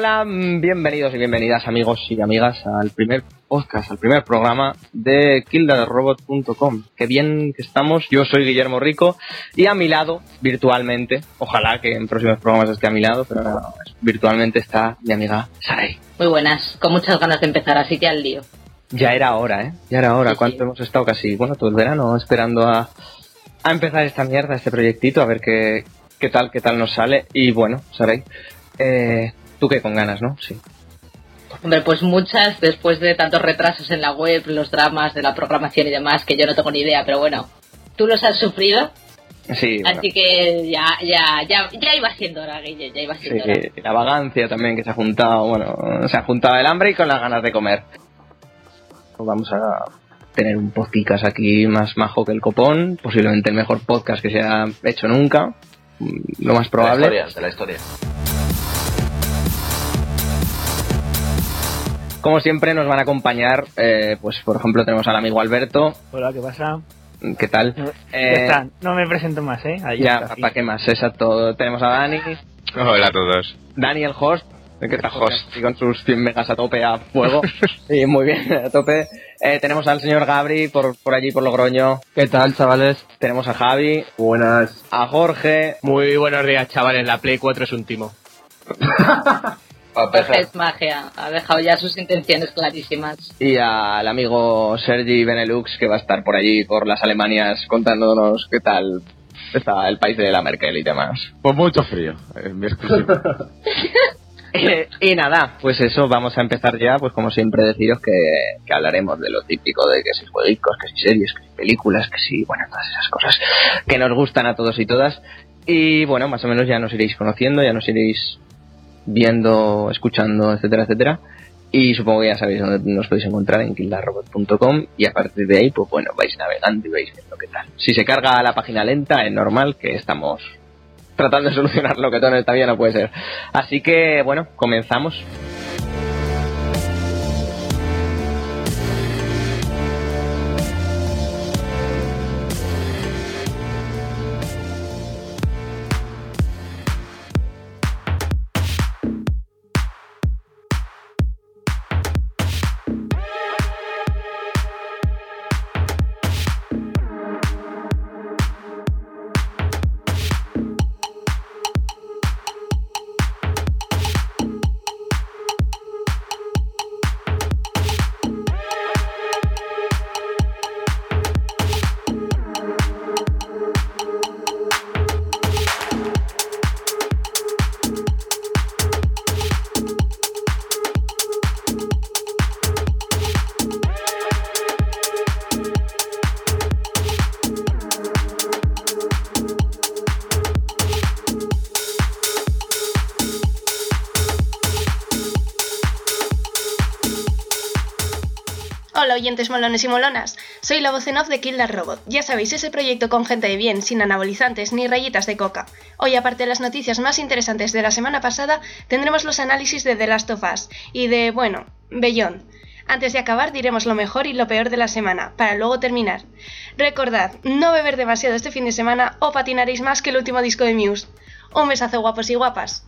Hola, bienvenidos y bienvenidas amigos y amigas al primer podcast, al primer programa de killerrobot.com. Qué bien que estamos, yo soy Guillermo Rico y a mi lado, virtualmente, ojalá que en próximos programas esté a mi lado, pero no, virtualmente está mi amiga Saray. Muy buenas, con muchas ganas de empezar, así que al lío. Ya era hora, ¿eh? Ya era hora. Sí, ¿Cuánto sí. hemos estado casi? Bueno, todo el verano esperando a, a empezar esta mierda, este proyectito, a ver qué, qué tal, qué tal nos sale. Y bueno, Saray, eh, tú que con ganas, ¿no? Sí. Hombre, pues muchas, después de tantos retrasos en la web, los dramas de la programación y demás, que yo no tengo ni idea, pero bueno, tú los has sufrido, Sí, bueno, así que ya, ya, ya, ya iba siendo hora, Guille, ya iba sí, siendo hora. la vagancia también que se ha juntado, bueno, se ha juntado el hambre y con las ganas de comer. Vamos a tener un podcast aquí más majo que el copón, posiblemente el mejor podcast que se ha hecho nunca, mm, lo más probable. De la historia, de la historia. Como siempre nos van a acompañar, eh, pues por ejemplo tenemos al amigo Alberto, Hola, ¿qué pasa? ¿qué tal? Ya Eh, está, no me presento más, ¿eh? Ahí ya, está, sí. ¿para qué más? Exacto, tenemos a Dani, Hola a todos. Dani el host, que está host. y con sus 100 megas a tope a fuego, y muy bien, a tope. Eh, tenemos al señor Gabri por, por allí, por Logroño, ¿Qué tal, chavales? tenemos a Javi, Buenas. a Jorge, Muy buenos días, chavales. La Play 4 es un timo. Pa' empezar. Es magia, ha dejado ya sus intenciones clarísimas. y al amigo Sergi Benelux, que va a estar por allí, por las Alemanias, contándonos qué tal está el país de la Merkel y demás. Pues mucho frío. Es mi exclusiva. Eh, y nada, pues eso, vamos a empezar ya, pues como siempre deciros que, que hablaremos de lo típico de que si jueguicos, que si series, que si películas, que si, bueno, todas esas cosas que nos gustan a todos y todas. Y bueno, más o menos ya nos iréis conociendo, ya nos iréis viendo, escuchando, etcétera, etcétera. Y supongo que ya sabéis dónde nos podéis encontrar en killarrobot.com y a partir de ahí, pues bueno, vais navegando y vais viendo qué tal. Si se carga la página lenta, es normal que estamos tratando de solucionarlo, que todo no puede ser. Así que, bueno, comenzamos. Oyentes molones y molonas, soy la voz en off de Kill the Robot. Ya sabéis, ese proyecto con gente de bien, sin anabolizantes ni rayitas de coca. Hoy, aparte de las noticias más interesantes de la semana pasada, tendremos los análisis de The Last of Us y de, bueno, Beyond. Antes de acabar diremos lo mejor y lo peor de la semana, para luego terminar. Recordad, no beber demasiado este fin de semana o patinaréis más que el último disco de Muse. Un besazo guapos y guapas.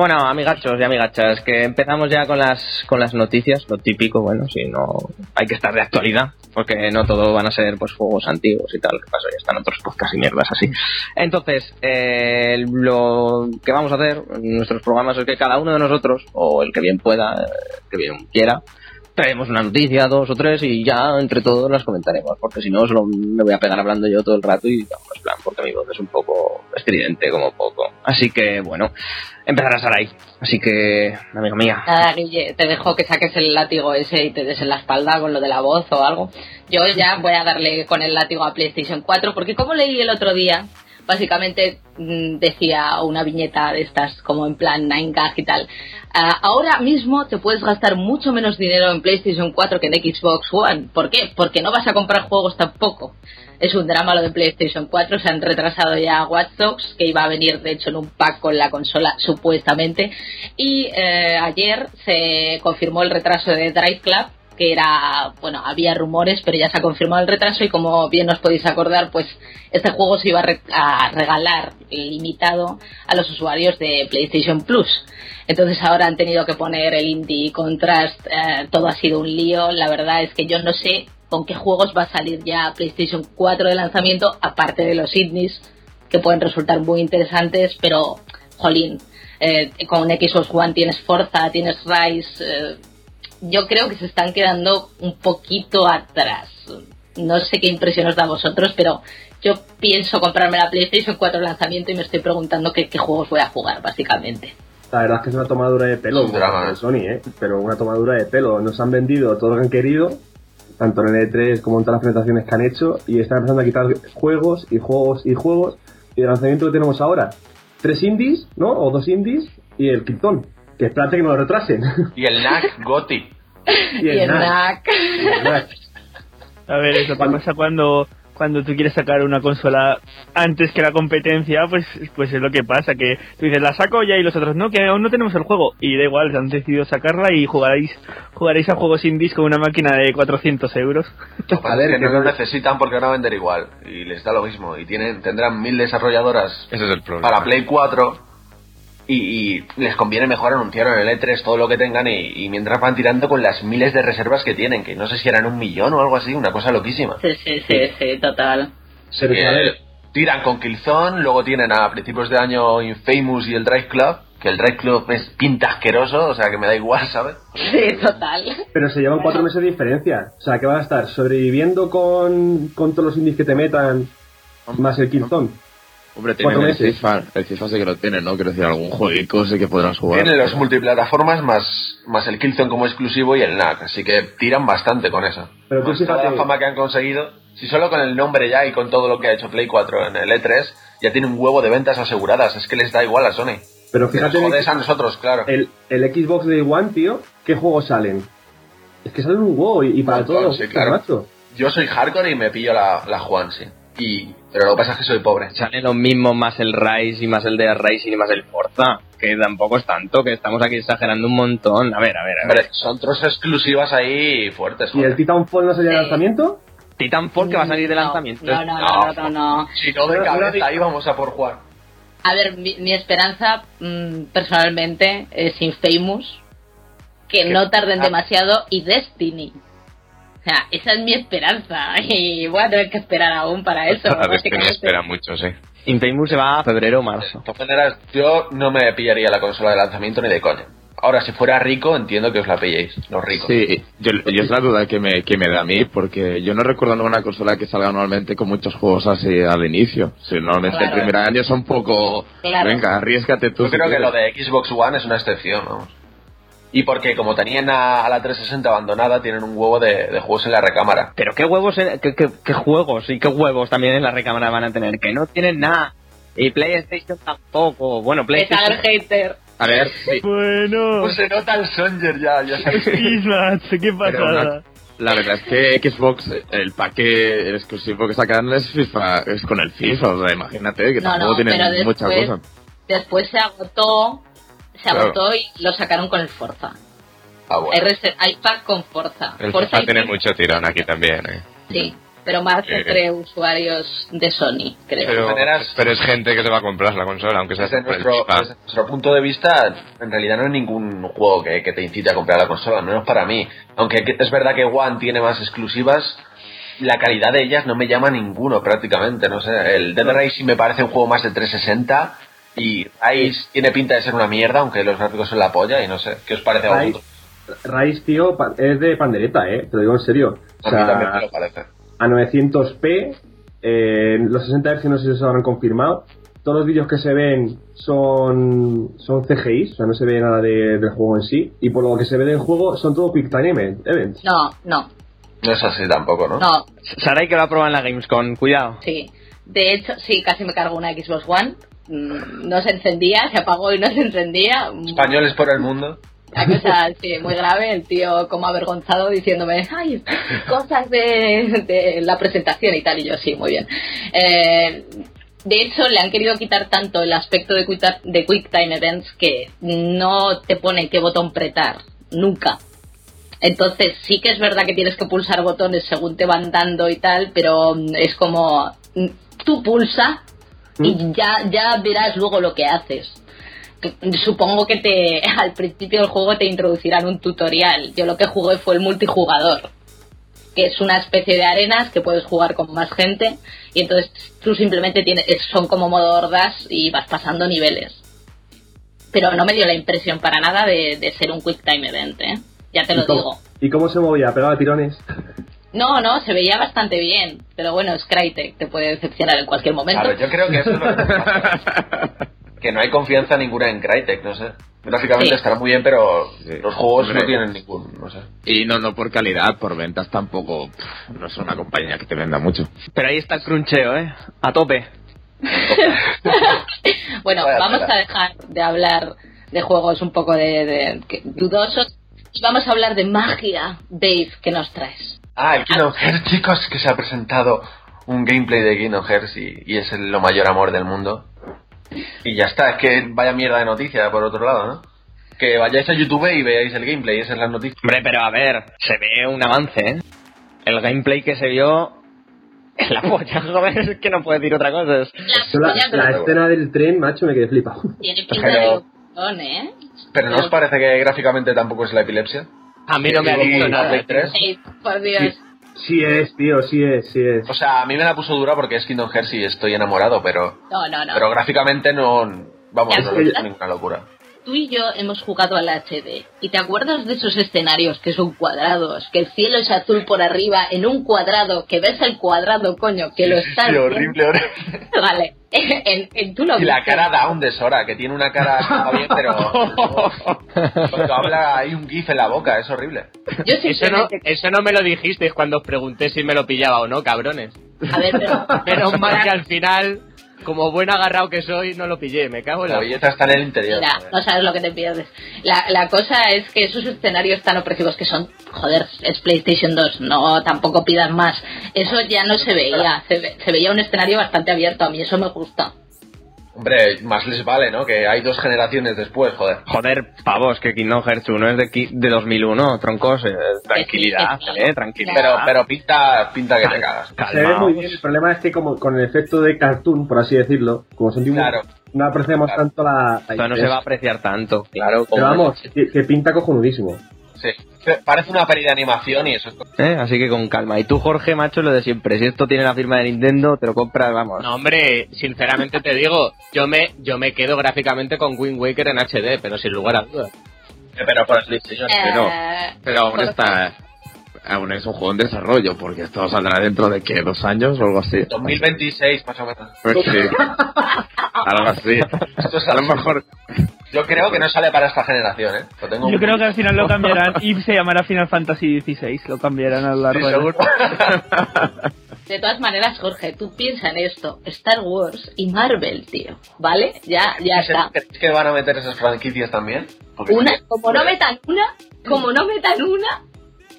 Bueno, amigachos y amigachas, que empezamos ya con las con las noticias, lo típico, bueno, si no hay que estar de actualidad, porque no todo van a ser pues juegos antiguos y tal, que pasa, ya están otros podcasts y mierdas así. Entonces, eh, lo que vamos a hacer en nuestros programas es que cada uno de nosotros, o el que bien pueda, eh, que bien quiera, traemos una noticia, dos o tres, y ya entre todos las comentaremos, porque si no solo me voy a pegar hablando yo todo el rato y vamos, plan, porque mi voz es un poco estridente como poco. Así que bueno, empezará Sarai. Así que, amiga mía, te dejo que saques el látigo ese y te des en la espalda con lo de la voz o algo. Yo ya voy a darle con el látigo a PlayStation 4, porque como leí el otro día, básicamente mm, decía una viñeta de estas como en plan 9gag y tal. Ah, ahora mismo te puedes gastar mucho menos dinero en PlayStation 4 que en Xbox One. ¿Por qué? Porque no vas a comprar juegos tampoco. Es un drama lo de PlayStation 4, se han retrasado ya Watch Dogs, que iba a venir de hecho en un pack con la consola supuestamente. Y eh, ayer se confirmó el retraso de Drive Club, que era, bueno, había rumores, pero ya se ha confirmado el retraso y como bien os podéis acordar, pues este juego se iba a, re- a regalar limitado a los usuarios de PlayStation Plus. Entonces ahora han tenido que poner el Indie Contrast, eh, todo ha sido un lío, la verdad es que yo no sé con qué juegos va a salir ya PlayStation 4 de lanzamiento, aparte de los indies, que pueden resultar muy interesantes, pero, jolín, eh, con Xbox One tienes Forza, tienes Rise, eh, yo creo que se están quedando un poquito atrás. No sé qué impresión os da a vosotros, pero yo pienso comprarme la PlayStation 4 de lanzamiento y me estoy preguntando qué, qué juegos voy a jugar, básicamente. La verdad es que es una tomadura de pelo un drama, de. Sony, ¿eh? Pero una tomadura de pelo. Nos han vendido todo lo que han querido, tanto en el E3 como en todas las presentaciones que han hecho, y están empezando a quitar juegos y juegos y juegos. Y el lanzamiento que tenemos ahora, tres indies, ¿no? O dos indies, y el Krypton. Que espérate que no lo retrasen. Y el NAC Goti. y el NAC. NAC. Y el NAC. A ver, eso te pasa cuando, cuando tú quieres sacar una consola antes que la competencia, pues, pues es lo que pasa, que tú dices, la saco ya y los otros, no, que aún no tenemos el juego. Y da igual, han decidido sacarla y jugaréis, jugaréis a juegos indies con una máquina de 400 euros. A ver, que no lo necesitan porque van a vender igual. Y les da lo mismo. Y tienen tendrán mil desarrolladoras Ese es el problema. para Play 4. Y, y les conviene mejor anunciar en el E3 todo lo que tengan. Y, y mientras van tirando con las miles de reservas que tienen. Que no sé si eran un millón o algo así. Una cosa loquísima. Sí, sí, sí, sí, total. Ver, Eh, tiran con Killzone, luego tienen a principios de año Infamous y el Drive Club, que el Drive Club es pinta asqueroso, o sea que me da igual, ¿sabes? Sí, total. pero se llevan cuatro meses de diferencia. O sea, que van a estar sobreviviendo con, con todos los indies que te metan, más el Killzone. Hombre, tienen el. FIFA. El FIFA sí que lo tienen, ¿no? Quiero decir, algún jueguico sí que podrás jugar. Tienen los multiplataformas más, más el Killzone como exclusivo y el NAC, así que tiran bastante con eso. Pero tú toda fíjate- la fama que han conseguido, si solo con el nombre ya y con todo lo que ha hecho Play 4 en el E3, ya tiene un huevo de ventas aseguradas, es que les da igual a Sony. Pero Nos fíjate, jodes a nosotros, claro. el, el Xbox Day One, tío, ¿qué juegos salen? Es que salen un huevo y, y para todos sí, claro. macho. Yo soy hardcore y me pillo la, la Juan, sí. Y, pero lo que pasa es que soy pobre. Salen los mismos más el Rise y más el de Racing y más el Forza. Que tampoco es tanto, que estamos aquí exagerando un montón. A ver, a ver, a ver. Son tres exclusivas ahí fuertes. ¿Y el. Titanfall no de Sí. lanzamiento? Titanfall que va a salir de No, lanzamiento. No, no, no, no, no. Si no de cabeza ahí vamos a por Juan. A ver, mi, mi esperanza mm, personalmente es Infamous, que no tarden Ah. demasiado, y Destiny. O sea, esa es mi esperanza. Y voy a tener que esperar aún para eso. A ver, que no espera mucho, sí. Infamous se va a febrero o marzo. De todas maneras, yo no me pillaría la consola de lanzamiento ni de coña. Ahora, si fuera rico, entiendo que os la pilléis, los ricos. Sí, yo, yo es la duda que me, que me da a mí, porque yo no recuerdo una consola que salga normalmente con muchos juegos así al inicio. Si normalmente Claro. el primer año son un poco... Claro. Venga, arriesgate tú. Yo si creo que quieres. lo de Xbox One es una excepción, vamos. Y porque como tenían a, a la 360 abandonada, tienen un huevo de, de juegos en la recámara. Pero qué huevos, en- qué, qué- qué juegos y qué huevos también en la recámara van a tener. Que no tienen nada. Y PlayStation tampoco. Bueno, Es al PlayStation. hater. A ver, sí. Bueno, Pues se nota el Songer ya, ya sabes. Qué pasada. la verdad es que Xbox, el paquete el exclusivo que sacan es FIFA, es con el FIFA, o sea, imagínate que No, tampoco no, tienen pero mucha cosa. Después se agotó, se Claro. agotó y lo sacaron con el Forza. Ah, bueno. Pack con Forza. El Forza tiene mucho tirón aquí también, eh. Sí, pero más Eh. entre usuarios de Sony, creo. Pero- maneras- pero es gente que te va a comprar la consola, aunque sea Desde nuestro, desde nuestro punto de vista, en realidad no hay ningún juego que, que te incite a comprar la consola, al menos para mí. Aunque que- es verdad que One tiene más exclusivas, la calidad de ellas no me llama a ninguno prácticamente. No sé, el Dead Rising me parece un juego más de 360 y Ice tiene pinta de ser una mierda, aunque los gráficos son la polla y no sé. ¿Qué os parece a vosotros? Rise, tío, es de pandereta, ¿eh? Te lo digo en serio. O A mí también me lo parece. a 900p, eh, los 60 Hz no sé si se habrán confirmado. Todos los vídeos que se ven son son CGI, o sea, no se ve nada de- del juego en sí. Y por lo que se ve del juego, son todo Quick Time Event- Events. No, no, No es así tampoco, ¿no? no, Sarai que va a probar en la Gamescom. Cuidado. sí. De hecho, sí, casi me cargo una Xbox One. Mm, No se encendía, se apagó y no se encendía. Españoles por el mundo. La cosa, sí, muy grave. El tío como avergonzado diciéndome, ay, cosas de, de la presentación y tal. Y yo, sí, muy bien. Eh, de hecho, le han querido quitar tanto el aspecto de Quick, de quick Time Events que no te pone qué botón pretar. Nunca. Entonces, sí que es verdad que tienes que pulsar botones según te van dando y tal, pero es como mm, tú pulsa y ya, ya verás luego lo que haces. Supongo que te al principio del juego te introducirán un tutorial. Yo lo que jugué fue el multijugador, que es una especie de arenas que puedes jugar con más gente y entonces tú simplemente tienes es- son como modo hordas y vas pasando niveles. Pero no me dio la impresión para nada de, de ser un quick time event, ¿eh? Ya te lo ¿Y cómo, digo. ¿Y cómo se movía? ¿Pegaba tirones? No, no, se veía bastante bien. Pero bueno, es Crytek, te puede decepcionar en cualquier momento. Claro, yo creo que eso es lo que pasa. Que no hay confianza ninguna en Crytek, no sé. Gráficamente Sí. estará muy bien, pero Sí. los juegos Hombre. no tienen ningún, no sé. Y no, no por calidad, por ventas tampoco. pff, No es una compañía que te venda mucho. Pero ahí está el cruncheo, ¿eh? A tope. bueno, Vaya vamos a dejar de hablar de juegos un poco de, de- dudosos y vamos a hablar de magia, Dave, que nos traes. Ah, el Kingdom Hearts, chicos, que se ha presentado un gameplay de Kingdom Hearts y, y es el, lo mayor amor del mundo. Y ya está, es que vaya mierda de noticia por otro lado, ¿no? Que vayáis a YouTube y veáis el gameplay, esa es la noticia. Hombre, pero a ver, se ve un avance, ¿eh? El gameplay que se vio... Es la polla, joder, es que no puedo decir otra cosa. es- la, escena del tren, macho, me quedé flipado. tiene pinta Pero- de locurón, ¿eh? Pero ¿no os parece que gráficamente tampoco es la epilepsia? A mí no me ha dicho nada. Play 3. Sí, por Dios. Sí es, tío, sí es, sí es. O sea, a mí me la puso dura porque es Kingdom Hearts y estoy enamorado, pero, No, no, no. pero gráficamente no, vamos, no sí. es ninguna locura. Tú y yo hemos jugado al HD y te acuerdas de esos escenarios que son cuadrados, que el cielo es azul por arriba en un cuadrado, que ves el cuadrado, coño, que lo estás Sí, horrible, horrible. Vale, en, en- tú lo Y la cara Down de Sora, que tiene una cara bien, pero cuando habla hay un gif en la boca, es horrible. Yo Eso no, eso no me lo dijisteis cuando os pregunté si me lo pillaba o no, cabrones. A ver, pero... Menos mal que al final, como buen agarrado que soy, no lo pillé. Me cago en La la... belleza está en el interior. Mira, no sabes lo que te pierdes. La, la cosa es que esos escenarios tan opresivos que son, joder, es PlayStation 2, no tampoco pidas más. Eso ya no se veía, se, ve- se veía un escenario bastante abierto, a mí eso me gusta. Hombre, más les vale, ¿no? Que hay dos generaciones después, joder. Joder, pavos, que Kingdom Hearts 1 es de, qui- de 2001, troncos, eh, tranquilidad, eh, tranquilidad. Pero, pero pinta, pinta que te cagas. Se ve muy bien. El problema es que como con el efecto de cartoon, por así decirlo, como sentimos, Claro. no apreciamos Claro. tanto la... no se va a apreciar tanto, claro. Pero vamos, que, que pinta cojonudísimo. Sí. Parece una peli de animación y eso es... ¿eh? Así que con calma. Y tú, Jorge, macho, lo de siempre. Si esto tiene la firma de Nintendo, te lo compras, vamos. No, hombre, sinceramente te digo, yo me, yo me quedo gráficamente con Wind Waker en HD, pero sin lugar a dudas. Pero por PlayStation. Pero- Eh, Pero aún está. Aún es un juego en desarrollo, porque esto saldrá dentro de que dos años o algo así. 2026, más o menos. Pues sí. algo así. Esto es A lo mejor. Yo creo que no sale para esta generación, ¿eh? Lo tengo Yo creo que al final lo cambiarán y se llamará Final Fantasy XVI. Lo cambiarán a lo Sí, largo de seguro. De todas maneras, Jorge, tú piensa en esto, Star Wars y Marvel, tío, ¿vale? Ya, ya está. ¿Crees que van a meter esas franquicias también? Porque- Una, como no metan una, como no metan una,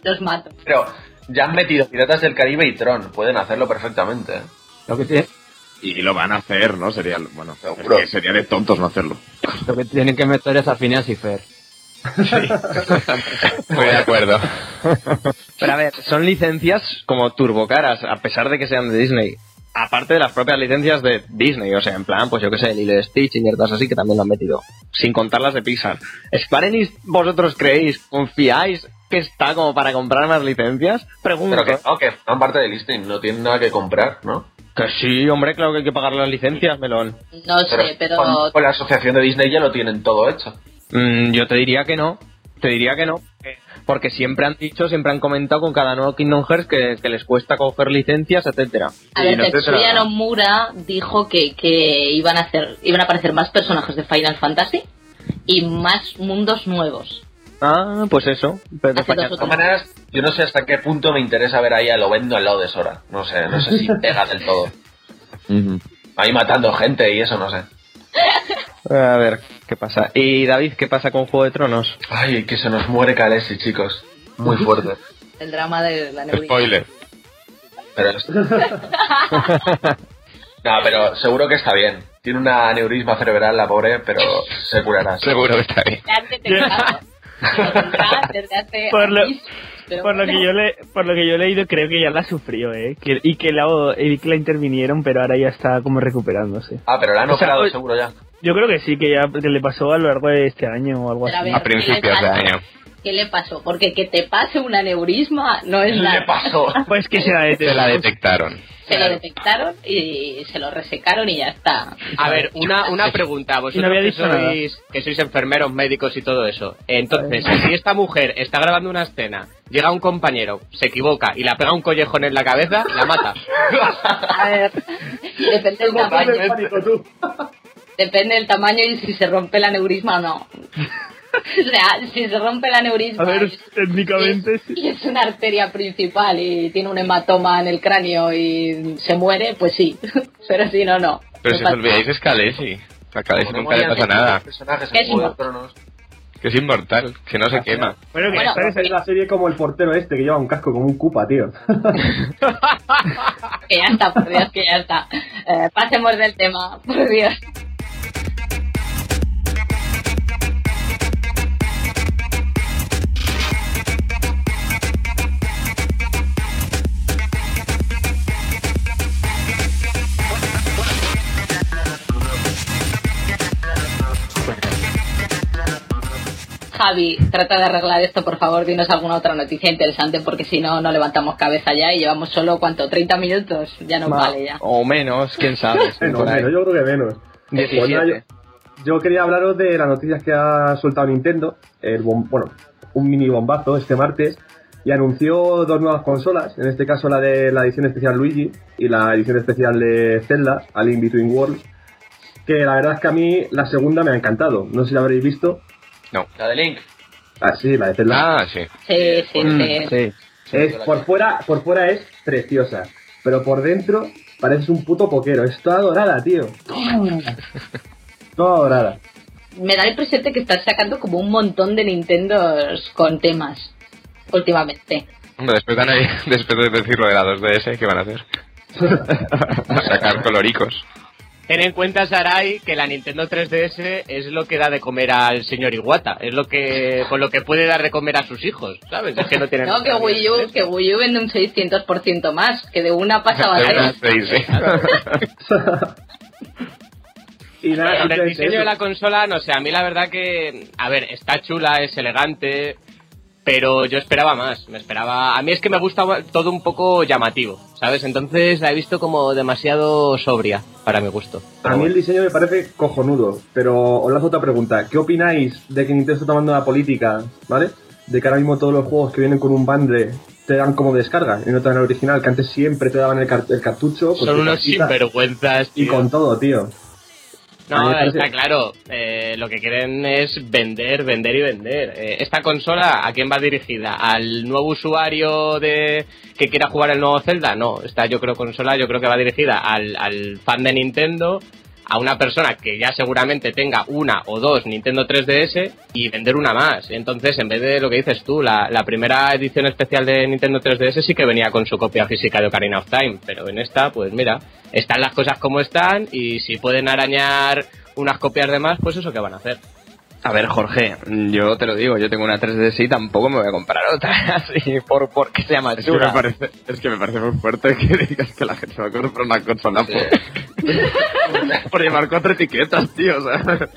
los mato. Pero ya han metido Piratas del Caribe y Tron. Pueden hacerlo perfectamente, ¿eh? Lo que, tiene- Y lo van a hacer, ¿no? Sería. Bueno, es que sería de tontos no hacerlo. lo que tienen que meter es a Phineas y Fer. Estoy de acuerdo. Pero a ver, son licencias como turbocaras, a pesar de que sean de Disney. Aparte de las propias licencias de Disney, o sea, en plan, pues yo que sé, Lilo y Stitch y mierdas así que también lo han metido. Sin contar las de Pixar. ¿Square Enix vosotros creéis, confiáis que está como para comprar más licencias? Pregunto. Pero que no, que forman parte de Disney. No tienen nada que comprar, ¿no? Que sí, hombre, claro que hay que pagar las licencias, melón. No sé, pero Con, con la asociación de Disney ya lo tienen todo hecho. Mm, yo te diría que no. Te diría que no. Porque siempre han dicho, siempre han comentado con cada nuevo Kingdom Hearts que, que les cuesta coger licencias, etcétera. a ver, Tetsuya Nomura dijo que, que iban a hacer, iban a aparecer más personajes de Final Fantasy y más mundos nuevos. Ah, pues eso. Pero De todas maneras, yo no sé hasta qué punto me interesa ver ahí a Lovendo al lado de Sora. No sé, no sé si pega del todo. Ahí matando gente y eso, no sé. A ver, ¿qué pasa? Y David, ¿qué pasa con Juego de Tronos? Ay, que se nos muere Kalesi, chicos. Muy fuerte. El drama de la neurita. Spoiler. Pero es- No, pero seguro que está bien. Tiene una aneurisma cerebral la pobre, pero se curará. Seguro que está bien. Por lo- Por lo, que yo le, por lo que yo he leído, creo que ya la sufrió, ¿eh? Que- y, que la, y que la intervinieron, pero ahora ya está como recuperándose. Ah, pero la han O sea, operado hoy- seguro ya. Yo creo que sí, que ya que le pasó a lo largo de este año o algo Pero así. A principios ¿qué le de año. ¿Qué le pasó? Porque que te pase un aneurisma no es ¿Qué nada. le pasó? Pues que se la Se la detectaron. detectaron. Se lo detectaron y se lo resecaron y ya está. A ver, una, una pregunta. Vosotros había que, sois, que sois enfermeros, médicos y todo eso. Entonces, si esta mujer está grabando una escena, llega un compañero, se equivoca y la pega un collejón en la cabeza, la mata. A ver, depende del tamaño. Depende del tamaño y si se rompe el aneurisma o no. O sea, si se rompe el aneurisma A ver, y- técnicamente sí. y es una arteria principal y tiene un hematoma en el cráneo y se muere, pues sí. Pero si no, no. Pero si os olvidáis es Khaleesi. A Khaleesi nunca le pasa nada. los personajes ¿Qué en es. Que es inmortal, que no se quema. Bueno, que Bueno, ¿sabes? Es la serie como el portero este que lleva un casco como un cupa, tío. Que ya está, por Dios, que ya está. Eh, pasemos del tema, por Dios. Javi, trata de arreglar esto, por favor, dinos alguna otra noticia interesante, porque si no, no levantamos cabeza ya y llevamos solo, ¿cuánto? ¿30 minutos? Ya nos Ma- vale ya. O menos, quién sabe. Ahí. menos, yo creo que menos. 17. Nada, yo, yo quería hablaros de las noticias que ha soltado Nintendo, el bom- bueno, un mini bombazo este martes, y anunció dos nuevas consolas, en este caso la de la edición especial Luigi y la edición especial de Zelda, A Link Between Worlds, que la verdad es que a mí la segunda me ha encantado, no sé si la habréis visto. La de Link. Ah, sí, la de Zelda. Ah, sí. Sí, sí, Mm, sí. sí. Es, por fuera, por fuera es preciosa, pero por dentro pareces un puto poquero, es toda dorada, tío. Toda dorada. Me da el presente que estás sacando como un montón de Nintendos con temas últimamente. Hombre, después, después de decirlo de la 2DS, ¿qué van a hacer? A sacar coloricos. Ten en cuenta, Sarai, que la Nintendo 3DS es lo que da de comer al señor Iwata. Es lo que, con lo que puede dar de comer a sus hijos, ¿sabes? Es que no tienen... No, que Wii U, que Wii U vende un 600% más, que de una pasa a sí. y nada, El diseño de la consola, no sé, a mí la verdad que, a ver, está chula, es elegante, pero yo esperaba más, me esperaba, a mí es que me gusta todo un poco llamativo, ¿sabes? Entonces la he visto como demasiado sobria para mi gusto. A mí el diseño me parece cojonudo, pero os lanzo otra pregunta. ¿Qué opináis de que Nintendo está tomando la política, ¿vale? De que ahora mismo todos los juegos que vienen con un bundle te dan como descarga y no te dan el original, que antes siempre te daban el, el cartucho. con Son unos sinvergüenzas, Y con todo, tío. No, está claro. eh, lo que quieren es vender, vender y vender. Eh, esta consola, ¿a quién va dirigida? ¿Al nuevo usuario de que quiera jugar el nuevo Zelda? No, esta yo creo consola, yo creo que va dirigida al, al fan de Nintendo, a una persona que ya seguramente tenga una o dos Nintendo 3DS y vender una más. Entonces, en vez de lo que dices tú, la, la primera edición especial de Nintendo 3DS sí que venía con su copia física de Ocarina of Time, pero en esta, pues mira, están las cosas como están y si pueden arañar unas copias de más, pues eso que van a hacer. A ver, Jorge, yo te lo digo, yo tengo una 3DS y tampoco me voy a comprar otra, así, por, porque sea más Es que, me parece, es que me parece muy fuerte que digas que la gente va a comprar una consola por, por llevar cuatro etiquetas, tío. O sea,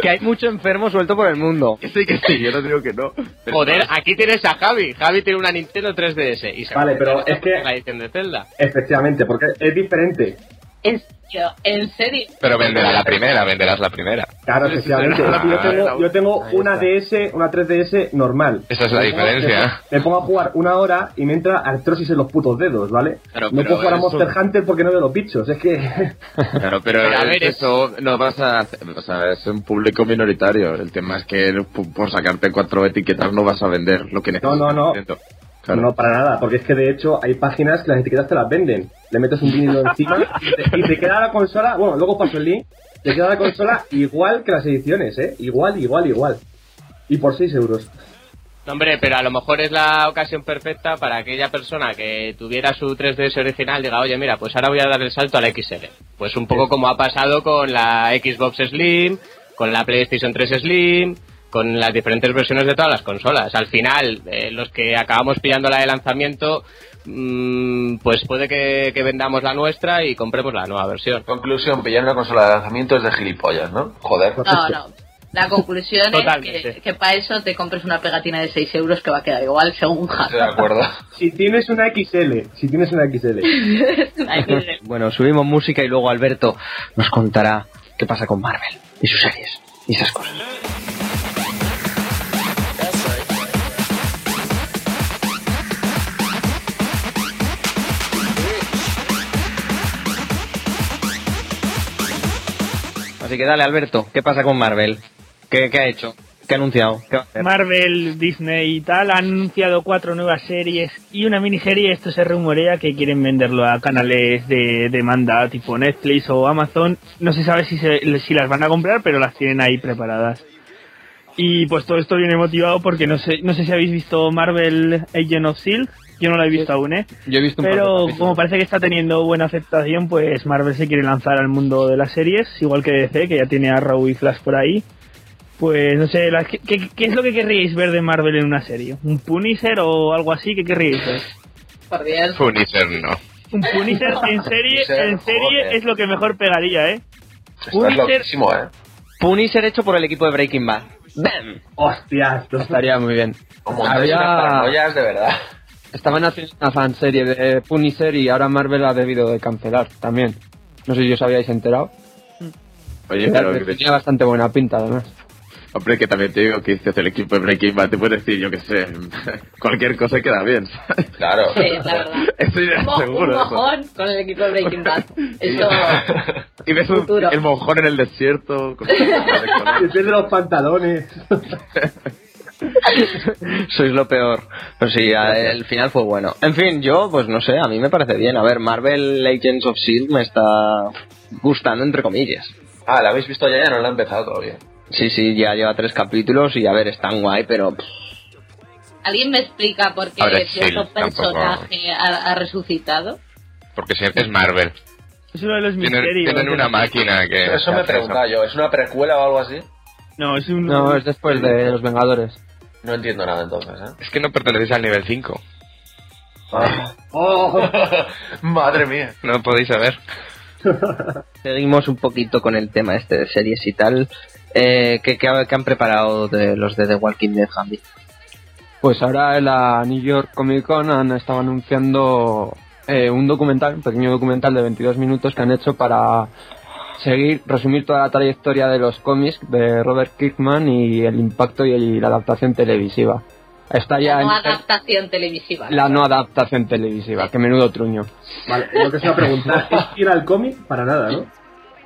Que hay mucho enfermo suelto por el mundo. que sí, que sí, yo no digo que no. pero- Joder, aquí tienes a Javi. Javi tiene una Nintendo 3DS y se Vale, pero es que- la edición de Zelda. Efectivamente, porque es diferente. En serio, en serio. Pero venderás la primera, venderás la primera. Claro, efectivamente. Ah, yo tengo, yo tengo una. DS, una 3DS normal. Esa es la Me pongo- diferencia. Me, me pongo a jugar una hora y me entra artrosis en los putos dedos, ¿vale? Claro, no pero puedo jugar a eso- Monster Hunter porque no veo los bichos. Es que. Claro, pero, Pero a ver, es- eso no vas a hacer, o sea, es un público minoritario. El tema es que por sacarte cuatro etiquetas no vas a vender lo que No, necesitas. no, no. Nintendo. Claro. No, para nada, porque es que de hecho hay páginas que las etiquetas te las venden. Le metes un vinilo encima y te, y te queda la consola, bueno, luego paso el link, te queda la consola igual que las ediciones, ¿eh? Igual, igual, igual. Y por 6 euros. No, Hombre, pero a lo mejor es la ocasión perfecta para aquella persona que tuviera su 3DS original diga, oye, mira, pues ahora voy a dar el salto al XL. Pues un poco como ha pasado con la Xbox Slim, con la PlayStation 3 Slim, con las diferentes versiones de todas las consolas. Al final, eh, los que acabamos pillando la de lanzamiento, mm, pues puede que, que vendamos la nuestra y compremos la nueva versión. Conclusión, pillar una consola de lanzamiento es de gilipollas, ¿no? Joder. No, no. La conclusión es que, que para eso te compres una pegatina de 6 euros que va a quedar igual según Estoy de acuerdo. Si tienes una XL, si tienes una XL. Javi. Bueno, subimos música y luego Alberto nos contará qué pasa con Marvel y sus series y esas cosas. Así que dale, Alberto, ¿qué pasa con Marvel? ¿Qué, ha hecho? ¿Qué ha anunciado? Marvel, Disney y tal han anunciado cuatro nuevas series y una miniserie. Esto se rumorea que quieren venderlo a canales de demanda tipo Netflix o Amazon. No se sabe si, se- si las van a comprar, pero las tienen ahí preparadas. Y pues todo esto viene motivado porque no sé, no sé si habéis visto Marvel Agent of S.H.I.E.L.D. Yo no la he visto aún, ¿eh? Yo he visto un par de Pero como parece que está teniendo buena aceptación, pues Marvel se quiere lanzar al mundo de las series, igual que DC, que ya tiene a Arrow y Flash por ahí. Pues no sé, la- ¿qué, qué- qué es lo que querríais ver de Marvel en una serie? ¿Un Punisher o algo así? ¿Qué querríais ver? Por Dios. Punisher no. Un Punisher en serie, en serie joder. es lo que mejor pegaría, ¿eh? Estás Punisher- loquísimo, ¿eh? Punisher hecho por el equipo de Breaking Bad. ¡Bam! Hostias, esto Estaría muy bien. Como Había- de verdad. Estaban haciendo una fanserie de Punisher y ahora Marvel ha debido de cancelar también. No sé si os habíais enterado. Oye, pero Pero tenía bastante buena pinta además. Hombre, que también te digo que dices el equipo de Breaking Bad, te puedes decir, yo qué sé, cualquier cosa queda bien. Claro. Sí, la verdad. Estoy Mo- seguro un de eso. mojón con el equipo de Breaking Bad. Eso. Y ves un- el mojón en el desierto. con- Se pierde los pantalones. Sois lo peor. Pero sí, el final fue bueno. En fin, yo, pues no sé, a mí me parece bien. A ver, Marvel Agents of S.H.I.E.L.D. me está gustando, entre comillas. Ah, ¿la habéis visto ya? Ya no la he empezado todavía. Sí, sí, ya lleva tres capítulos y a ver, están guay, pero... ¿Alguien me explica por qué Ahora cierto personaje ha, ha resucitado? Porque siempre es Marvel. Es uno de los Tienen, misterios. tienen una máquina que... Eso me preguntaba yo. ¿Es una precuela o algo así? No, es un... No, es después de Los Vengadores. No entiendo nada entonces, ¿eh? Es que no pertenecéis al nivel 5. Ah. Madre mía. No podéis saber. Seguimos un poquito con el tema este de series y tal. Eh, ¿qué, qué ha- qué han preparado de los de The Walking Dead, Hambi? Pues ahora en la New York Comic Con han estado anunciando eh, un documental, un pequeño documental de 22 minutos que han hecho para seguir, resumir toda la trayectoria de los cómics de Robert Kirkman y el impacto y la adaptación televisiva. Está ya La no en- adaptación televisiva. la no adaptación televisiva, que menudo truño. Vale, lo que es una pregunta. ¿Es ir al cómic? Para nada, ¿no?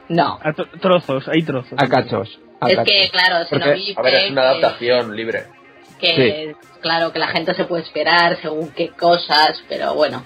No. A tro- trozos, hay trozos. A cachos. a Es cachos. que, claro, si no Porque- viste A ver, es una que- adaptación libre. que claro que la gente se puede esperar según qué cosas, pero bueno,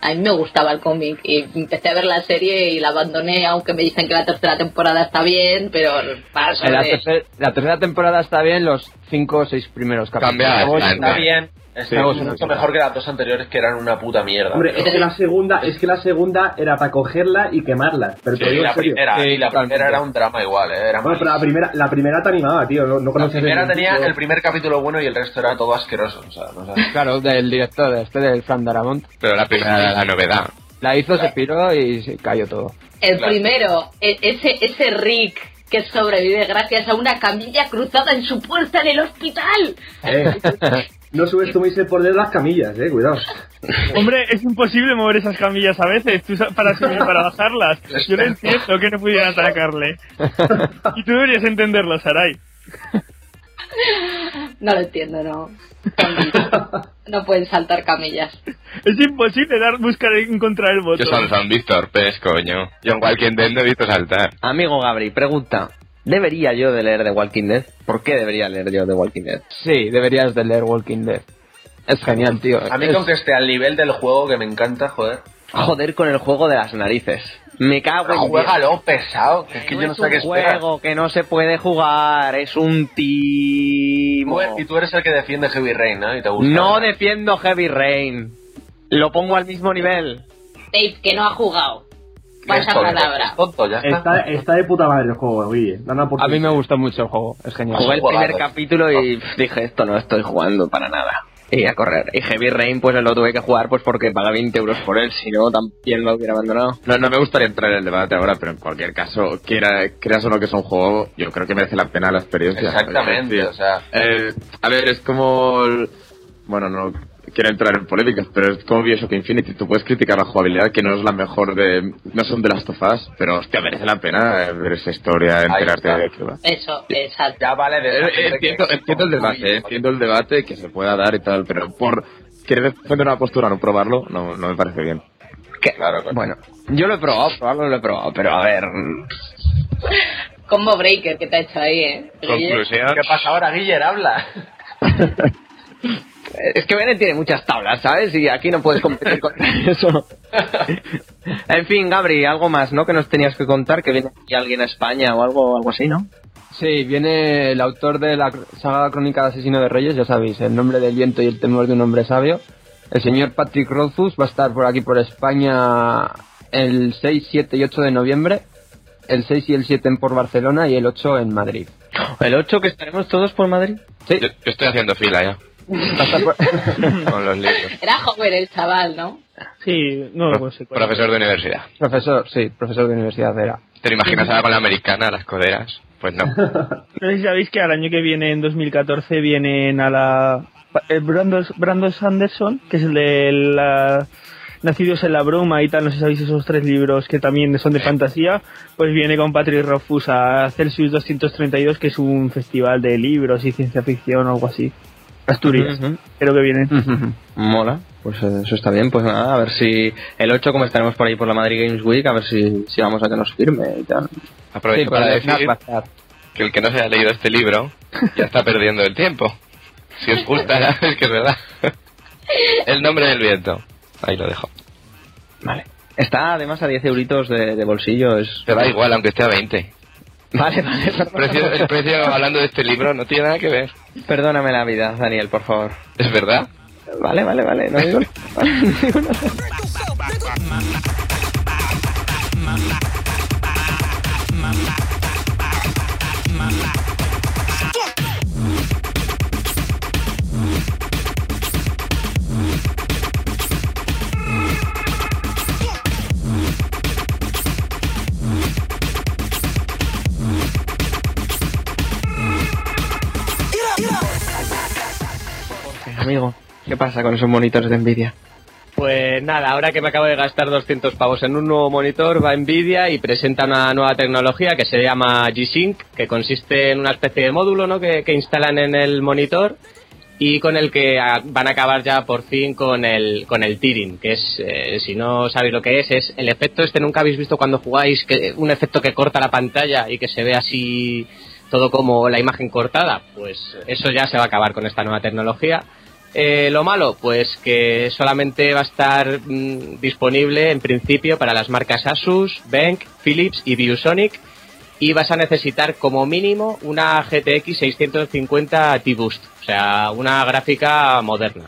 a mí me gustaba el cómic y empecé a ver la serie y la abandoné, aunque me dicen que la tercera temporada está bien, pero paso la, de- tercer- la tercera temporada está bien, los cinco o seis primeros capítulos. Cambia Luego bastante. Está bien. Está Sí. mucho mejor que las dos anteriores que eran una puta mierda. Hombre, es que la segunda, es que la segunda era para cogerla y quemarla. Pero te Sí, digo en la serio. primera, Sí, y la primera era un drama igual, ¿eh? Era Bueno, pero la primera, la primera te animaba, tío. No, no La primera tenía el primer capítulo bueno y el resto era todo asqueroso. O sea, no sé. Claro, del director, de este, del Fran Darabont. Pero la primera era la novedad. La hizo, se piró y se cayó todo. el Claro. primero, e- ese, ese Rick que sobrevive gracias a una camilla cruzada en su puerta en el hospital. Eh, no subestiméis el poder de las camillas, eh. Cuidado. Hombre, es imposible mover esas camillas a veces tú para subir para bajarlas. Yo no entiendo que no pudieran atacarle. Y tú deberías entenderlo, Sarai. No lo entiendo, no. No pueden saltar camillas. Es imposible dar, buscar encontrar el Yo botón. son zombies torpes, coño. Yo en Dead no he visto saltar. Amigo Gabri, pregunta. ¿Debería yo de leer The Walking Dead? ¿Por qué debería leer yo The Walking Dead? Sí, deberías de leer Walking Dead. Es genial, tío. A mí Es- con que esté al nivel del juego que me encanta, joder. Joder con el juego de las narices. Me cago en. Juégalo, pesado. Que es que no yo no es sé qué un juego que no se puede jugar, es un timo. Y tú eres el que defiende Heavy Rain, ¿no? Y te gusta. No defiendo Heavy Rain. Lo pongo al mismo nivel. Dave, que no ha jugado. Palabra. tonto, ya está. Está, está de puta madre el juego, Guille. A mí me gusta mucho el juego, es genial. Jugué el primer capítulo y pf, dije, esto no estoy jugando para nada. Y a correr. Y Heavy Rain, pues lo tuve que jugar pues porque paga 20 euros por él, si no, también lo hubiera abandonado. No, no me gustaría entrar en el debate ahora, pero en cualquier caso, quiera, creas o no que es un juego, yo creo que merece la pena la experiencia. Exactamente, o sea. Eh, a ver, es como... el- Bueno, no quiero entrar en polémicas, pero es como Bioshock Infinity. Tú puedes criticar la jugabilidad, que no es la mejor de... No son de las tofas, pero hostia, merece la pena ver esa historia, enterarte de qué va. Eso, exacto. Ya vale de Eh, entiendo, entiendo el debate, eh, entiendo el debate que se pueda dar y tal, pero por querer defender una postura, no probarlo, no, no me parece bien. Que, Claro, claro. Bueno, yo lo he probado, probarlo lo he probado, pero a ver... Combo breaker que te ha hecho ahí, ¿eh? Conclusión. ¿Qué pasa ahora, Guiller? Habla. Es que Bennett tiene muchas tablas, ¿sabes? Y aquí no puedes competir con eso. en fin, Gabri, algo más, ¿no? Que nos tenías que contar, que viene aquí alguien a España o algo, algo así, ¿no? Sí, viene el autor de la saga Crónica de Asesino de Reyes, ya sabéis, el nombre del viento y el temor de un hombre sabio. El señor Patrick Rothfuss va a estar por aquí por España el 6, 7 y 8 de noviembre. El 6 y el 7 en por Barcelona y el 8 en Madrid. El 8 que estaremos todos por Madrid. Sí, Yo, yo estoy haciendo fila ya. Va a estar por- Con los libros. Era joven el chaval, ¿no? Sí, no lo sé. profesor de universidad. profesor, sí, profesor de universidad era. ¿Te lo imaginas ahora con la americana, las coderas? Pues no. No sé si sabéis que al año que viene, en 2014, vienen a la... Brandon, Brandon Sanderson, que es el de la... Nacidos en la broma y tal, no sé si sabéis esos tres libros que también son de fantasía, pues viene con Patrick Rothfuss a Celsius 232, que es un festival de libros y ciencia ficción o algo así. Asturias, Ujú. creo que viene. Mola, pues eh, eso está bien, pues nada, a ver si el 8 como estaremos por ahí por la Madrid Games Week, a ver si, si vamos a que nos firme y tal. Aprovecho Sí, para decir que el que no se haya leído este libro ya está perdiendo el tiempo. Si os gusta, es que es verdad. El nombre del viento. Ahí lo dejo. Vale. Está además a 10 euritos de, de bolsillo, es... Te da igual, aunque esté a 20. Vale, vale, precio, el precio, hablando de este libro, no tiene nada que ver. Perdóname la vida, Daniel, por favor. Es verdad. Vale, vale, vale, no digo, vale, no digo nada. Amigo, ¿qué pasa con esos monitores de Nvidia? Pues nada, ahora que me acabo de gastar 200 pavos en un nuevo monitor, va Nvidia y presenta una nueva tecnología que se llama G-Sync, que consiste en una especie de módulo ¿no? que, instalan en el monitor y con el que van a acabar ya por fin con el, con el tearing, que es, eh, si no sabéis lo que es, es el efecto este, nunca habéis visto cuando jugáis, que un efecto que corta la pantalla y que se ve así todo como la imagen cortada, pues eso ya se va a acabar con esta nueva tecnología. Eh, lo malo, pues que solamente va a estar mm, disponible en principio para las marcas Asus, Benq, Philips y ViewSonic y vas a necesitar como mínimo una GTX 650 T-Boost, o sea, una gráfica moderna.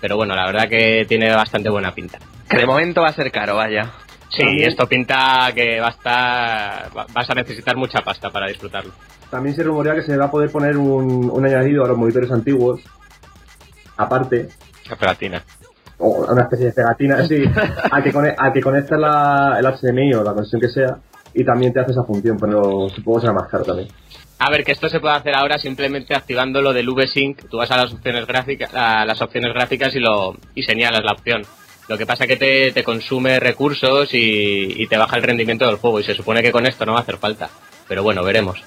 Pero bueno, la verdad que tiene bastante buena pinta. Que de momento va a ser caro, vaya. Sí, esto pinta que va a estar, va- vas a necesitar mucha pasta para disfrutarlo. También se rumorea que se va a poder poner un, un añadido a los monitores antiguos, aparte, La pegatina. o una especie de pegatina, sí, a que, a que conectas la, el HDMI o la conexión que sea, y también te hace esa función, pero supongo que será más caro también. A ver, que esto se puede hacer ahora simplemente activando lo del VSync. Tú vas a las opciones gráficas, a las opciones gráficas y lo y señalas la opción. Lo que pasa que te, te consume recursos y, y te baja el rendimiento del juego y se supone que con esto no va a hacer falta. Pero bueno, veremos.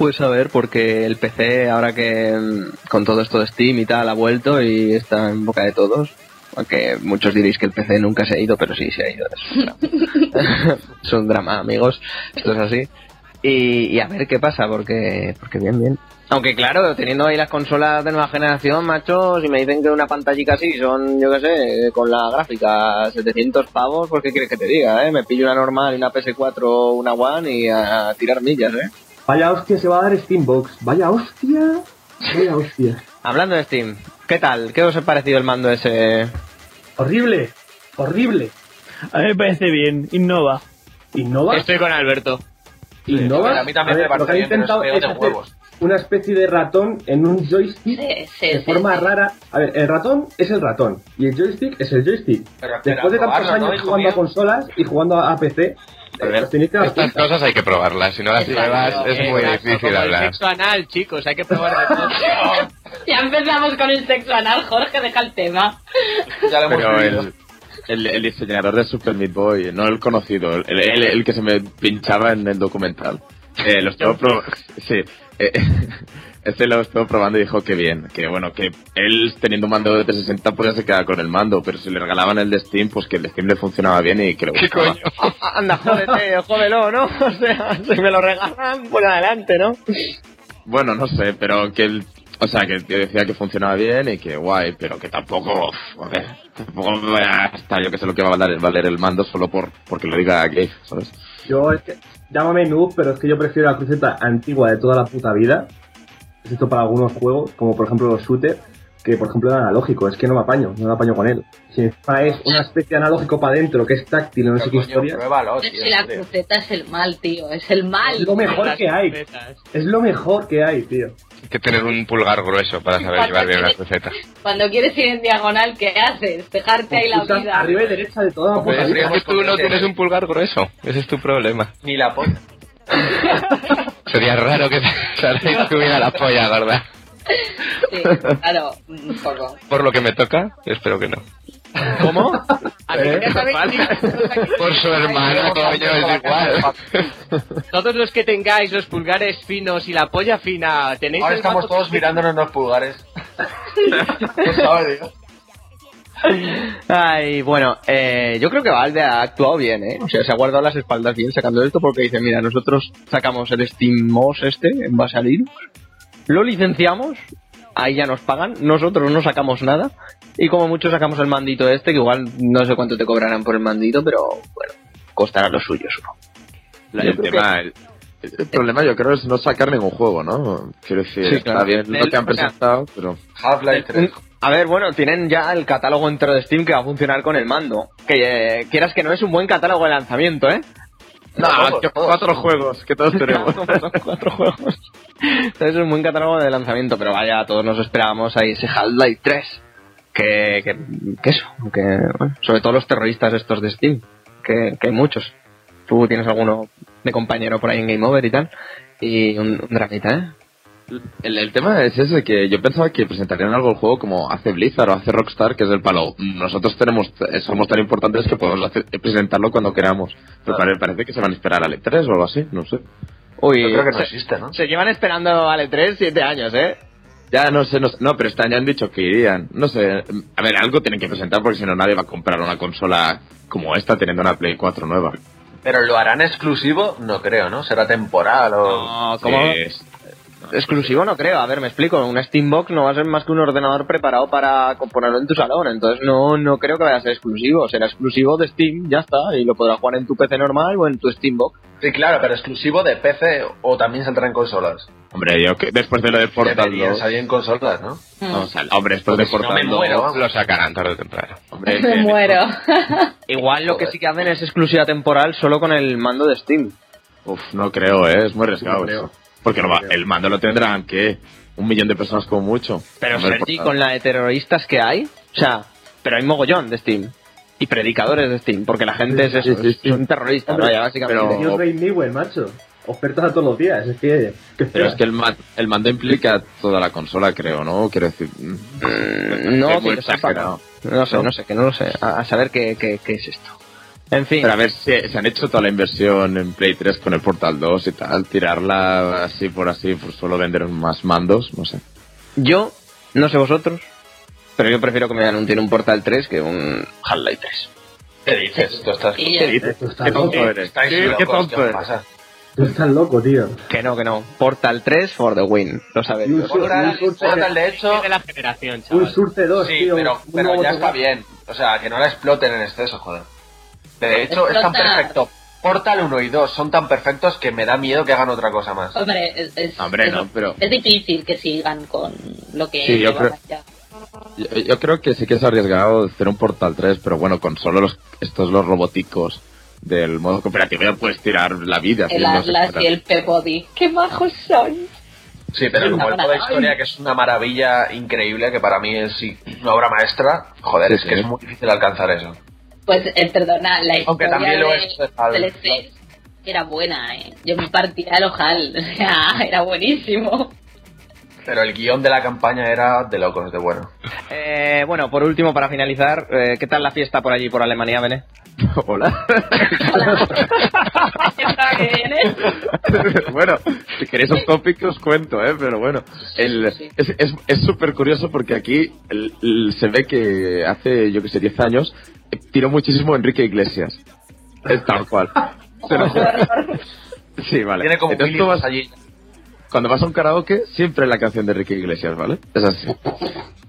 Pues a ver, porque el PC, ahora que mm, con todo esto de Steam y tal, ha vuelto y está en boca de todos. Aunque muchos diréis que el PC nunca se ha ido, pero sí se ha ido. Es un drama, amigos. Esto es así. Y, y a ver qué pasa, porque, porque bien, bien. Aunque claro, teniendo ahí las consolas de nueva generación, macho, si me dicen que una pantallita así son, yo qué sé, con la gráfica 700 pavos, pues qué quieres que te diga, ¿eh? Me pillo una normal y una PS4, una One y a, tirar millas, ¿eh? Vaya hostia se va a dar Steambox. Vaya hostia. Vaya hostia. Hablando de Steam, ¿qué tal? ¿Qué os ha parecido el mando ese? Horrible. Horrible. A mí me parece bien, innova. ¿Innova? Estoy con Alberto. ¿Innova? A mí también ver, me lo que parece ha bien, pero intentado es feo es de huevos. una especie de ratón en un joystick Sí, sí, de sí, forma sí. rara. A ver, el ratón es el ratón y el joystick es el joystick. Pero Después de tantos probarlo, ¿no, años jugando a consolas y jugando a PC, Estas cosas hay que probarlas, si no las pruebas es muy Exacto, difícil como el hablar. sexo anal, chicos, hay que probar de todo. Ya empezamos con el sexo anal, Jorge, deja el tema. Ya lo hemos Pero vivido. el, el, el diseñador de Super Meat Boy, no el conocido, el, el, el que se me pinchaba en el documental. Eh, lo estuvo probando. Sí. eh, este lo estuvo probando y dijo que bien, que bueno, que él teniendo un mando de 360 podía se quedar con el mando, pero si le regalaban el de Steam, pues que el de Steam le funcionaba bien y que le ¿Qué gustaba. coño? Anda, jódete, jódelo, ¿no? O sea, si me lo regalan, por adelante, ¿no? Bueno, no sé, pero que él, o sea, que decía que funcionaba bien y que guay, pero que tampoco, uf, a ver, tampoco hasta yo que sé lo que va a valer, valer el mando solo por porque lo diga Gabe, ¿sabes? Yo es que, llámame noob, pero es que yo prefiero la cruceta antigua de toda la puta vida, excepto para algunos juegos, como por ejemplo los shooters, que por ejemplo el analógico, es que no me apaño, no me apaño con él. Si encima es una especie de analógico para adentro que es táctil, no sé Pero, qué historia, pruébalo, Si tío, la tío. cruceta es el mal, tío, es el mal. es lo mejor que hay, es lo mejor que hay, tío. Hay que tener un pulgar grueso para saber llevar bien una receta. Cuando quieres ir en diagonal, ¿qué haces? Dejarte ahí la vida. arriba y derecha de toda la Pues es que tú no tienes un pulgar grueso, ese es tu problema. Ni la polla. Sería raro que te tuviera la polla, gorda. Sí, claro, un poco. Por lo que me toca, espero que no. ¿Cómo? A mí ya sabéis, Por su hermano, coño, es igual. todos los que tengáis los pulgares finos y la polla fina, tenéis Ahora estamos todos que- mirándonos los pulgares. ¿Qué sabe Dios? Ay, bueno, eh, yo creo que Valve ha actuado bien, ¿eh? O sea, se ha guardado las espaldas bien sacando esto porque dice, mira, nosotros sacamos el SteamOS este en base a Linux, lo licenciamos, ahí ya nos pagan, nosotros no sacamos nada y como mucho sacamos el mandito este, que igual no sé cuánto te cobrarán por el mandito, pero bueno, costará lo suyo, supongo. La- el, tema, el, el problema yo creo es no sacar ningún juego, ¿no? Quiero decir, Sí, claro. está bien lo que han presentado, pero... Half-Life 3. A ver, bueno, tienen ya el catálogo entero de Steam que va a funcionar con el mando. Que eh, quieras que no es un buen catálogo de lanzamiento, ¿eh? No, que cuatro juegos que todos tenemos. Son cuatro juegos. Entonces es un buen catálogo de lanzamiento, pero vaya, todos nos esperábamos ahí ese Half-Life 3. Que, que, que eso, que, bueno, sobre todo los terroristas estos de Steam, que, que hay muchos. Tú tienes alguno de compañero por ahí en Game Over y tal, y un, un dramita, ¿eh? El, el tema es ese, que yo pensaba que presentarían algo el juego como hace Blizzard o hace Rockstar, que es el palo. Nosotros tenemos somos tan importantes que podemos hacer- presentarlo cuando queramos. Pero pare- parece que se van a esperar al E3 o algo así, no sé. Uy, Yo creo que no se, existe, ¿no? se llevan esperando al E3 siete años, ¿eh? Ya no sé, no, sé- no, pero este año han dicho que irían. No sé, a ver, algo tienen que presentar porque si no nadie va a comprar una consola como esta teniendo una Play 4 nueva. Pero lo harán exclusivo, no creo, ¿no? Será temporal o. No, ¿cómo? Sí, Exclusivo no creo, a ver, me explico, un Steambox no va a ser más que un ordenador preparado para ponerlo en tu salón, entonces no, no creo que vaya a ser exclusivo, será exclusivo de Steam, ya está, y lo podrás jugar en tu PC normal o en tu Steambox. Sí, claro, pero exclusivo de PC o también saldrá en consolas. Hombre, yo que después de lo de Portal Deberían 2... salir en consolas, ¿no? Vamos a- hombre, después de si no Portal me 2... muero, vamos. Lo sacarán tarde o temprano. Hombre, Me muero. Igual lo que sí que hacen es exclusiva temporal solo con el mando de Steam. Uf, no creo, ¿eh? Es muy arriesgado No. Porque no va- No el mando lo tendrán, ¿qué? Un millón de personas como mucho. Pero Hombre, Sergi, con la de terroristas que hay, o sea, pero hay mogollón de Steam. Y predicadores de Steam, porque la gente es eso, Sí, sí, sí. son terroristas, Hombre, vaya, básicamente. pero- Dios Rey Newell, macho. Ofertas a todos los días, es que... que Pero es que el, man- el mando implica toda la consola, creo, ¿no? Quiero decir... mm, no, es que. No sé, ¿No? no sé, que no lo sé. A, a saber qué, qué, qué es esto. En fin. Pero a ver, si se han hecho toda la inversión en Play 3 con el Portal 2 y tal, tirarla así por así, por solo vender más mandos, no sé. Yo, no sé vosotros, pero yo prefiero que me anuncien un Portal 3 que un Half-Life 3. ¿Qué dices? Tú estás... ¿Qué dices? ¿Qué loco. tonto eres? ¿Qué, locos, qué ¿qué tonto eres? pasa? Tú estás loco, tío. Que no, que no. Portal 3 for the win. Lo sabéis. Un sur- Portal, un Portal, de hecho, de la generación, un chaval. Surce 2, sí, tío. pero, un pero ya está bien. O sea, que no la exploten en exceso, joder. De hecho, es tan perfecto. Portal 1 y 2 son tan perfectos que me da miedo que hagan otra cosa más. Hombre, es, es- Hombre, es- no, pero- es difícil que sigan con lo que Sí, yo creo- ya. Yo, yo creo que sí que es arriesgado hacer un Portal 3, pero bueno, con solo los, estos los roboticos del modo cooperativo ya puedes tirar la vida. El Atlas y el Peabody. ¡Qué majos son! Sí, pero como el una modo historia, que es una maravilla increíble, que para mí es sí, una obra maestra, joder, Sí, es que es muy difícil alcanzar eso. Pues, eh, perdona, la Aunque historia también lo de, es, al- del E3 era buena, ¿eh? Yo me partía el ojal, o sea, era buenísimo. Pero el guion de la campaña era de locos, de bueno. Eh, bueno, por último, para finalizar, eh, ¿qué tal la fiesta por allí, por Alemania, Bene? Hola. ¿eh? bueno, si queréis un topic os cuento, ¿eh? Pero bueno, el, sí. es es- es súper curioso porque aquí el- el- se ve que hace, yo que sé, 10 años, tiró muchísimo Enrique Iglesias. Es tal cual. Sí, vale. Tiene como Entonces tú vas- allí. cuando vas a un karaoke, siempre la canción de Enrique Iglesias, ¿vale? Es así.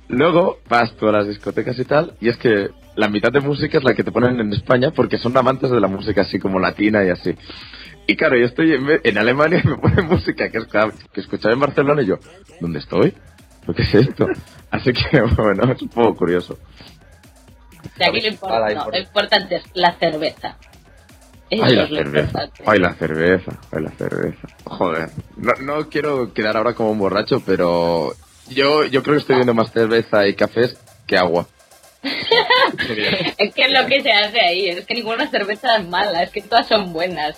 Luego vas tú a las discotecas y tal, y es que la mitad de música es la que te ponen en España porque son amantes de la música así como latina y así. Y claro, yo estoy en, en Alemania y me ponen música que, que escuchaba en Barcelona y yo, ¿dónde estoy? ¿Lo que es esto? Así que, bueno, es un poco curioso. Y aquí lo, no, importante es la cerveza. Eso la cerveza. Ay, la cerveza. Ay, la cerveza. Joder. No, no quiero quedar ahora como un borracho, pero yo, yo creo que estoy viendo más cerveza y cafés que agua. Es que es lo que se hace ahí, es que ninguna cerveza es mala, es que todas son buenas.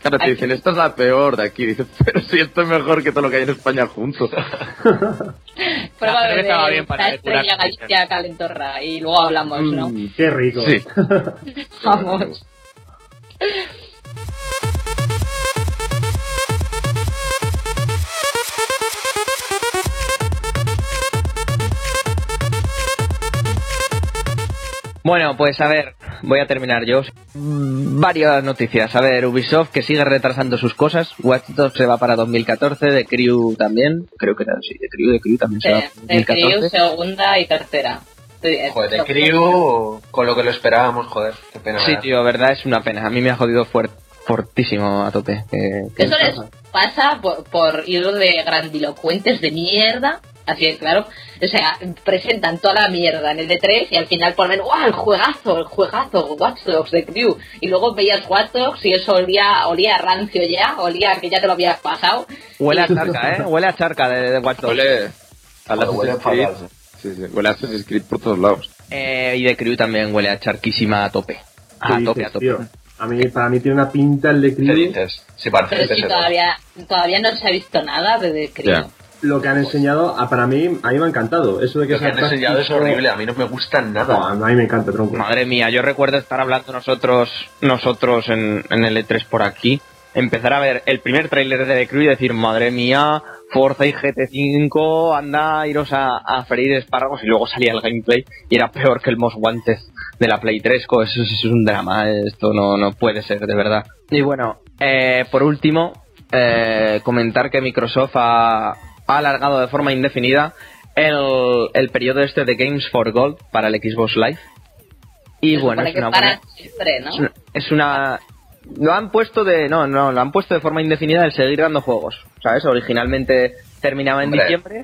Claro, te dicen, esta es la peor de aquí. Dices, pero si esto es mejor que todo lo que hay en España juntos. Prueba La de va bien para la depurar estrella Galicia Calentorra y luego hablamos, ¿no? Mm, qué rico. Sí. Vamos. Bueno, pues a ver, voy a terminar yo. Mm, Varias noticias. A ver, Ubisoft que sigue retrasando sus cosas. Watch Dogs se va para 2014, de Crew también. Creo que era así, de Crew, de Crew también se va de Crew, 2014. segunda y tercera. Sí, Joder, de esto- Crew, con lo que lo esperábamos, joder, qué pena. Sí, tío, verdad, es una pena. A mí me ha jodido fuert- fortísimo a tope. que- que- Eso les pasa por, por ir de grandilocuentes de mierda. Así es, claro. O sea, presentan toda la mierda en el D3 y al final ponen, ¡guau! El juegazo, el juegazo, Watch Dogs de Crew. Y luego veías Watch Dogs y eso olía, olía a rancio ya, olía a que ya te lo habías pasado. Huele a charca, ¿eh? Huele a charca de, de Watch Dogs. Huele a Joder, huele Creed. fatal, Sí, sí. Huele a Assassin's Creed por todos lados. Eh, y de Crew también huele a charquísima a tope. ¿Qué A dices, tope, a tope. tío? A mí, para mí tiene una pinta el de ¿Qué Crew. dices? Sí, parece Pero si todavía, todavía no se ha visto nada de The Crew. Lo que han enseñado, ah, para mí, a mí me ha encantado. Eso de que Lo que han enseñado es horrible, a mí no me gusta No, nada. a mí me encanta, tronco. Madre mía, yo recuerdo estar hablando nosotros nosotros en, en el E3 por aquí, empezar a ver el primer tráiler de The Crew y decir, madre mía, Forza y GT5, anda, iros a, a freír espárragos y luego salía el gameplay y era peor que el Most Wanted de la Play 3, co, eso, eso es un drama, esto no, no puede ser, de verdad. Y bueno, eh, por último, eh, comentar que Microsoft ha, ha alargado de forma indefinida el, el periodo este de Games for Gold para el Xbox Live. Y Se bueno, es una buena, siempre, ¿no? es una- es una lo han puesto de no no lo han puesto de forma indefinida el seguir dando juegos sabes originalmente terminaba en Hombre. diciembre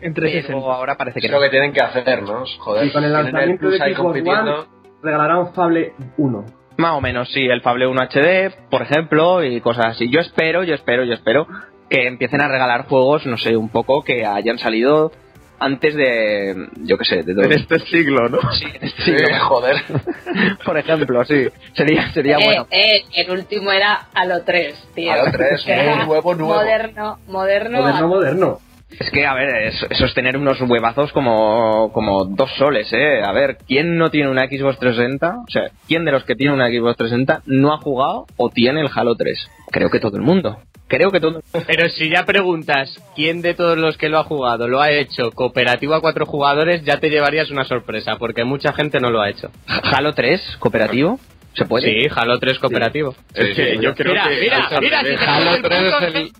En pero 360. ahora parece que Es no lo que tienen que hacer, ¿no? Joder, Y con el lanzamiento Plus de ahí Xbox compitiendo. One, regalarán Fable 1. más o menos sí el Fable 1 HD por ejemplo y cosas así yo espero yo espero yo espero que empiecen a regalar juegos no sé un poco que hayan salido antes de yo qué sé de En este siglo, ¿no? sí, en este Sí, siglo. joder. por ejemplo sí sería sería eh, bueno eh, el último era Halo 3, tío. Halo 3, Que era nuevo, nuevo. Moderno, moderno. Moderno, moderno. Es que, a ver, eso, es tener unos huevazos como, como dos soles, ¿eh? A ver, ¿quién no tiene una Xbox 360? O sea, ¿quién de los que tiene una Xbox 360 no ha jugado o tiene el Halo 3? Creo que todo el mundo. Creo que todo Pero si ya preguntas quién de todos los que lo ha jugado lo ha hecho cooperativo a cuatro jugadores, ya te llevarías una sorpresa, porque mucha gente no lo ha hecho. Halo 3, cooperativo. ¿Se puede? Sí, Halo 3 cooperativo. Es Sí, que sí, yo creo Mira, que... mira, mira, revés. si Halo tenemos 3 es el-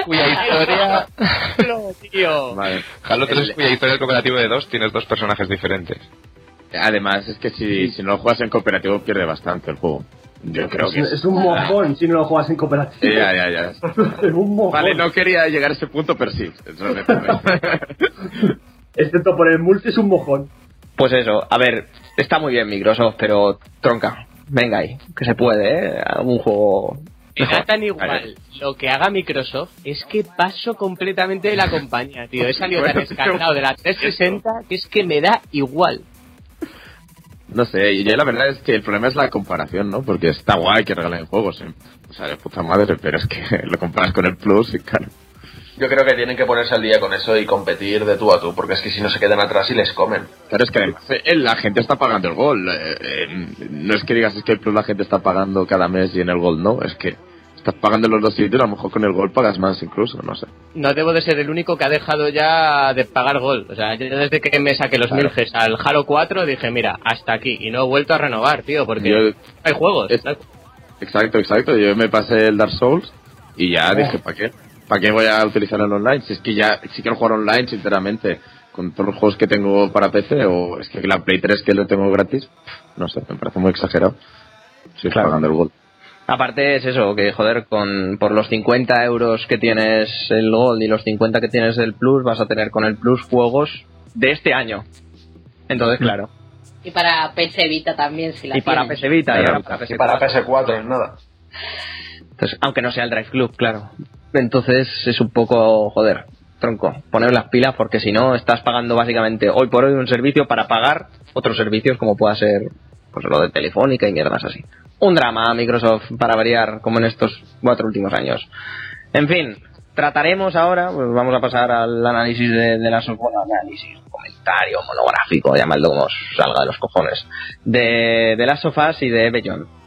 cuya historia... Halo, tío. Vale. Halo 3 El- cuya historia del cooperativo de dos tienes dos personajes diferentes. Además, es que si, si no lo juegas en cooperativo pierde bastante el juego. Yo creo que Es, es un mojón si no lo juegas en cooperativa. Ya, ya, ya. es un mojón. Vale, no quería llegar a ese punto, pero sí. Eso me Excepto por el multi es un mojón. Pues eso, a ver, está muy bien Microsoft, pero tronca, venga ahí, que se puede, ¿eh? Un juego Me da tan igual lo que haga Microsoft, es que paso completamente de la compañía, tío. He salido tan escaldado de la 360 que es que me da igual. No sé, y yo la verdad es que el problema es la comparación, ¿no? Porque está guay que regalen juegos, ¿eh? o sea, de puta madre, pero es que lo comparas con el Plus y claro. Yo creo que tienen que ponerse al día con eso y competir de tú a tú, porque es que si no se quedan atrás y les comen. Claro, es que además eh, la gente está pagando el gol. eh, eh, no es que digas es que el Plus la gente está pagando cada mes y en el gol no, es que estás pagando los dos sitios, a lo mejor con el gol pagas más incluso, no sé. No debo de ser el único que ha dejado ya de pagar gol. O sea, yo desde que me saqué los Claro. mil Gs al Halo 4 dije, mira, hasta aquí. Y no he vuelto a renovar, tío, porque Yo- hay juegos. es- Exacto, exacto. Yo me pasé el Dark Souls y ya dije, ¿para qué? ¿Para qué voy a utilizar el online? Si es que ya, si quiero jugar online, sinceramente, con todos los juegos que tengo para PC, o es que la Play 3 que lo tengo gratis, no sé, me parece muy exagerado. Estoy Claro. pagando el gol. Aparte es eso, que joder, con por los 50 euros que tienes el Gold y los 50 que tienes el Plus, vas a tener con el Plus juegos de este año. Entonces, claro. Y para PC Vita también, si la Y para tienes. PC Vita y para PS4. Y para PS4 es nada. Entonces, aunque no sea el Drive Club, claro. Entonces es un poco, joder, tronco, poner las pilas porque si no estás pagando básicamente hoy por hoy un servicio para pagar otros servicios como pueda ser pues lo de Telefónica y mierdas así. Un drama Microsoft para variar como en estos cuatro últimos años. En fin, trataremos ahora, pues vamos a pasar al análisis de, de las bueno, análisis, comentario, monográfico, llamadlo como salga de los cojones, de, de las sofás y de Beyond.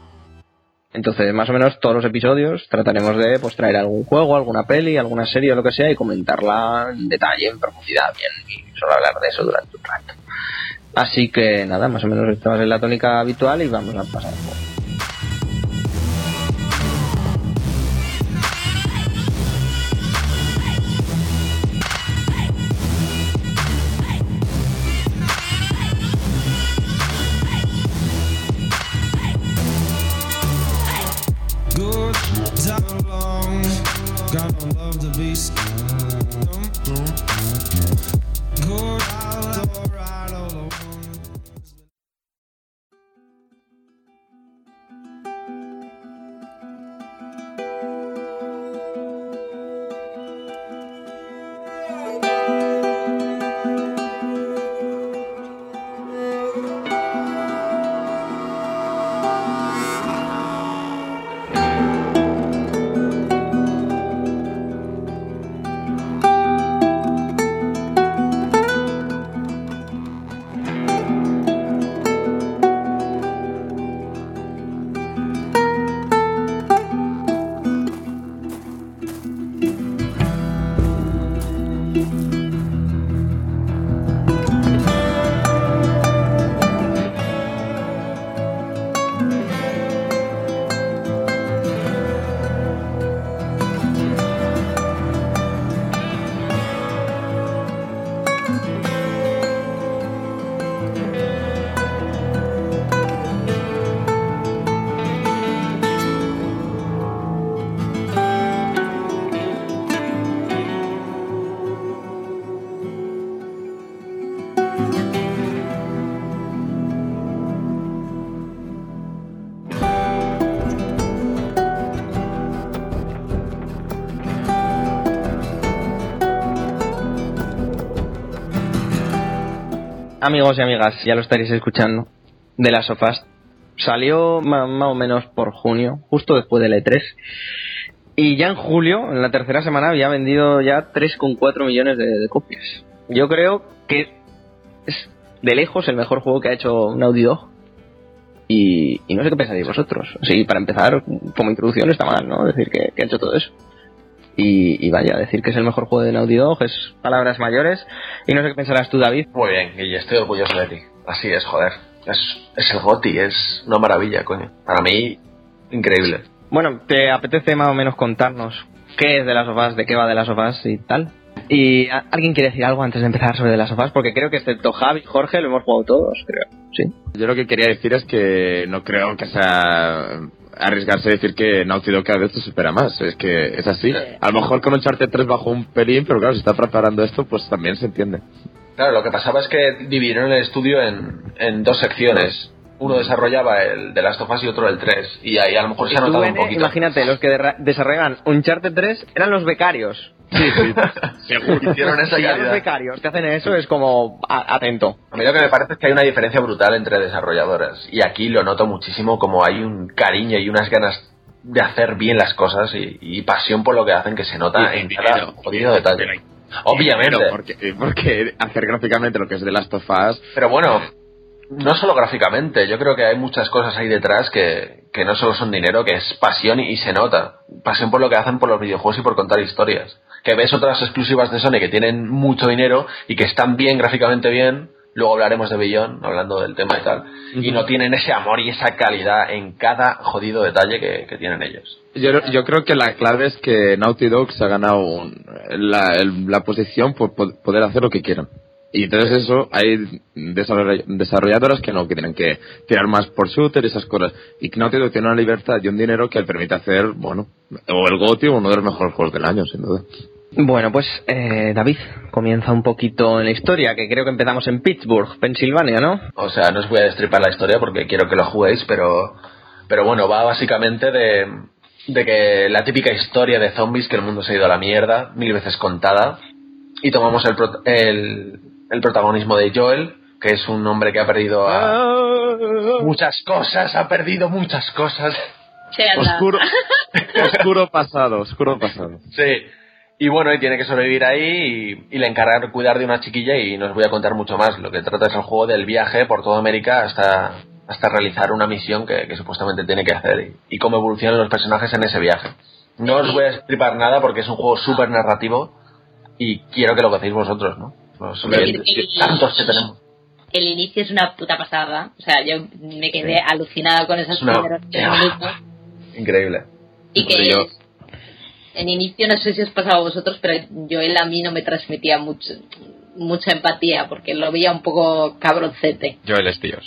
Entonces, más o menos todos los episodios trataremos de pues traer algún juego, alguna peli, alguna serie o lo que sea y comentarla en detalle, en profundidad, bien, y solo hablar de eso durante un rato. Así que nada, más o menos esta va a ser la tónica habitual y vamos a pasar al Amigos y amigas, ya lo estaréis escuchando, de las sofás. Salió más o menos por junio, justo después del E3. Y ya en julio, en la tercera semana, había vendido ya 3,4 millones de, de copias. Yo creo que es de lejos el mejor juego que ha hecho Naughty Dog. Y, y no sé qué pensaréis vosotros. Sí, para empezar, como introducción está mal, ¿no? Decir que, que ha hecho todo eso. Y, y vaya, decir que es el mejor juego de Naughty Dog es palabras mayores. Y no sé qué pensarás tú, David. Muy bien, y estoy orgulloso de ti. Así es, joder. es, es el GOTI, es una maravilla, coño. Para mí, increíble. Bueno, ¿te apetece más o menos contarnos qué es de las sofás, de qué va de las sofás y tal? ¿Y alguien quiere decir algo antes de empezar sobre de las sofás? Porque creo que excepto Javi y Jorge lo hemos jugado todos, creo. Sí. Yo lo que quería decir es que no creo que sea arriesgarse a decir que Naughty Dog cada vez se supera más. Es que es así. A lo mejor con Uncharted 3 bajó un pelín, pero claro, si está preparando esto, pues también se entiende. Claro, lo que pasaba es que dividieron el estudio en, en dos secciones. Uno desarrollaba el de Last of Us y otro el 3. Y ahí a lo mejor se ha notado un Bene, poquito. Imagínate, los que desarrollan Uncharted 3 eran los becarios. Sí, sí. Seguro. Hicieron esa Si ya los becarios que hacen eso es como a- atento. A mí lo que me parece es que hay una diferencia brutal entre desarrolladoras. Y aquí lo noto muchísimo como hay un cariño y unas ganas de hacer bien las cosas y, y pasión por lo que hacen que se nota Y en cada jodido detalle. Pero- Obviamente. Pero porque, porque hacer gráficamente lo que es de Last of Us Pero bueno, no solo gráficamente, yo creo que hay muchas cosas ahí detrás que, que no solo son dinero, que es pasión y, y se nota. Pasión por lo que hacen por los videojuegos y por contar historias. Que ves otras exclusivas de Sony que tienen mucho dinero y que están bien gráficamente bien. Luego hablaremos de Beyond, hablando del tema y tal. Y no tienen ese amor y esa calidad en cada jodido detalle que, que tienen ellos. Yo, yo creo que la clave es que Naughty Dog se ha ganado un- la, el- la posición por po- poder hacer lo que quieran. Y entonces eso, hay desarroll- desarrolladoras que no, que tienen que tirar más por shooter y esas cosas. Y Naughty Dog tiene una libertad y un dinero que le permite hacer, bueno, o el GOTY o uno de los mejores juegos del año, sin duda. Bueno, pues eh, David, comienza un poquito en la historia, que creo que empezamos en Pittsburgh, Pensilvania, ¿no? O sea, no os voy a destripar la historia porque quiero que lo juguéis, pero, pero bueno, va básicamente de, de que la típica historia de zombies que el mundo se ha ido a la mierda, mil veces contada, y tomamos el, prot- el, el protagonismo de Joel, que es un hombre que ha perdido a muchas cosas, ha perdido muchas cosas. Oscuro, oscuro pasado, oscuro pasado. Sí. Y bueno, y tiene que sobrevivir ahí y, y le encargan cuidar de una chiquilla y no os voy a contar mucho más. Lo que trata es el juego del viaje por toda América hasta, hasta realizar una misión que, que supuestamente tiene que hacer y, y cómo evolucionan los personajes en ese viaje. No os voy a extripar nada porque es un juego súper narrativo y quiero que lo hacéis vosotros, ¿no? Los el- tantos que tenemos. El inicio es una puta pasada. O sea, yo me quedé alucinada con esos Es una- primeros tres minutos. Increíble. Y que Yo- en inicio, no sé si os pasaba a vosotros, pero yo él a mí no me transmitía mucho, mucha empatía porque lo veía un poco cabroncete. Joel es Dios.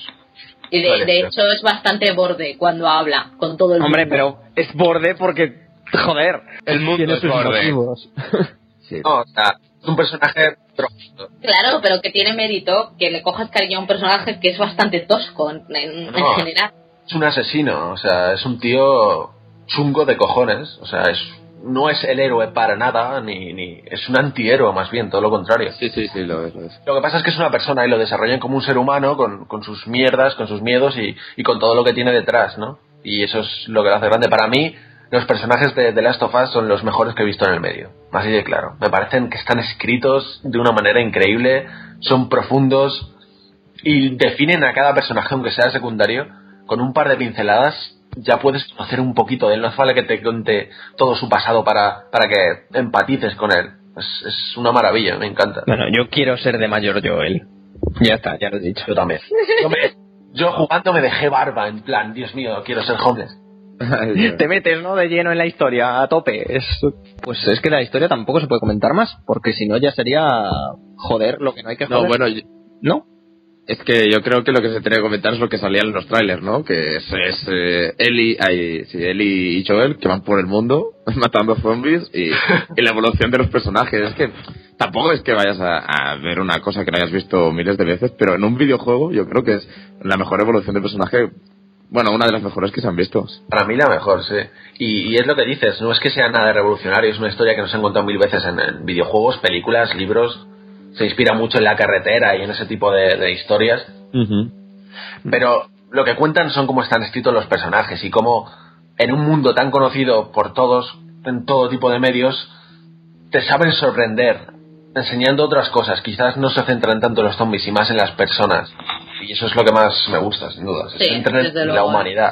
Y de, sí. hecho es bastante borde cuando habla con todo el Hombre, mundo. pero es borde porque, joder, el mundo tiene es sus borde. motivos. No, o sea, es un personaje profundo. Claro, pero que tiene mérito que le cojas cariño a un personaje que es bastante tosco en, en- en No. general. es un asesino, o sea, es un tío chungo de cojones, o sea, es no es el héroe para nada, ni, ni es un antihéroe más bien, todo lo contrario. Sí, sí, sí, lo es, lo es. Lo que pasa es que es una persona y lo desarrollan como un ser humano con, con sus mierdas, con sus miedos y, y con todo lo que tiene detrás, ¿no? Y eso es lo que lo hace grande. Para mí, los personajes de The Last of Us son los mejores que he visto en el medio. Así de claro. Me parecen que están escritos de una manera increíble, son profundos y definen a cada personaje, aunque sea secundario, con un par de pinceladas ya puedes conocer un poquito de él. No hace falta que te cuente todo su pasado para, para que empatices con él. Es, es una maravilla, me encanta. Bueno, yo quiero ser de mayor Joel. Ya está, ya lo he dicho. Yo también. Yo, me- yo jugando me dejé barba, en plan, Dios mío, quiero ser homeless. Te metes, ¿no? De lleno en la historia, a tope. Es, pues es que la historia tampoco se puede comentar más, porque si no ya sería joder lo que no hay que joder. No, bueno, yo- ¿No? Es que yo creo que lo que se tiene que comentar es lo que salía en los trailers, ¿no? Que es, es eh, Ellie, ay, sí, Ellie y Joel que van por el mundo matando zombies y, y la evolución de los personajes. Es que tampoco es que vayas a, a ver una cosa que no hayas visto miles de veces, pero en un videojuego yo creo que es la mejor evolución de personaje, bueno, una de las mejores que se han visto. Para mí la mejor, sí. Y, y es lo que dices, no es que sea nada revolucionario, es una historia que nos han contado mil veces en, en videojuegos, películas, libros. Se inspira mucho en la carretera y en ese tipo de, de historias. Pero lo que cuentan son cómo están escritos los personajes y cómo en un mundo tan conocido por todos, en todo tipo de medios, te saben sorprender enseñando otras cosas. Quizás no se centran tanto en los zombies y más en las personas. Y eso es lo que más me gusta, sin duda. Se Sí, centran en desde la luego. humanidad.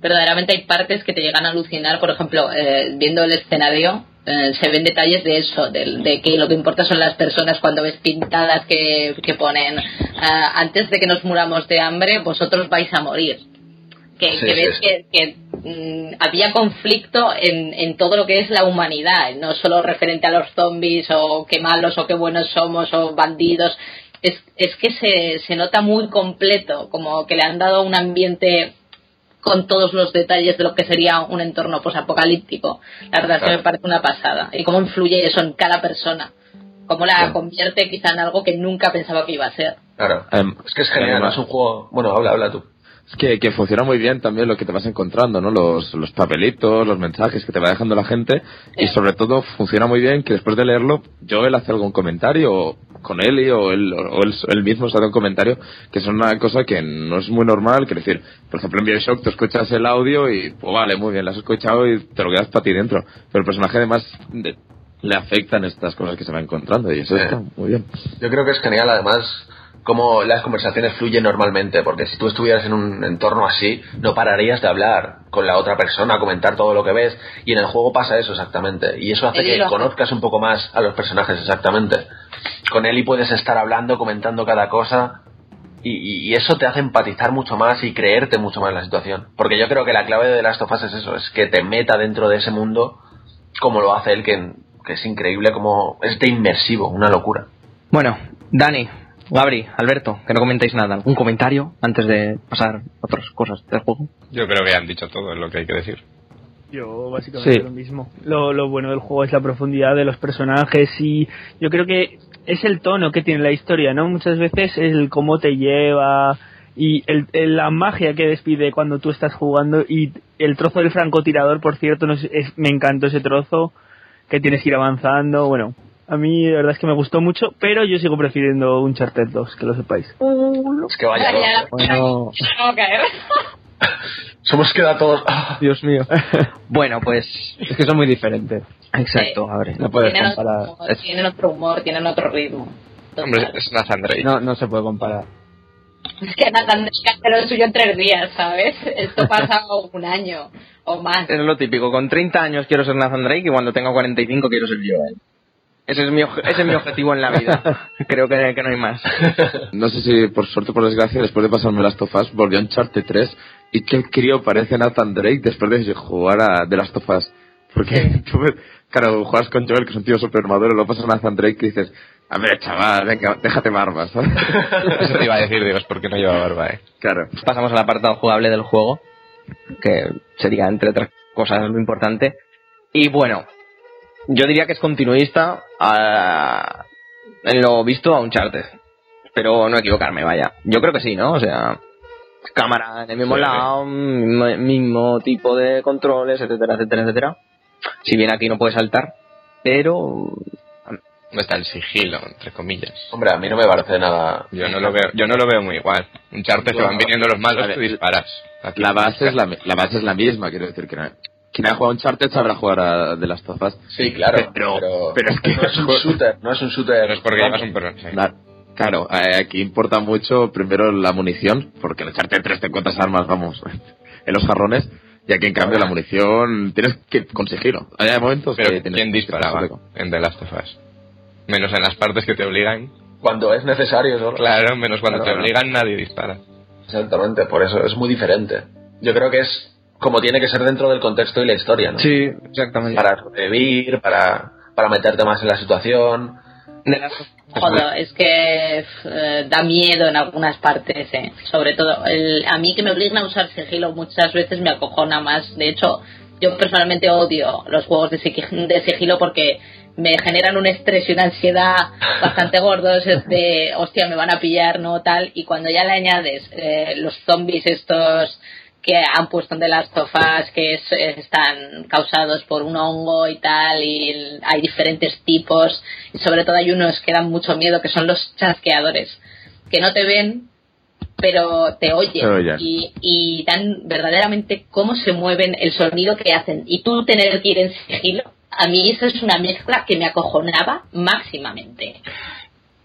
verdaderamente hay partes que te llegan a alucinar. Por ejemplo, eh, viendo el escenario, eh, se ven detalles de eso, de, de que lo que importa son las personas cuando ves pintadas que, que ponen ah, antes de que nos muramos de hambre, vosotros vais a morir. Que, Sí, que sí, ves sí. que, que, mm, había conflicto en, en todo lo que es la humanidad, no solo referente a los zombies o qué malos o qué buenos somos o bandidos. Es, es que se, se nota muy completo, como que le han dado un ambiente con todos los detalles de lo que sería un entorno posapocalíptico. La verdad es que Claro. me parece una pasada. Y cómo influye eso en cada persona. Cómo la Claro. convierte quizá en algo que nunca pensaba que iba a ser. Claro. Em, Es que es genial, además- es un juego... Bueno, habla, habla tú. Es que, que funciona muy bien también lo que te vas encontrando, ¿no? Los, los papelitos, los mensajes que te va dejando la gente. Y sobre todo funciona muy bien que después de leerlo, Joel hace algún comentario, o con Eli, o él, o él, él mismo hace un comentario, que es una cosa que no es muy normal. Quiero decir, por ejemplo, en Bioshock tú escuchas el audio y, pues vale, muy bien, lo has escuchado y te lo quedas para ti dentro. Pero el personaje además de- le afectan estas cosas que se va encontrando y eso Sí. está muy bien. Yo creo que es genial, además, cómo las conversaciones fluyen normalmente, porque si tú estuvieras en un entorno así, no pararías de hablar con la otra persona, comentar todo lo que ves, y en el juego pasa eso exactamente, y eso hace que conozcas un poco más a los personajes exactamente. Con Eli puedes estar hablando, comentando cada cosa, y, y- y eso te hace empatizar mucho más y creerte mucho más en la situación. Porque yo creo que la clave de The Last of Us es eso, es que te meta dentro de ese mundo como lo hace él, que, que es increíble, como es de inmersivo, una locura. Bueno, Dani, Gabri, Alberto, que no comentéis nada. ¿Algún comentario antes de pasar a otras cosas del juego? Yo creo que han dicho todo lo que hay que decir. Yo básicamente Sí. lo mismo. Lo, lo bueno del juego es la profundidad de los personajes y yo creo que es el tono que tiene la historia, ¿no? Muchas veces el cómo te lleva y el, el- la magia que despide cuando tú estás jugando y el trozo del francotirador, por cierto, no sé, es- me encantó ese trozo que tienes que ir avanzando. Bueno, a mí la verdad es que me gustó mucho, pero yo sigo prefiriendo un Uncharted 2, que lo sepáis. Es que vaya. Bueno, Somos queda todos. ah. Dios mío. bueno, pues es que son muy diferentes. exacto, Gabri. No puedes tienen, otro comparar. humor, tienen otro humor, tienen otro ritmo. Hombre, es Nathan Drake. No, no se puede comparar. Es que Nathan Drake hace lo suyo en tres días, ¿sabes? Esto pasa un año o más. Es lo típico, con 30 años quiero ser Nathan Drake y cuando tenga 45 quiero ser Joel. Ese es mi, ese es mi objetivo en la vida. Creo que, que no hay más. No sé si por suerte o por desgracia, después de pasarme Last of Us, volvió a Uncharted 3 y qué crío parece Nathan Drake después de jugar a The Last of Us. Porque, tú claro, juegas con Joel, que es un tío super maduro, lo pasas a Nathan Drake y dices, a ver, chaval, venga, déjate barba, ¿sabes? Eso te iba a decir, Dios, ¿por qué no lleva barba, eh? Claro. Pasamos al apartado jugable del juego, que sería, entre otras cosas, lo importante. Y bueno, yo diría que es continuista a- en lo visto a Uncharted. Pero no equivocarme, vaya. Yo creo que sí, ¿no? O sea, cámara en el mismo Sí. lado, mismo, mismo tipo de controles, etcétera, etcétera, etcétera. Si bien aquí no puede saltar, pero No está el sigilo, entre comillas. Hombre, a mí no me parece nada. Yo no lo veo, yo no lo veo muy igual. Un charte se van viniendo los malos, tú disparas. Aquí La base, es la, la base es la misma, quiero decir que no- quien ha jugado Uncharted sabrá jugar a Last of Us. Sí, claro. Pero- pero, pero es que- no es un shooter, no es un shooter. No es porque llevas un perro. sí. Claro, eh, aquí importa mucho primero la munición, porque en Uncharted 3 te encuentras armas, vamos, en los jarrones, y aquí en cambio la munición tienes que conseguirlo. Hay momentos Pero que tienes ¿quién que disparaba en The Last of Us? Menos en las partes que te obligan. Cuando es necesario, solo. Claro, menos cuando Claro, te obligan nadie dispara. Exactamente, por eso es muy diferente. Yo creo que es como tiene que ser dentro del contexto y la historia, ¿no? sí, exactamente. Para sobrevivir, para, para meterte más en la situación. De las- Joder, es que eh, da miedo en algunas partes, eh. sobre todo. El, a mí que me obligan a usar sigilo muchas veces me acojona más. De hecho, yo personalmente odio los juegos de, sig- de sigilo porque me generan un estrés y una ansiedad bastante gordos de, hostia, me van a pillar, no tal. Y cuando ya le añades eh, los zombies estos que han puesto en The Last of Us, que es- están causados por un hongo y tal, y el- hay diferentes tipos, y sobre todo hay unos que dan mucho miedo, que son los chasqueadores, que no te ven, pero te oyen, y dan verdaderamente cómo se mueven, el sonido que hacen, y tú tener que ir en sigilo, a mí eso es una mezcla que me acojonaba máximamente.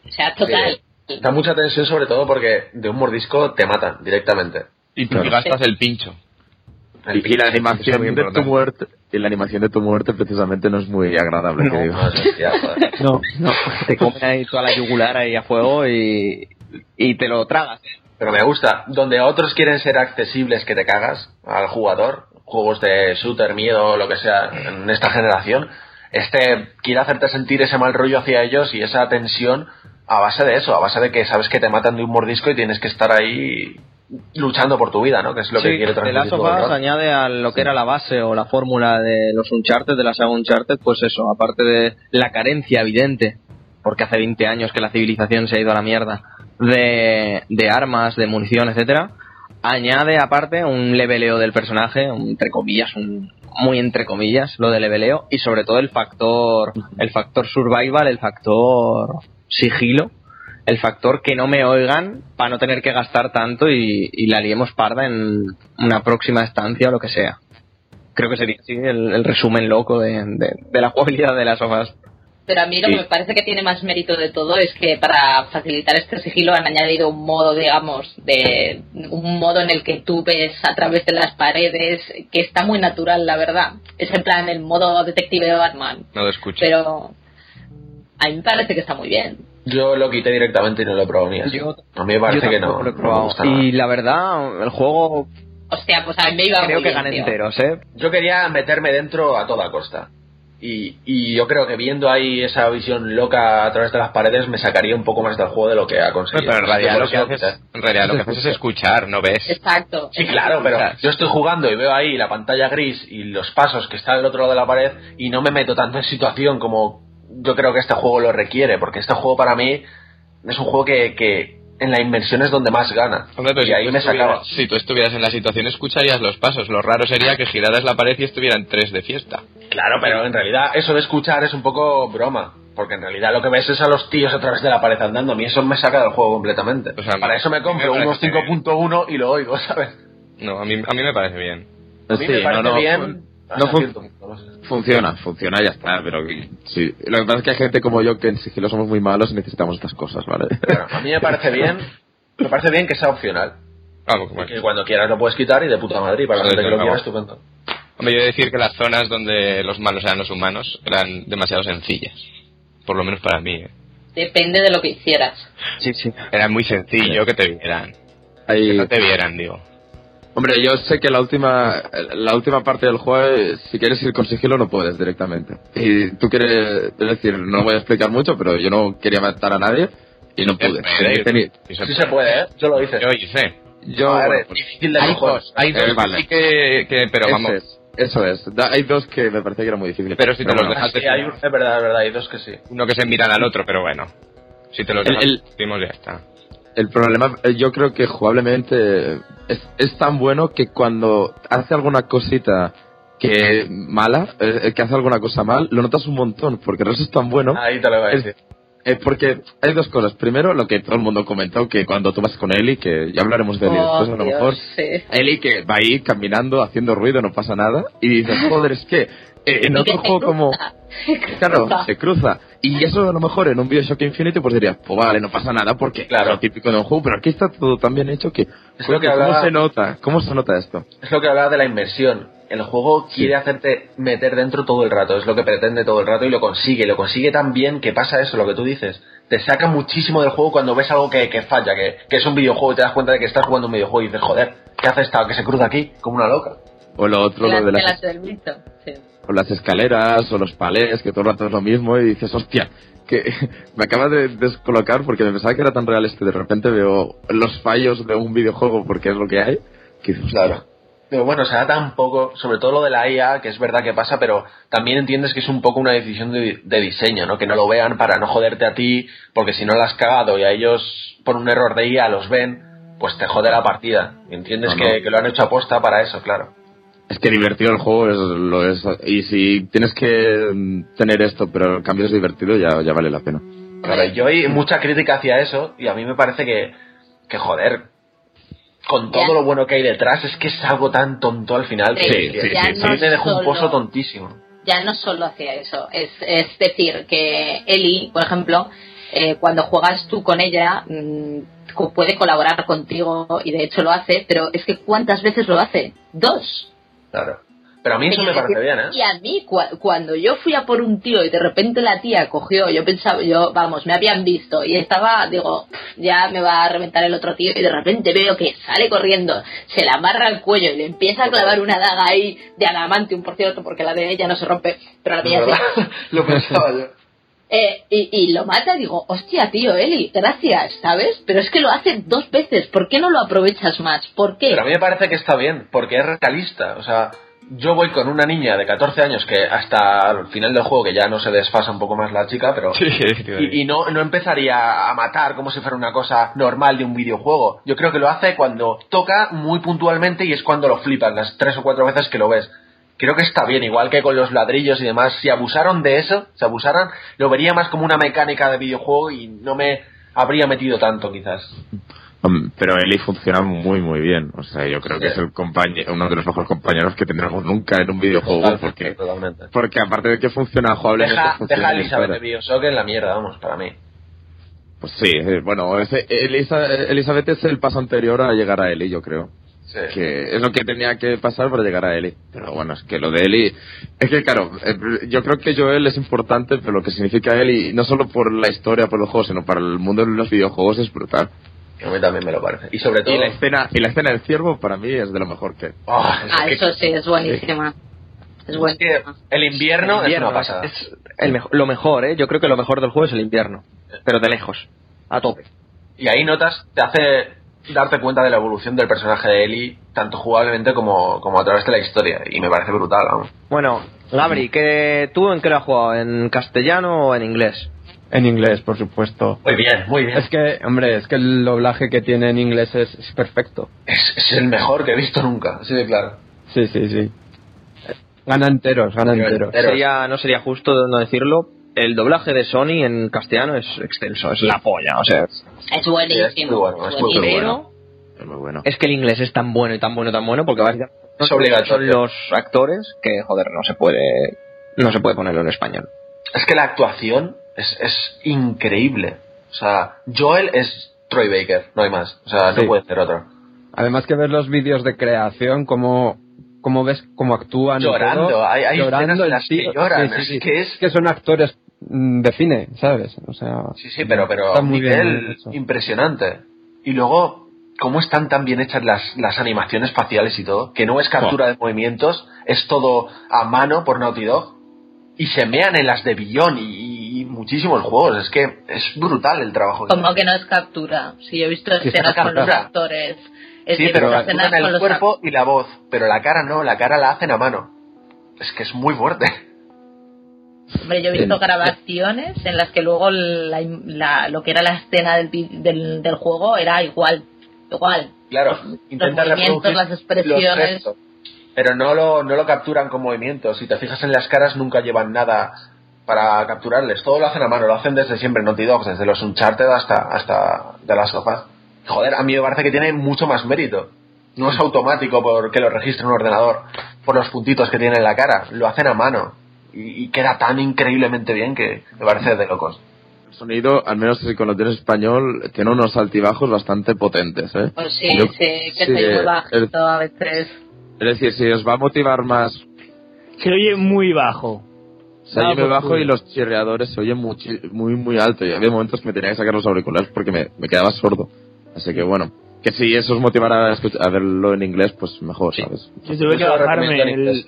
O sea, total. Da mucha tensión sobre todo porque de un mordisco te matan directamente. Y tú gastas el pincho. El Y, y la animación de tu muerte, y la animación de tu muerte precisamente no es muy agradable, que No. digo. No, no. Te comen ahí toda la yugular ahí a fuego y, y te lo tragas. Pero me gusta. Donde otros quieren ser accesibles que te cagas al jugador, juegos de shooter, miedo, lo que sea, en esta generación, este quiere hacerte sentir ese mal rollo hacia ellos y esa tensión a base de eso, a base de que sabes que te matan de un mordisco y tienes que estar ahí luchando por tu vida, ¿no? Que es lo que Sí, quiere The transmitir Last of Us añade a lo que era la base o la fórmula de los Uncharted, de la saga Uncharted, pues eso, aparte de la carencia evidente, porque hace 20 años que la civilización se ha ido a la mierda, de, de armas, de munición, etcétera, añade aparte un leveleo del personaje, un- entre comillas, un, muy entre comillas, lo de leveleo, y sobre todo el factor, el factor survival, el factor sigilo, el factor que no me oigan para no tener que gastar tanto y, y la liemos parda en una próxima estancia o lo que sea. Creo que sería así el, el resumen loco de, de- de la jugabilidad de las hojas. Pero a mí lo Sí. que me parece que tiene más mérito de todo es que para facilitar este sigilo han añadido un modo, digamos, de un modo en el que tú ves a través de las paredes, que está muy natural, la verdad. Es en plan el modo detective de Batman. No lo escucho. Pero a mí me parece que está muy bien. Yo lo quité directamente y no lo he probado ni así. Yo- a mí me parece que no, lo he me y la verdad, el juego Hostia, pues a mí me iba creo muy que bien, tío. enteros, ¿eh? Yo quería meterme dentro a toda costa. Y, y yo creo que viendo ahí esa visión loca a través de las paredes me sacaría un poco más del juego de lo que ha conseguido. Pero en realidad lo que haces, en realidad lo que haces es escuchar, no ves. Exacto. Sí, claro, pero yo estoy jugando y veo ahí la pantalla gris y los pasos que están al otro lado de la pared y no me meto tanto en situación como yo creo que este juego lo requiere, porque este juego para mí es un juego que, que en la inmersión es donde más gana. Hombre, pero y si ahí tú me estuvieras- sacaba. Si tú estuvieras en la situación, escucharías los pasos. Lo raro sería que giraras la pared y estuvieran tres de fiesta. Claro, pero en realidad eso de escuchar es un poco broma. Porque en realidad lo que ves es a los tíos a través de la pared andando. A mí eso me saca del juego completamente. O sea, Para eso me compro me unos parece 5.1 y lo oigo, ¿sabes? No, a mí, a mí me parece bien. A mí Sí, me parece no, no, bien. No fun- punto, no sé. Funciona, funciona, ya está, pero que- sí. Lo que pasa es que hay gente como yo que en sigilo somos muy malos y necesitamos estas cosas, ¿vale? Claro, a mí me parece bien. Me parece bien que sea opcional. Vamos, bueno. Que cuando quieras lo puedes quitar y de puta madre. Y para la gente que lo quiera, estupendo. Hombre, yo he de decir que las zonas donde los malos eran los humanos eran demasiado sencillas. Por lo menos para mí. ¿eh? Depende de lo que hicieras. Sí, sí. Era muy sencillo que te vieran. Que Hay- no te vieran, digo. Hombre, yo sé que la última la última parte del juego, si quieres ir con sigilo, no puedes directamente. Y tú quieres, es decir, no voy a explicar mucho, pero yo no quería matar a nadie y no pude. Sí Sí se puede, ¿eh? Yo lo hice. Yo hice. Yo, A ver, bueno, pues, difícil de Hay dos, hay dos Eh, que vale. sí que, que- pero vamos. es, eso es. Da- hay dos que me parecía que era muy difícil. Pero si te los bueno, dejas Sí, hay un- es verdad, es verdad. Hay dos que sí. Uno que se miran al otro, pero bueno. Si te los El- dejas, el- ya está. El problema, eh, yo creo que jugablemente eh, es, es tan bueno que cuando hace alguna cosita que mala, eh, que hace alguna cosa mal, lo notas un montón, porque el resto es tan bueno. Ahí te lo voy a Es- decir. Eh, porque hay dos cosas. Primero, lo que todo el mundo comentó, que cuando tú vas con Eli, que ya hablaremos de Eli Oh, después, a lo Dios, mejor. sí. Eli que va ahí caminando, haciendo ruido, no pasa nada. Y dices, joder, es que eh, en otro juego como... Claro, se cruza. Y eso a lo mejor en un Bioshock Infinity pues dirías, pues vale, no pasa nada porque Claro. es lo típico de un juego, pero aquí está todo tan bien hecho que... Es lo que ¿Cómo hablaba- se nota? ¿Cómo se nota esto? Es lo que hablaba de la inmersión. El juego quiere hacerte meter dentro todo el rato, es lo que pretende todo el rato y lo consigue. Lo consigue tan bien que pasa eso, lo que tú dices. Te saca muchísimo del juego cuando ves algo que, que falla, que, que es un videojuego y te das cuenta de que estás jugando un videojuego y dices, joder, ¿qué hace esta que se cruza aquí como una loca? O lo otro, lo de de las. Sí. o las escaleras, o los palés, que todo el rato es lo mismo y dices, hostia, que me acaba de descolocar porque me pensaba que era tan real esto y de repente veo los fallos de un videojuego porque es lo que hay, que dices, hostia, Pero bueno, se da tan poco, sobre todo lo de la IA, que es verdad que pasa, pero también entiendes que es un poco una decisión de, de diseño, ¿no? Que no lo vean para no joderte a ti, porque si no la has cagado y a ellos por un error de IA los ven, pues te jode la partida. Entiendes No, que, no. que lo han hecho aposta para eso, claro. Es que divertido el juego es lo es. Y si tienes que mm, tener esto, pero el cambio es divertido, ya, ya vale la pena. Claro, yo hay mucha crítica hacia eso y a mí me parece que, que joder, con todo Ya. lo bueno que hay detrás, es que es algo tan tonto al final Sí, que, ya que no me dejó un pozo tontísimo. ya no solo hacía eso, es, es decir, que Eli, por ejemplo, eh, cuando juegas tú con ella, mm, co- puede colaborar contigo y de hecho lo hace, pero es que ¿cuántas veces lo hace? Dos. Claro. Pero a mí eso me parece bien, ¿eh? Y a mí, cua- cuando yo fui a por un tío y de repente la tía cogió, yo pensaba, yo, vamos, me habían visto y estaba, digo, "Pff, ya me va a reventar el otro tío y de repente veo que sale corriendo, se la amarra al cuello y le empieza a clavar una daga ahí de adamantium, por cierto, porque la de ella no se rompe, pero la mía sí. Lo pensaba yo. Eh, y, y lo mata y digo, hostia, tío, Eli, gracias, ¿sabes? Pero es que lo hace dos veces, ¿por qué no lo aprovechas más? ¿Por qué? Pero a mí me parece que está bien, porque es realista. O sea, yo voy con una niña de 14 años que hasta el final del juego, que ya no se desfasa un poco más la chica, pero... Y, y no, no empezaría a matar como si fuera una cosa normal de un videojuego. Yo creo que lo hace cuando toca muy puntualmente y es cuando lo flipan, las tres o cuatro veces que lo ves. Creo que está bien, igual que con los ladrillos y demás. Si abusaron de eso, si abusaran, lo vería más como una mecánica de videojuego y no me habría metido tanto, quizás. Um, Pero Eli funciona muy muy bien. O sea, yo creo que es el compañe- uno de los mejores compañeros que tendremos nunca en un videojuego. Porque, totalmente. porque aparte de que funciona jugablemente, Deja, funciona deja Elizabeth de Bioshock en la mierda, vamos, para mí. Pues sí, eh, bueno, ese- Elisa- Elizabeth es el paso anterior a llegar a Eli, yo creo. Sí. Que es lo que tenía que pasar para llegar a Eli. Pero bueno, es que lo de Eli. Es que claro, eh, yo creo que Joel es importante, pero lo que significa Eli, no solo por la historia, por los juegos, sino para el mundo de los videojuegos, es brutal. A mí también me lo parece. Y sobre todo... Y la escena, y la escena del ciervo para mí es de lo mejor que. Ah, Ah, que- eso sí, es buenísima. Es es buenísima. el invierno, El invierno es una pasada. es el mejo- lo mejor, ¿eh? Yo creo que lo mejor del juego es el invierno. Pero de lejos. A tope. Y ahí notas, te hace darte cuenta de la evolución del personaje de Ellie, tanto jugablemente como, como a través de la historia. Y me parece brutal, vamos. Bueno, Gabri, ¿qué, ¿tú en qué lo has jugado? ¿En castellano o en inglés? En inglés, por supuesto. Muy bien, muy bien. Es que, hombre, es que el doblaje que tiene en inglés es, es perfecto. Es, es el mejor que he visto nunca, así de claro. Sí, sí, sí. Gana enteros, gana enteros. Sería, no sería justo no decirlo. El doblaje de Sony en castellano es extenso, es la polla. O sea, Es buenísimo. Es muy bueno, es muy buenísimo. pero Es muy bueno. es que el inglés es tan bueno y tan bueno y tan bueno porque básicamente Es obligatorio. son los actores que, joder, no se puede, no se puede ponerlo en español. Es que la actuación es, es increíble. O sea, Joel es Troy Baker, no hay más. O sea, no Sí. puede ser otro. Además que ver los vídeos de creación, cómo, cómo ves cómo actúan. y Llorando, todo, hay- hay escenas en las que lloran, Sí, sí, es sí. que es- que son actores mm, de cine, ¿sabes? O sea, Sí, sí, pero, pero a un nivel impresionante. Y luego, cómo están tan bien hechas las, las animaciones faciales y todo, que no es captura de movimientos, es todo a mano por Naughty Dog. Y se mean en las de Billón y muchísimos juegos. Es que es brutal el trabajo. que Como que no es captura. Si yo he visto Sí, escenas es con los actores. Es Sí, decir, pero escenas con el los cuerpo y la voz, pero la cara no, la cara la hacen a mano. Es que es muy fuerte. Hombre, yo he visto grabaciones en las que luego la, la- lo que era la escena del, del, del juego era igual. Igual. Claro, Los intentan movimientos, reproducir las los expresiones. gestos, pero no lo, no lo capturan con movimientos. Si te fijas en las caras, nunca llevan nada para capturarles. Todo lo hacen a mano, lo hacen desde siempre en Naughty Dogs, desde los Uncharted hasta, hasta de las sofás. Joder, a mí me parece que tiene mucho más mérito. No es automático porque lo registre un ordenador por los puntitos que tiene en la cara. Lo hacen a mano. Y, y queda tan increíblemente bien que me parece de locos. El sonido, al menos si con lo tienes español, tiene unos altibajos bastante potentes, ¿eh? Pues sí, Yo- sí, que sí, soy muy eh, bajito a veces. Es decir, si os va a motivar más, Se oye muy bajo. Se oye Ah, muy por bajo y los chirreadores se oyen muchi- muy, muy alto. Y había momentos que me tenía que sacar los auriculares porque me, me quedaba sordo. Así que bueno, que si eso os motivara a, escuch- a verlo en inglés, pues mejor, ¿sabes? Yo tuve que Yo bajarme el,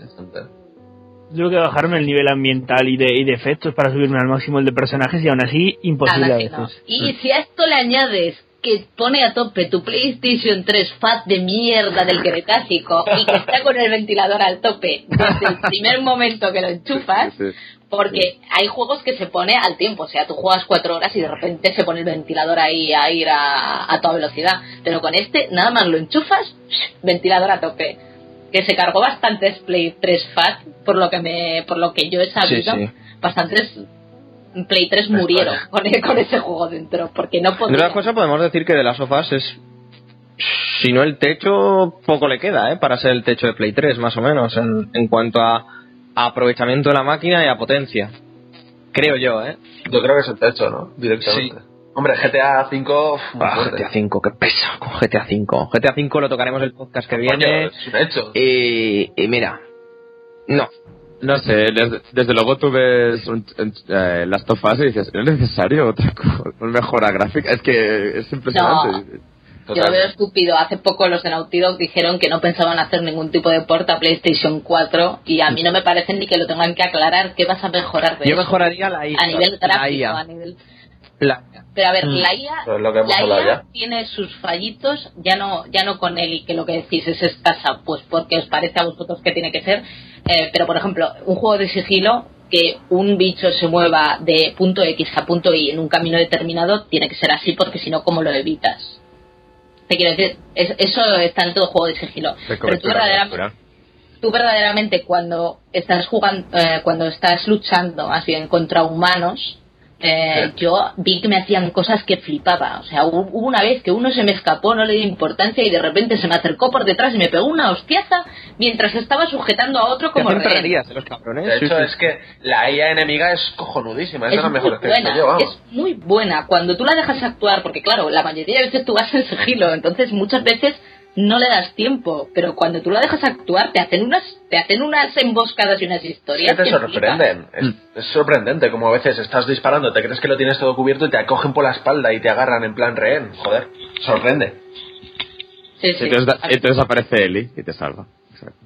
tuve que bajarme el nivel ambiental y de, y de efectos para subirme al máximo el de personajes y aún así imposible Nada, a sí, no. veces. Y si a esto le añades que pone a tope tu PlayStation 3 Fat de mierda del Cretácico y que está con el ventilador al tope desde el primer momento que lo enchufas, porque hay juegos que se pone al tiempo, o sea, tú juegas cuatro horas y de repente se pone el ventilador ahí a ir a, a toda velocidad, pero con este nada más lo enchufas, ventilador a tope. Que se cargó bastantes Play 3 Fat, por lo que me, por lo que yo he sabido, sí. bastantes Play 3 murieron con, con ese juego dentro, porque no De podía. otra cosa podemos decir que de las sofás es si no el techo poco le queda ¿eh? para ser el techo de Play 3 más o menos en, en cuanto a, a aprovechamiento de la máquina y a potencia creo yo ¿eh? Yo creo que es el techo, ¿no? Directamente. Hombre, GTA V. Ah. GTA 5 qué pesa con GTA 5 GTA 5 lo tocaremos el podcast que Coño, viene es un hecho. y, y mira No. No sé, desde, desde luego tú ves un- un- eh, las tofas y dices, ¿es necesario otra cosa? mejora gráfica? Es que es impresionante. Yo lo veo estúpido. Hace poco los de Naughty Dog dijeron que no pensaban hacer ningún tipo de porta a PlayStation 4 y a mí no me parece ni que lo tengan que aclarar. ¿Qué vas a mejorar de Yo eso? mejoraría la IA. A nivel gráfico, IA. a nivel... La- Pero a ver, Mm. la IA, Pero es lo que hemos la hablado IA ya. tiene sus fallitos, ya no, ya no con él y que lo que decís es escasa, pues porque os parece a vosotros que tiene que ser. Eh, pero por ejemplo, un juego de sigilo que un bicho se mueva de punto X a punto Y en un camino determinado tiene que ser así porque si no, ¿cómo lo evitas? Te quiero decir, es- eso está en todo juego de sigilo. De Pero tú verdaderamente, tú verdaderamente cuando estás jugando, eh, cuando estás luchando más bien contra humanos, eh, yo vi que me hacían cosas que flipaba. O sea, hu- hubo una vez que uno se me escapó, no le di importancia y de repente se me acercó por detrás y me pegó una hostiaza mientras estaba sujetando a otro como rehén. eh, los cabrones. De Sí, hecho, sí. es que la IA enemiga es cojonudísima. Es, de Es las muy mejores que buena, yo, vamos. es muy buena. Cuando tú la dejas actuar, porque claro, la mayoría de veces tú vas en sigilo, entonces muchas veces no le das tiempo, pero cuando tú la dejas actuar te hacen unas, te hacen unas emboscadas y unas historias. que te sorprenden. Es, es sorprendente como a veces estás disparando, te crees que lo tienes todo cubierto y te acogen por la espalda y te agarran en plan rehén. Joder, sorprende. Sí, sí. Entonces, da- entonces aparece Eli y te salva.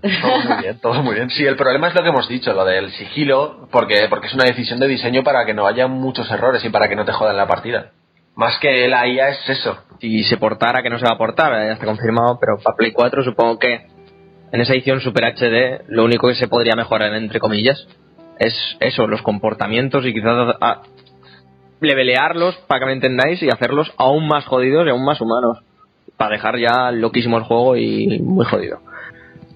Todo muy bien, todo muy bien. Sí, el problema es lo que hemos dicho, lo del sigilo, porque, porque es una decisión de diseño para que no haya muchos errores y para que no te jodan la partida. Más que la IA es eso. Si se portara, que no se va a portar, ya está confirmado, pero para Play 4 supongo que en esa edición Super HD lo único que se podría mejorar, entre comillas, es eso, los comportamientos y quizás a- levelearlos, para que me entendáis, y hacerlos aún más jodidos y aún más humanos. Para dejar ya loquísimo el juego y muy jodido.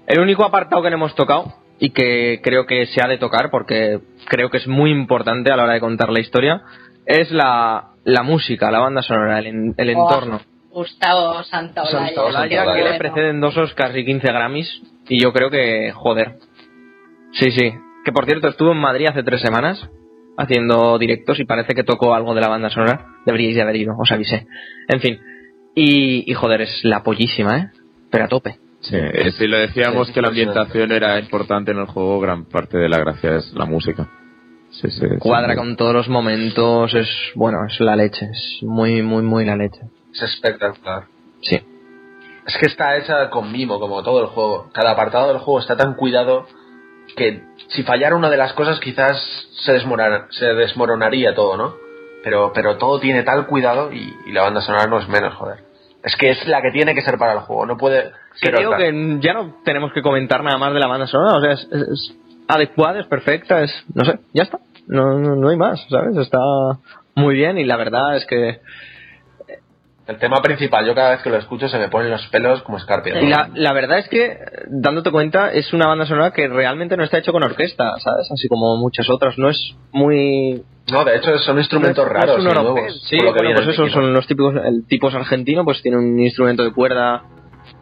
El único apartado que no hemos tocado y que creo que se ha de tocar porque creo que es muy importante a la hora de contar la historia es la, la música, la banda sonora, el, en- el Oh, entorno. Gustavo Santaolalla. Santa Olaya, Santa que le preceden dos Oscars y 15 Grammys. Y yo creo que, joder. Sí, sí. Que por cierto, estuvo en Madrid hace tres semanas haciendo directos y parece que tocó algo de la banda sonora. Deberíais de haber ido, os avisé. En fin. Y, y joder, es la pollísima, ¿eh? Pero a tope. Sí, si lo decíamos Sí, que la ambientación era importante en el juego, gran parte de la gracia es la música. Sí, sí, sí. Cuadra con todos los momentos, es, bueno, es la leche. Es muy, muy, muy la leche. Es espectacular. Sí. Es que está hecha con mimo, como todo el juego. Cada apartado del juego está tan cuidado que si fallara una de las cosas quizás se, desmorara- se desmoronaría todo, ¿no? Pero, pero todo tiene tal cuidado y, y la banda sonora no es menos, joder. Es que es la que tiene que ser para el juego, no puede Creo que ya no tenemos que comentar nada más de la banda sonora, o sea, es adecuada, es perfecta, es, no sé, ya está, no, no, no hay más, ¿sabes? Está muy bien y la verdad es que El tema principal, yo cada vez que lo escucho se me ponen los pelos como escarpias. y la, la verdad es que, dándote cuenta, es una banda sonora que realmente no está hecho con orquesta, ¿sabes? Así como muchas otras, no es muy... No, de hecho son instrumentos no es- no raros es nuevos. Sí, bueno, pues eso, son los típicos, el tipo argentino, pues tiene un instrumento de cuerda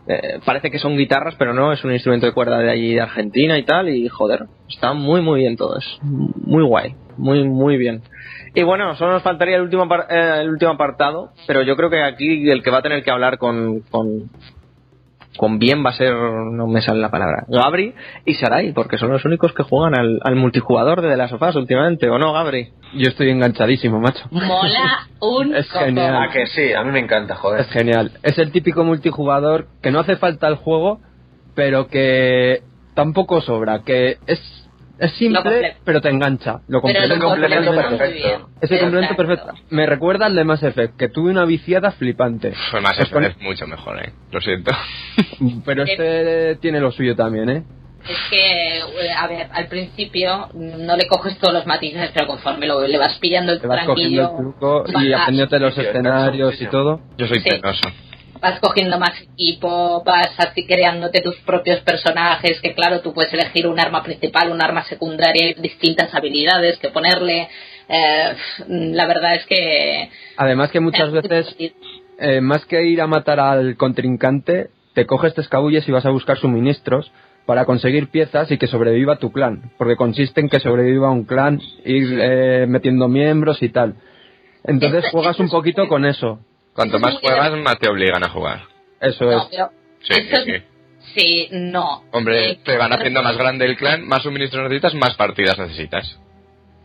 eh, parece que son guitarras, pero no, es un instrumento de cuerda de allí de Argentina y tal, y joder, está muy muy bien todo, es muy guay, muy muy bien. Y bueno, solo nos faltaría el último, eh, el último apartado, pero yo creo que aquí el que va a tener que hablar con, con, con bien va a ser, no me sale la palabra, Gabri y Sarai, porque son los únicos que juegan al, al multijugador de The Last of Us últimamente, ¿o no, Gabri? Yo estoy enganchadísimo, macho. Mola un Es coco. genial. Ah, que sí, a mí me encanta, joder. Es genial. Es el típico multijugador que no hace falta el juego, pero que tampoco sobra, que es, es simple, pero te engancha. Lo Pero complementa lo complemento perfecto. Ese complemento Exacto. perfecto. Me recuerda al de Mass Effect, que tuve una viciada flipante. Más Pues eso con- es mucho mejor, eh. Lo siento. Pero este tiene lo suyo también, ¿eh? Es que, eh, a ver, al principio no le coges todos los matices, pero conforme lo, le vas pillando el Te vas cogiendo el truco y aprendiéndote los escenarios y todo. Yo soy Sí. penoso. Vas cogiendo más equipo, vas así creándote tus propios personajes, que claro, tú puedes elegir un arma principal, un arma secundaria, y distintas habilidades que ponerle. Eh, la verdad es que... Además que muchas veces, eh, más que ir a matar al contrincante, te coges, te escabulles y vas a buscar suministros para conseguir piezas y que sobreviva tu clan. Porque consiste en que sobreviva un clan, ir eh, metiendo miembros y tal. Entonces juegas un poquito con eso. Cuanto más juegas, más te obligan a jugar. Eso No, es. pero Sí, sí, es- sí. Sí, no. Hombre, Eh, te van haciendo más grande el clan, más suministros necesitas, más partidas necesitas.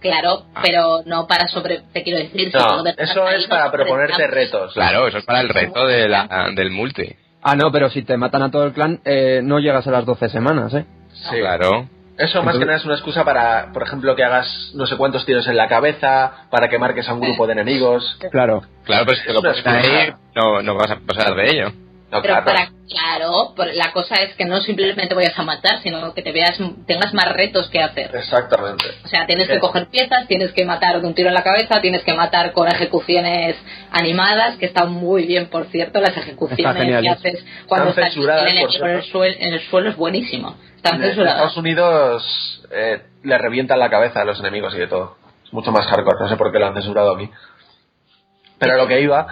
Claro, Ah. pero no para sobre. Te quiero decir. si No, eso es para proponerte retos. Claro, eso es para el reto de la, del multi. Ah, no, pero si te matan a todo el clan, eh, no llegas a las 12 semanas, ¿eh? Sí. Claro. Eso más Entonces- que nada es una excusa para, por ejemplo, que hagas no sé cuántos tiros en la cabeza, para que marques a un grupo de enemigos. Claro. Claro, pues si te lo pones ahí, no, no vas a pasar de ello. No, Pero claro. para, claro, por- la cosa es que no simplemente vayas a matar, sino que te veas, tengas más retos que hacer. Exactamente. O sea, tienes que coger piezas, tienes que matar de un tiro en la cabeza, tienes que matar con ejecuciones animadas, que están muy bien, por cierto, las ejecuciones que ¿eh? haces cuando Están estás el censuradas, enemigo por en el, cierto. suel- en el suelo, es buenísimo. Están En censuradas. Estados Unidos eh, le revientan la cabeza a los enemigos y de todo. Es mucho más hardcore, no sé por qué lo han censurado aquí. Pero a lo que iba,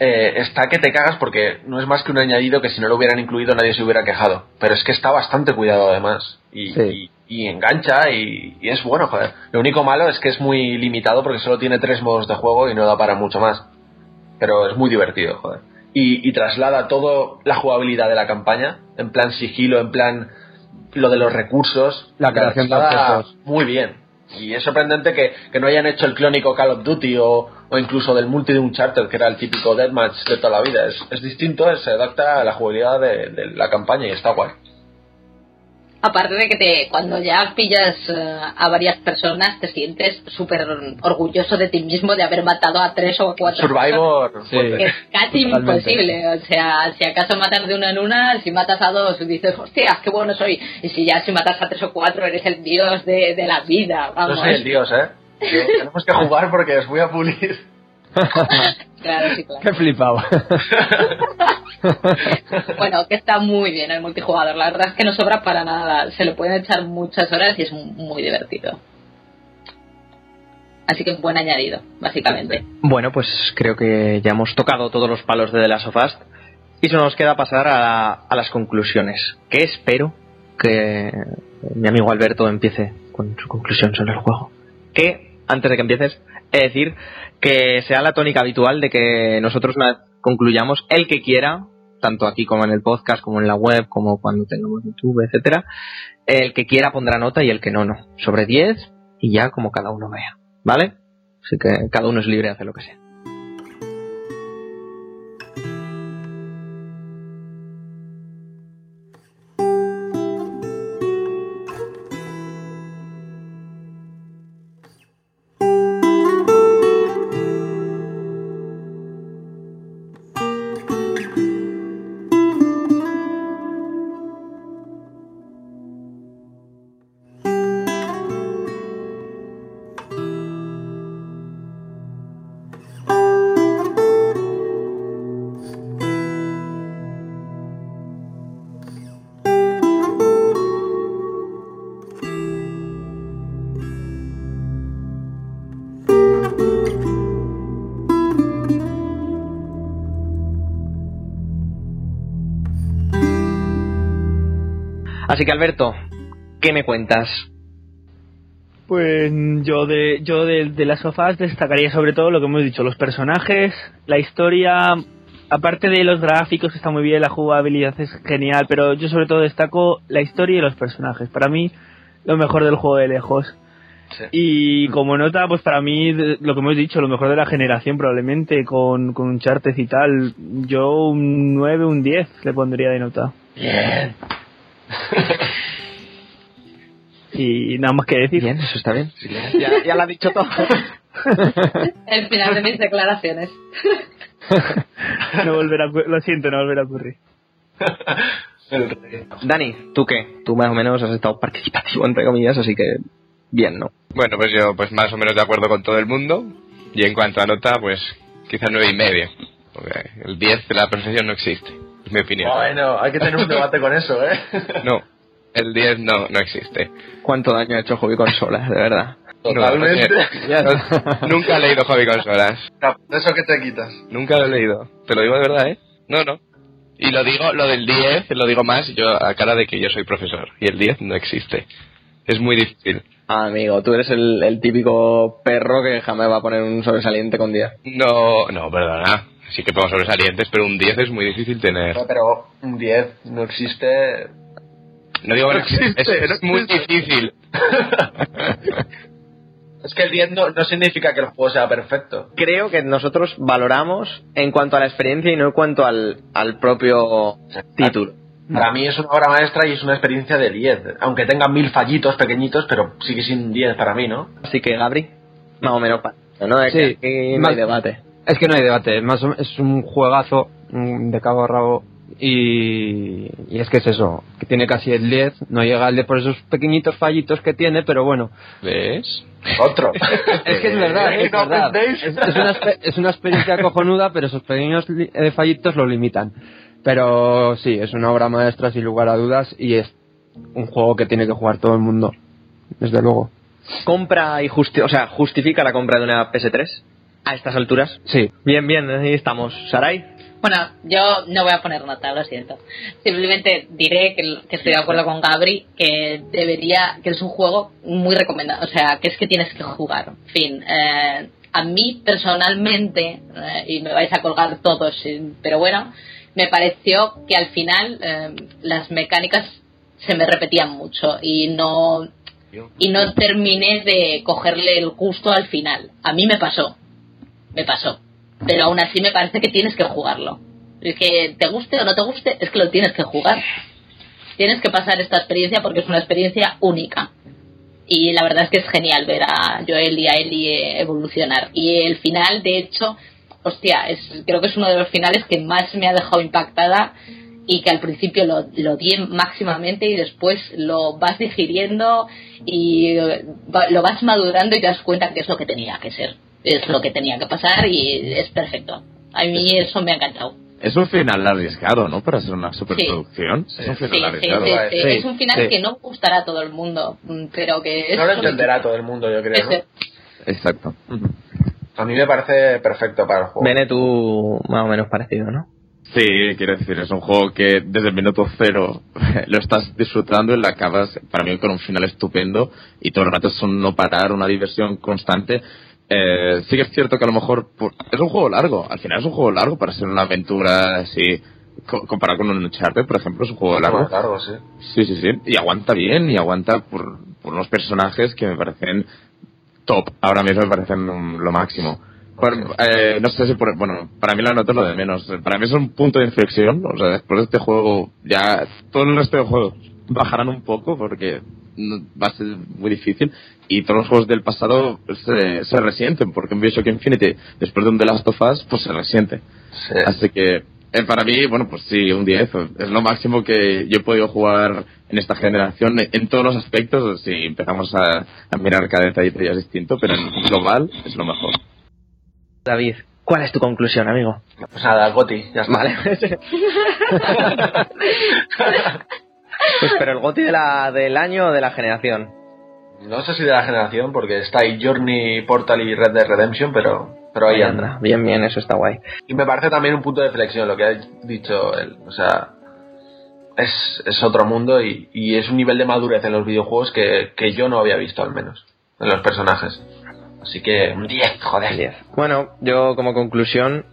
eh, está que te cagas porque no es más que un añadido que si no lo hubieran incluido nadie se hubiera quejado. Pero es que está bastante cuidado además. Y, Sí. y- y engancha y, y es bueno, joder. Lo único malo es que es muy limitado porque solo tiene tres modos de juego y no da para mucho más. Pero es muy divertido, joder. Y, traslada todo la jugabilidad de la campaña, en plan sigilo, en plan lo de los recursos. La creación de objetos. Muy bien. Y es sorprendente que, que no hayan hecho el clónico Call of Duty o, o incluso del multi de Uncharted, que era el típico deathmatch de toda la vida. Es, es distinto, se adapta a la jugabilidad de, de la campaña y está guay. Aparte de que te, cuando ya pillas eh, a varias personas, te sientes súper orgulloso de ti mismo de haber matado a tres o cuatro. Survivor. Sí. Es casi Totalmente. imposible. O sea, si acaso matas de una en una, si matas a dos, dices, hostia, qué bueno soy. Y si ya si matas a tres o cuatro, eres el dios de, de la vida. Vamos. soy el dios, ¿eh? Yo- tenemos que jugar porque os voy a pulir. Claro, sí, claro. Qué flipado. Bueno, que está muy bien el multijugador. La verdad es que no sobra para nada. Se le pueden echar muchas horas y es muy divertido. Así que buen añadido, básicamente. Bueno, pues creo que ya hemos tocado todos los palos de The Last of Us y solo nos queda pasar a, a las conclusiones. Que espero que mi amigo Alberto empiece con su conclusión sobre el juego. Que, antes de que empieces, he de decir que sea la tónica habitual de que nosotros concluyamos, el que quiera, tanto aquí como en el podcast, como en la web, como cuando tengamos YouTube, etcétera, el que quiera pondrá nota y el que no, no. Sobre 10 y ya como cada uno vea. ¿Vale? Así que cada uno es libre de hacer lo que sea. Así que Alberto, ¿qué me cuentas? Pues yo de yo de, de las sofás destacaría sobre todo lo que hemos dicho, los personajes, la historia, aparte de los gráficos que está muy bien, la jugabilidad es genial, pero yo sobre todo destaco la historia y los personajes. Para mí lo mejor del juego de lejos. Sí. Y como nota, pues para mí, lo que hemos dicho, lo mejor de la generación probablemente, con, con Uncharted y tal, yo un 9, un 10 le pondría de nota. Bien. Y nada más que decir. Bien, eso está bien. Ya, ya lo ha dicho todo. El final de mis declaraciones. No volverá lo siento, no volverá a ocurrir. Dani, ¿tú qué? Tú más o menos has estado participativo, entre comillas, así que bien, ¿no? Bueno, pues yo pues más o menos de acuerdo con todo el mundo. Y en cuanto a nota, pues quizá nueve y medio. Porque el 10 de la perfección no existe. Mi opinión. Bueno, hay que tener un debate con eso, ¿eh? No, el 10 no, no existe. ¿Cuánto daño ha hecho hobby consolas, de verdad? Totalmente. No, no, nunca he leído hobby consolas. De eso que te quitas. Nunca lo he leído. Te lo digo de verdad, ¿eh? No, no. Y lo digo, lo del 10, lo digo más yo a cara de que yo soy profesor. Y el 10 no existe. Es muy difícil. Amigo, tú eres el, el típico perro que jamás va a poner un sobresaliente con 10. No, no, perdona. Sí que pongo sobresalientes, pero un 10 es muy difícil tener. Pero un 10 no existe. No digo que No no existe, es, no es muy difícil. Es que el 10 no, no significa que el juego sea perfecto. Creo que nosotros valoramos en cuanto a la experiencia y no en cuanto al, al propio título. Para mí es una obra maestra y es una experiencia de 10. Aunque tenga mil fallitos pequeñitos, pero sigue siendo un 10 para mí, ¿no? Así que, Gabri, más o menos, ¿no? Es Sí, que aquí no más- hay debate. Es que no hay debate, más o- es un juegazo mm, de cabo a rabo y, y es que es eso, que tiene casi el 10, no llega al 10 por esos pequeñitos fallitos que tiene, pero bueno. ¿Ves? Otro. Es que es verdad, es No verdad. penséis. Es, es una, es una experiencia cojonuda, pero esos pequeños eh, fallitos lo limitan. Pero sí, es una obra maestra sin lugar a dudas y es un juego que tiene que jugar todo el mundo, desde luego. Compra y justi o sea, justifica la compra de una PS3 a estas alturas. Sí. Bien, bien, ahí estamos. Sarai. Bueno, yo no voy a poner nota, lo siento. Simplemente diré que, que estoy de acuerdo con Gabri, que debería, que es un juego muy recomendado, o sea, que es que tienes que jugar. En fin, eh, a mí personalmente, eh, y me vais a colgar todos, eh, pero bueno, me pareció que al final eh, las mecánicas se me repetían mucho y no y no terminé de cogerle el gusto al final. A mí me pasó, me pasó. Pero aún así me parece que tienes que jugarlo. Es que te guste o no te guste, es que lo tienes que jugar. Tienes que pasar esta experiencia porque es una experiencia única. Y la verdad es que es genial ver a Joel y a Ellie evolucionar. Y el final, de hecho, hostia, es, creo que es uno de los finales que más me ha dejado impactada y que al principio lo, lo di máximamente y después lo vas digiriendo y eh, lo vas madurando y te das cuenta que es lo que tenía que ser, es lo que tenía que pasar y es perfecto. A mí eso me ha encantado. Es un final arriesgado, ¿no? Para ser una superproducción. Es un final Sí, arriesgado. sí, sí. Sí, Es un final sí. que no gustará a todo el mundo, mm, pero que es No lo entenderá todo el mundo, yo creo. Exacto. A mí me parece perfecto para el juego. Bene, tú más o menos parecido, ¿no? Sí, quiero decir, es un juego que desde el minuto cero lo estás disfrutando y lo acabas, para mí, con un final estupendo y todo el rato es un no parar, una diversión constante. Eh, sí que es cierto que a lo mejor por- es un juego largo, al final es un juego largo para ser una aventura así, co- comparado con un Uncharted, por ejemplo, es un juego largo. Largo, sí. Sí, sí, sí. Y aguanta bien, y aguanta por, por unos personajes que me parecen top. Ahora mismo me parecen un- lo máximo. Por- eh, no sé si por, bueno, para mí la nota es lo de menos. Para mí es un punto de inflexión. O sea, después de este juego, ya todo el resto de juegos bajarán un poco porque va a ser muy difícil. Y todos los juegos del pasado se, se resienten porque en Bioshock Infinity, después de un The Last of Us, pues se resiente. Así que eh, para mí, bueno, pues sí, un 10. Es lo máximo que yo he podido jugar en esta generación en, en todos los aspectos. Si empezamos a, a mirar cada detallito ya es distinto, pero en global es lo mejor. David, ¿cuál es tu conclusión, amigo? Pues nada, Goti, ya está. Vale. pues pero el goti de la, del año o de la generación. No sé si de la generación, porque está ahí Journey, Portal y Red Dead Redemption, pero, pero ahí anda. Bien, bien, eso está guay. Y me parece también un punto de flexión lo que ha dicho él. O sea, es, es otro mundo y, y es un nivel de madurez en los videojuegos que, que yo no había visto, al menos, en los personajes. Así que un 10, joder. Bueno, yo como conclusión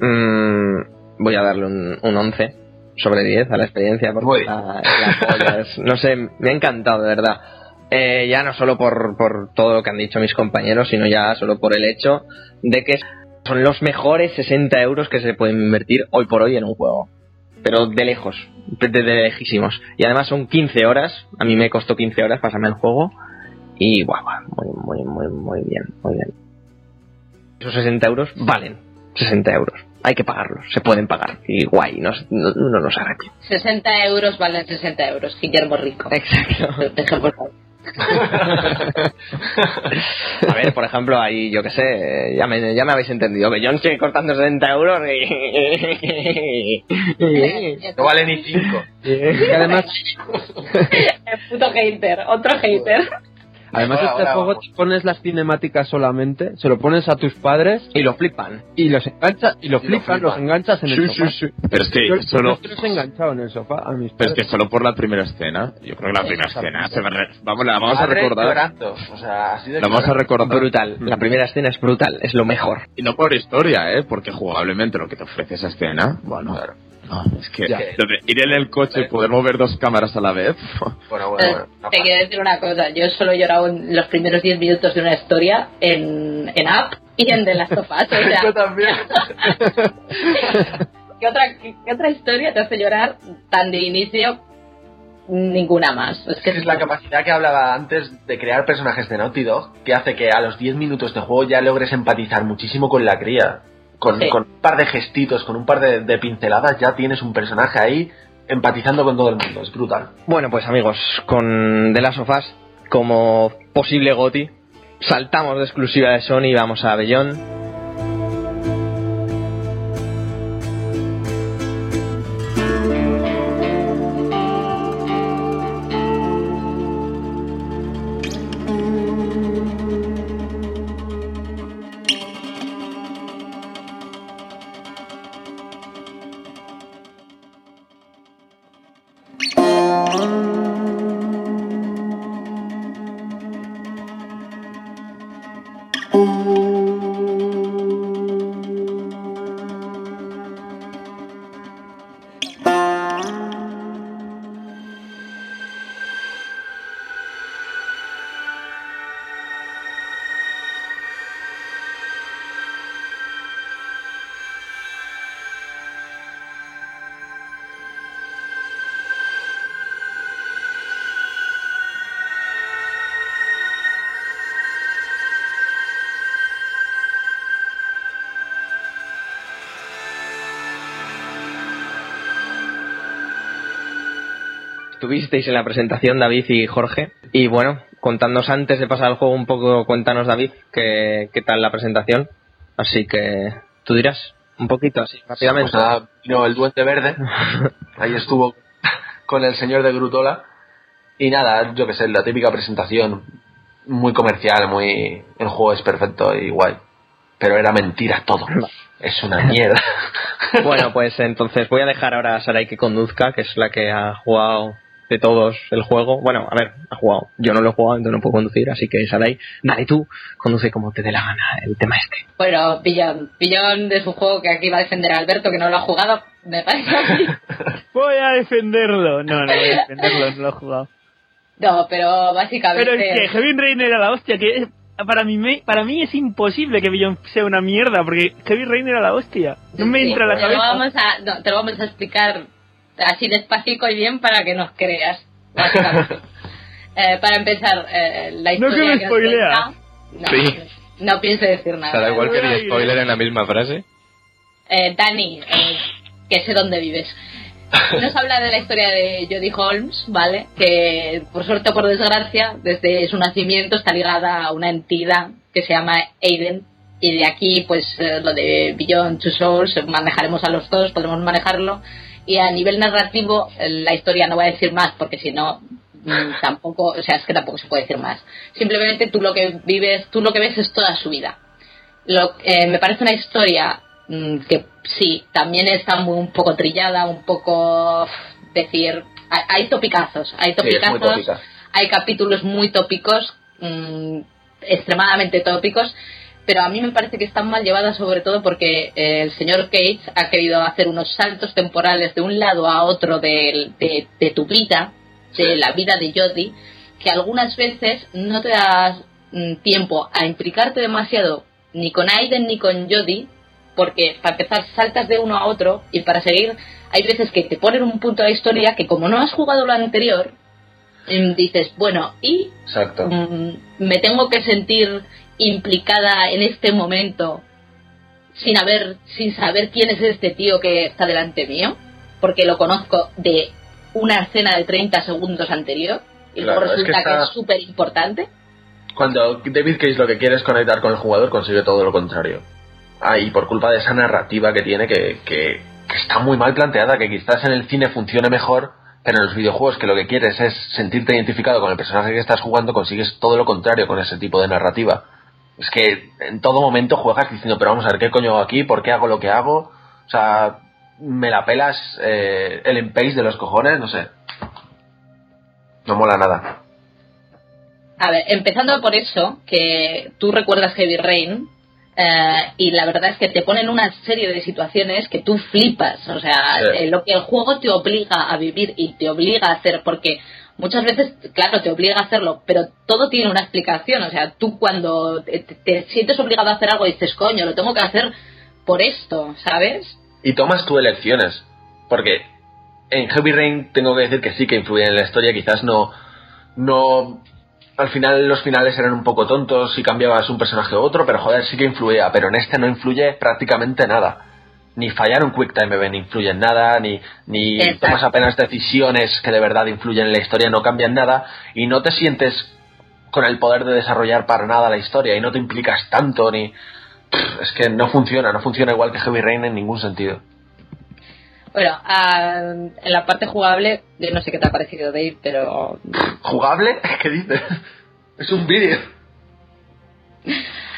mm, voy a darle un, un 11 sobre 10 a la experiencia porque la, la polla es- no sé, me ha encantado de verdad. Eh, ya no solo por, por todo lo que han dicho mis compañeros, sino ya solo por el hecho de que son los mejores 60 euros que se pueden invertir hoy por hoy en un juego. Pero de lejos, de, de lejísimos. Y además son 15 horas, a mí me costó 15 horas pasarme el juego. Y guau, muy, muy, muy, muy bien, muy bien. Esos 60 euros valen 60 euros. Hay que pagarlos, se pueden pagar. Y guay, no, no, no se arrepiente. 60 euros valen 60 euros, Guillermo Rico. Exacto. Dejemos A ver, por ejemplo, ahí, yo qué sé, ya me, ya me habéis entendido, que yo estoy cortando 60 euros y... No vale ni 5. y además, El puto hater, otro hater. Además, Ahora, este ahora juego te pones las cinemáticas solamente, se lo pones a tus padres Y lo flipan. y los enganchas y lo flipan, flipan. los enganchas en el Sí, sofá. sí, sí. Pero es que Yo, solo, yo enganchado en el sofá a mis pero es que solo por la primera escena. Yo creo que la primera escena se a re- vamos, la vamos a recordar. llorando, O sea, así de La vamos a recordar. Brutal. La primera escena es brutal, es lo mejor. Y no por historia, ¿eh? Porque jugablemente lo que te ofrece esa escena, bueno, Claro. No, es que ir en el coche y poder mover dos cámaras a la vez. Bueno, bueno, Eh, bueno. no Te quiero decir una cosa, yo solo he llorado en los primeros 10 minutos de una historia en, en App y en The Last of Us. O sea, Yo también. ¿qué, otra, qué, qué otra historia te hace llorar tan de inicio? Ninguna más. Es que Es la capacidad que hablaba antes de crear personajes de Naughty Dog que hace que a los 10 minutos de juego ya logres empatizar muchísimo con la cría. Con, Sí. con un par de gestitos, con un par de, de pinceladas, ya tienes un personaje ahí empatizando con todo el mundo. Es brutal. Bueno, pues amigos, con The Last of Us como posible GOTI, saltamos de exclusiva de Sony y vamos a Bellón. Estuvisteis en la presentación David y Jorge. Y bueno, contándonos antes de pasar al juego un poco, cuéntanos David, qué, qué tal la presentación. Así que tú dirás un poquito así, rápidamente. Pues nada, vino el Duende Verde. Ahí estuvo con el señor de Grutola. Y nada, yo que sé, la típica presentación muy comercial, muy. El juego es perfecto y guay. Pero era mentira todo. Es una mierda. Bueno, pues entonces voy a dejar ahora a Sarai que conduzca, que es la que ha jugado de todos el juego. Bueno, a ver, ha jugado. Yo no lo he jugado, entonces no puedo conducir, así que Sarai, dale tú, conduce como te dé la gana el tema este. Bueno, Billón. Billón es un juego que aquí va a defender a Alberto, que no lo ha jugado. Me parece. Voy a defenderlo. No, no voy a defenderlo, no lo he jugado. No, pero básicamente. Pero es que Heaven Rain era la hostia, que es- para mí, me- para mí es imposible que Beyond sea una mierda, porque Heavy Rain era la hostia. No me entra a la lo cabeza. vamos a, no, te lo vamos a explicar así despacito y bien para que nos creas. básicamente. Eh, para empezar, eh, la No historia que me spoilea. No, Sí. no pienso decir nada. Será igual que el spoiler en la misma frase. Eh, Dani, eh, que sé dónde vives. Nos habla de la historia de Jodie Holmes, ¿vale? Que por suerte o por desgracia, desde su nacimiento está ligada a una entidad que se llama Aiden. Y de aquí, pues eh, lo de Beyond Two Souls, manejaremos a los dos, podremos manejarlo. Y a nivel narrativo, eh, la historia no voy a decir más porque si no, mm, tampoco, o sea, es que tampoco se puede decir más. Simplemente tú lo que vives, tú lo que ves es toda su vida. Lo, eh, me parece una historia mm, que sí, también está muy, un poco trillada, un poco decir, hay, hay topicazos, hay topicazos, hay capítulos muy tópicos, mm, extremadamente tópicos, pero a mí me parece que están mal llevadas sobre todo porque eh, el señor Cage ha querido hacer unos saltos temporales de un lado a otro del- de, de tu vida, de la vida de Jodie, que algunas veces no te das mm, tiempo a implicarte demasiado ni con Aiden ni con Jodie, porque para empezar saltas de uno a otro y para seguir hay veces que te ponen un punto de la historia que como no has jugado lo anterior, mm, dices, bueno, y Exacto. Mm, me tengo que sentir implicada en este momento sin haber sin saber quién es este tío que está delante mío porque lo conozco de una escena de 30 segundos anterior y Claro, luego es que resulta que está- es súper importante Cuando David Cage lo que quiere es conectar con el jugador, consigue todo lo contrario. Ah, y por culpa de esa narrativa que tiene, que, que, que está muy mal planteada, que quizás en el cine funcione mejor, Pero en los videojuegos que lo que quieres es sentirte identificado con el personaje que estás jugando, consigues todo lo contrario con ese tipo de narrativa. Es que en todo momento juegas diciendo, pero vamos a ver qué coño hago aquí, por qué hago lo que hago. O sea, me la pelas eh, el empace de los cojones, no sé. No mola nada. A ver, empezando por eso, que tú recuerdas Heavy Rain, eh, y la verdad es que te ponen una serie de situaciones que tú flipas. O sea, Sí. eh, lo que el juego te obliga a vivir y te obliga a hacer, porque muchas veces, claro, te obliga a hacerlo, pero todo tiene una explicación. O sea, tú cuando te, te sientes obligado a hacer algo dices, coño, lo tengo que hacer por esto, ¿sabes? Y tomas tú elecciones. Porque en Heavy Rain tengo que decir que sí que influye en la historia, quizás no. no al final los finales eran un poco tontos si cambiabas un personaje u otro, pero joder, sí que influía. Pero en este no influye prácticamente nada. Ni fallar un Quick Time Event influye en nada, ni, ni Exacto. tomas apenas decisiones que de verdad influyen en la historia, no cambian nada, y no te sientes con el poder de desarrollar para nada la historia, y no te implicas tanto, ni. Es que no funciona, no funciona igual que Heavy Rain en ningún sentido. Bueno, ah, en la parte jugable, yo no sé qué te ha parecido, Dave, pero ¿Jugable? ¿Qué dices? Es un vídeo.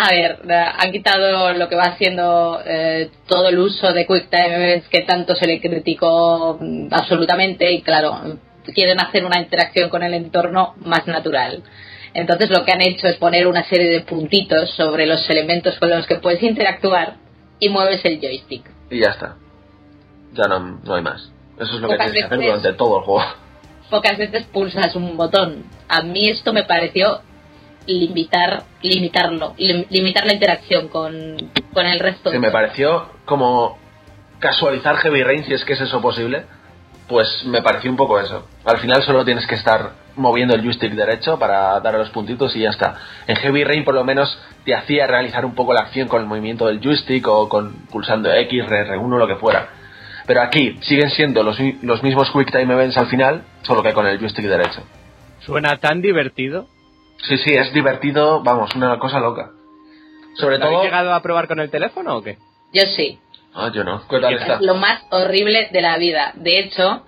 A ver, han quitado lo que va siendo eh, todo el uso de QuickTime que tanto se le criticó mm, absolutamente y claro, quieren hacer una interacción con el entorno más natural. Entonces lo que han hecho es poner una serie de puntitos sobre los elementos con los que puedes interactuar y mueves el joystick. Y ya está. Ya no, no hay más. Eso es lo que tienes que hacer durante todo el juego. Pocas veces pulsas un botón. A mí esto me pareció limitar, limitarlo, lim- limitar la interacción con, con el resto. Que me pareció como casualizar Heavy Rain, si es que es eso posible. Pues me pareció un poco eso. Al final solo tienes que estar moviendo el joystick derecho para dar a los puntitos y ya está. En Heavy Rain por lo menos te hacía realizar un poco la acción con el movimiento del joystick o con pulsando X, R1, lo que fuera. Pero aquí siguen siendo los, los mismos Quick Time Events al final, solo que con el joystick derecho. Suena tan divertido. Sí, sí, es divertido, vamos, una cosa loca. Sobre ¿Lo habéis todo... llegado a probar con el teléfono o qué? Yo sí. Ah, yo no. ¿Qué tal está? Es lo más horrible de la vida. De hecho,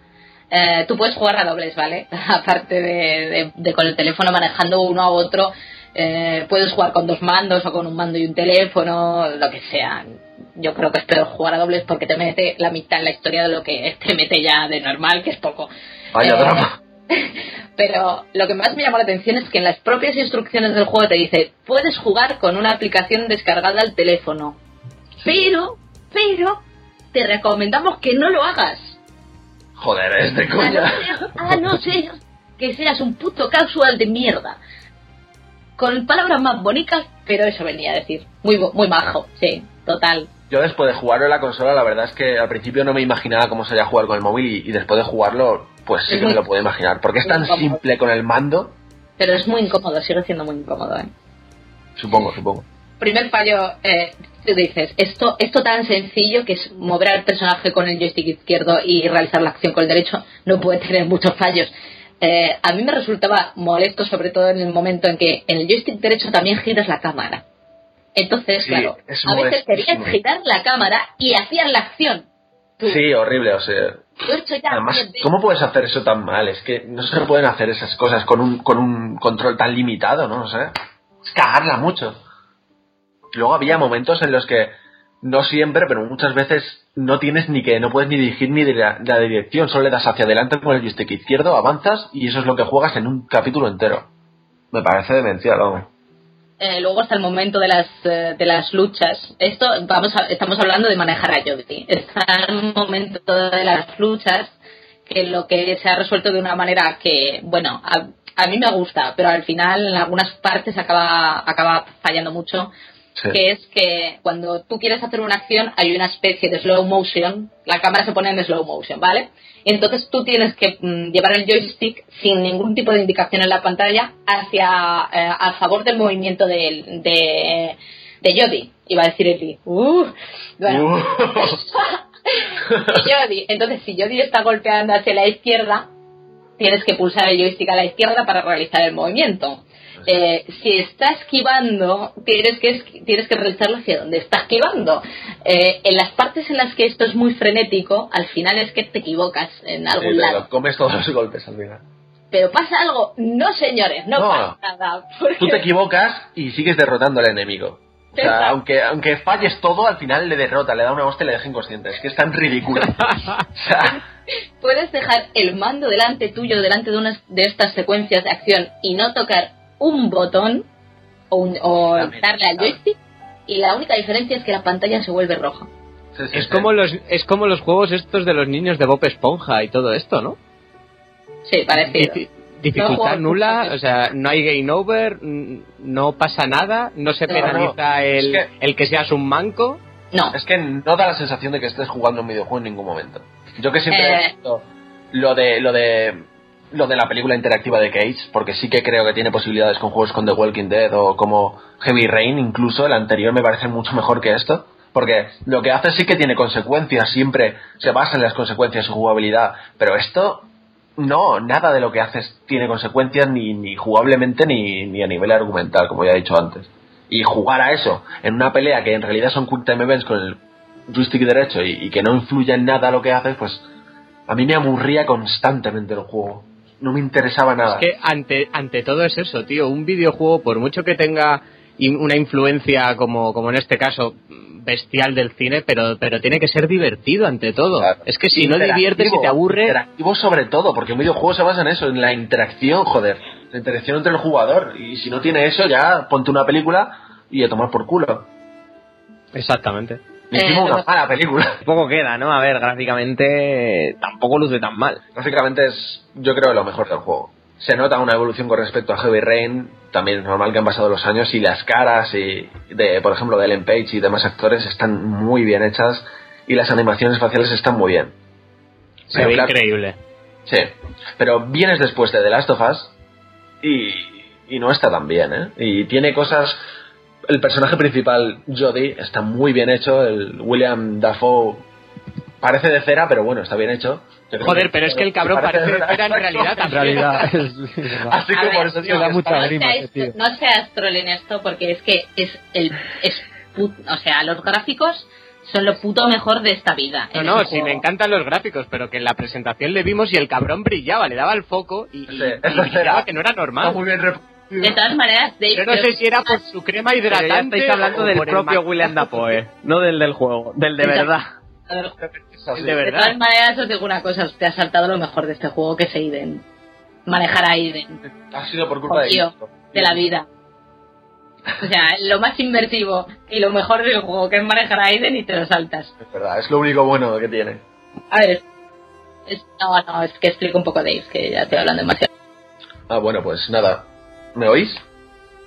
eh, tú puedes jugar a dobles, ¿vale? Aparte de, de- de con el teléfono manejando uno a otro, eh, puedes jugar con dos mandos o con un mando y un teléfono, lo que sea. Yo creo que es peor jugar a dobles porque te mete la mitad en la historia de lo que te mete ya de normal, que es poco. Vaya Eh, drama. Pero lo que más me llamó la atención es que en las propias instrucciones del juego te dice, puedes jugar con una aplicación descargada al teléfono. Pero, pero, te recomendamos que no lo hagas. Joder, es de A no coña. ser, a no ser que seas un puto casual de mierda. Con palabras más bonitas, pero eso venía a decir. Muy, muy majo, sí, total. Yo después de jugarlo en la consola, la verdad es que al principio no me imaginaba cómo sería jugar con el móvil y, y después de jugarlo, pues sí Es que me muy- lo puedo imaginar. Porque es tan simple con el mando, Pero es muy incómodo, sigue siendo muy incómodo, ¿eh? supongo, supongo. primer fallo, eh, tú dices, esto, esto tan sencillo que es mover al personaje con el joystick izquierdo y realizar la acción con el derecho, no puede tener muchos fallos. Eh, a mí me resultaba molesto, sobre todo en el momento en que en el joystick derecho también giras la cámara. Entonces, Sí, claro, a veces querías girar la cámara y hacían la acción. Tú, Sí, horrible, o sea. Yo Además, bien, ¿cómo puedes hacer eso tan mal? Es que no se pueden hacer esas cosas con un, con un control tan limitado, ¿no? O sea, es cagarla mucho. Luego había momentos en los que, no siempre, pero muchas veces no tienes ni que, no puedes ni dirigir ni de la, la dirección, solo le das hacia adelante con el joystick izquierdo, avanzas y eso es lo que juegas en un capítulo entero. Me parece demencial, vamos. Eh, luego hasta el momento de las eh, de las luchas. Esto vamos a- estamos hablando de manejar a Jodie. Está el momento de las luchas que lo que se ha resuelto de una manera que bueno a, a mí me gusta, pero al final en algunas partes acaba acaba fallando mucho. Sí. Que es que cuando tú quieres hacer una acción hay una especie de slow motion, la cámara se pone en slow motion, ¿vale? Entonces tú tienes que mm, llevar el joystick sin ningún tipo de indicación en la pantalla hacia eh, a favor del movimiento de, de, de Jodie. Iba a decir Eli. Uh, bueno. Y Jodie. Entonces, si Jodie está golpeando hacia la izquierda, tienes que pulsar el joystick a la izquierda para realizar el movimiento. Eh, si está esquivando, tienes que, tienes que realizarlo hacia donde está esquivando. Eh, en las partes en las que esto es muy frenético, al final es que te equivocas en Sí, algún te lado. comes todos los golpes al final. Pero pasa algo, no señores, no, No. pasa nada. porque- Tú te equivocas y sigues derrotando al enemigo. O sea, aunque, aunque falles todo, al final le derrota, le da una hostia y le deja inconsciente. Es que es tan ridículo. o sea, puedes dejar el mando delante tuyo, delante de una de estas secuencias de acción y no tocar un botón o, un- o darle al joystick y la única diferencia es que la pantalla se vuelve roja. sí, sí, Es sí. como los es como los juegos estos de los niños de Bob Esponja y todo esto, ¿no? Sí, parecido. Dificultad nula, o sea, no hay game over, no pasa nada, no se No, penaliza no. el, Es el que seas un manco. No, Es que no da la sensación de que estés jugando un videojuego en ningún momento. Yo que siempre Eh. he visto lo de lo de lo de la película interactiva de Cage, porque sí que creo que tiene posibilidades con juegos con The Walking Dead o como Heavy Rain, incluso el anterior me parece mucho mejor que esto, porque lo que hace sí que tiene consecuencias, siempre se basa en las consecuencias su jugabilidad, pero esto no, nada de lo que haces tiene consecuencias ni, ni jugablemente ni, ni a nivel argumental, como ya he dicho antes. Y jugar a eso en una pelea que en realidad son quick time events con el joystick derecho y, que no influye en nada lo que haces, pues a mí me aburría constantemente el juego. No me interesaba nada. Es que ante, ante todo es eso, tío. Un videojuego, por mucho que tenga in- una influencia, como, como en este caso, bestial del cine, pero, pero tiene que ser divertido ante todo. Claro. Es que si no diviertes y te aburre, Interactivo sobre todo, porque un videojuego se basa en eso, en la interacción, joder. La interacción entre el jugador. Y si no tiene eso, ya ponte una película y a tomar por culo. Exactamente. Eh, una lo- mala película. Poco queda, ¿no? A ver, gráficamente tampoco luce tan mal. Básicamente es, yo creo, lo mejor del juego. Se nota una evolución con respecto a Heavy Rain, también es normal que han pasado los años y las caras y de, por ejemplo, de Ellen Page y demás actores están muy bien hechas y las animaciones faciales están muy bien. se ve increíble. Sí, pero vienes después de The Last of Us y, y no está tan bien, ¿eh? Y tiene cosas... El personaje principal, Jodie, está muy bien hecho. El William Dafoe parece de cera, pero bueno, está bien hecho. Joder, pero es que el cabrón parece de cera en realidad En también. realidad, es, es. Así que ver, por eso digo da mucha está- no grima, ese tío. no seas troll en esto porque es que es el es put- o sea los gráficos son lo puto mejor de esta vida No, en no, sí, me encantan los gráficos, pero que en la presentación le vimos y el cabrón brillaba, le daba el foco y, y- Sí, y que no era Está normal. muy bien de todas maneras Dave Yo no sé si era por su crema Pero hidratante. ya estáis hablando o del propio William Dafoe, no del del juego, del de verdad. De de verdad. todas maneras os digo una cosa te ha saltado lo mejor de este juego que es Aiden manejar a Aiden Ha sido por culpa de esto. de la vida o sea lo más inmersivo y lo mejor del juego que es manejar a Aiden y te lo saltas Es verdad, es lo único bueno que tiene. a ver es- no no es que explico un poco Dave que ya estoy hablando demasiado Ah, bueno, pues nada. ¿Me oís?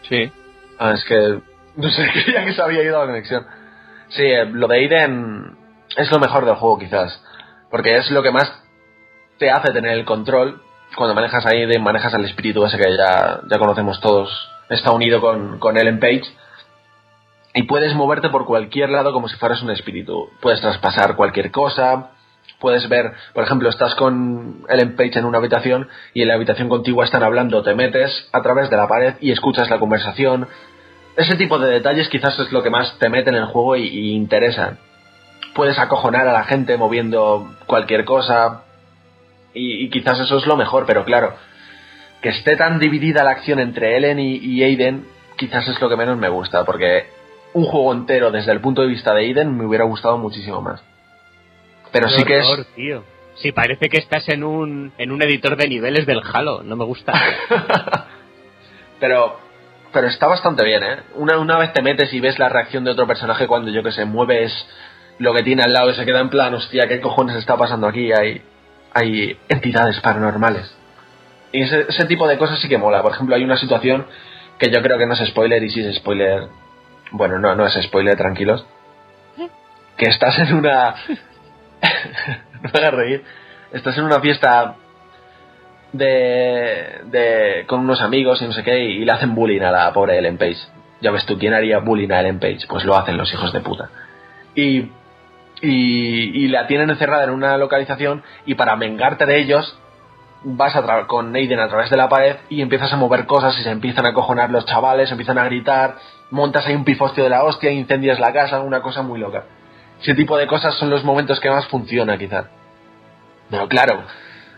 Sí. Ah, es que no sé, creía que se había ido la conexión. Sí, eh, lo de Aiden es lo mejor del juego quizás, porque es lo que más te hace tener el control cuando manejas a Aiden, manejas al espíritu ese que ya, ya conocemos todos, está unido con, con Ellen Page, y puedes moverte por cualquier lado como si fueras un espíritu. Puedes traspasar cualquier cosa, puedes ver, por ejemplo, estás con Ellen Page en una habitación y en la habitación contigua están hablando, te metes a través de la pared y escuchas la conversación. Ese tipo de detalles quizás es lo que más te mete en el juego y, y interesan. Puedes acojonar a la gente moviendo cualquier cosa y, quizás eso es lo mejor, pero claro, que esté tan dividida la acción entre Ellen y, y Aiden quizás es lo que menos me gusta, porque un juego entero desde el punto de vista de Aiden me hubiera gustado muchísimo más. Pero Qué sí que es... horror, tío. Sí, parece que estás en un, en un editor de niveles del Halo. No me gusta. pero pero está bastante bien, ¿eh? Una, una vez te metes y ves la reacción de otro personaje cuando, yo que sé, mueves lo que tiene al lado y se queda en plan, hostia, ¿qué cojones está pasando aquí? Hay, hay entidades paranormales. Y ese, ese tipo de cosas sí que mola. Por ejemplo, hay una situación que yo creo que no es spoiler y sí es spoiler. Bueno, no, no es spoiler, tranquilos. Que estás en una... no me hagas reír. Estás en una fiesta de, de con unos amigos y no sé qué y le hacen bullying a la pobre Ellen Page. Ya ves tú, ¿quién haría bullying a Ellen Page? Pues lo hacen los hijos de puta. Y, y, y la tienen encerrada en una localización y para vengarte de ellos vas a con Aiden a través de la pared y empiezas a mover cosas y se empiezan a cojonar los chavales, empiezan a gritar, montas ahí un pifostio de la hostia, incendias la casa, una cosa muy loca. Ese tipo de cosas son los momentos que más funciona quizás. Pero claro,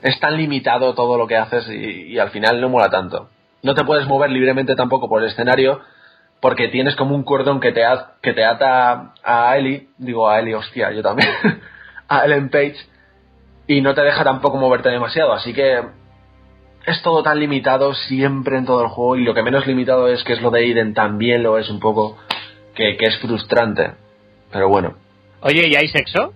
es tan limitado todo lo que haces y, al final no mola tanto. No te puedes mover libremente tampoco por el escenario porque tienes como un cordón que te, que te ata a Ellie, digo a Ellie, hostia, yo también, a Ellen Page, y no te deja tampoco moverte demasiado, así que es todo tan limitado siempre en todo el juego y lo que menos limitado es que es lo de Aiden también lo es un poco, que es frustrante, pero bueno. Oye, ¿y hay sexo?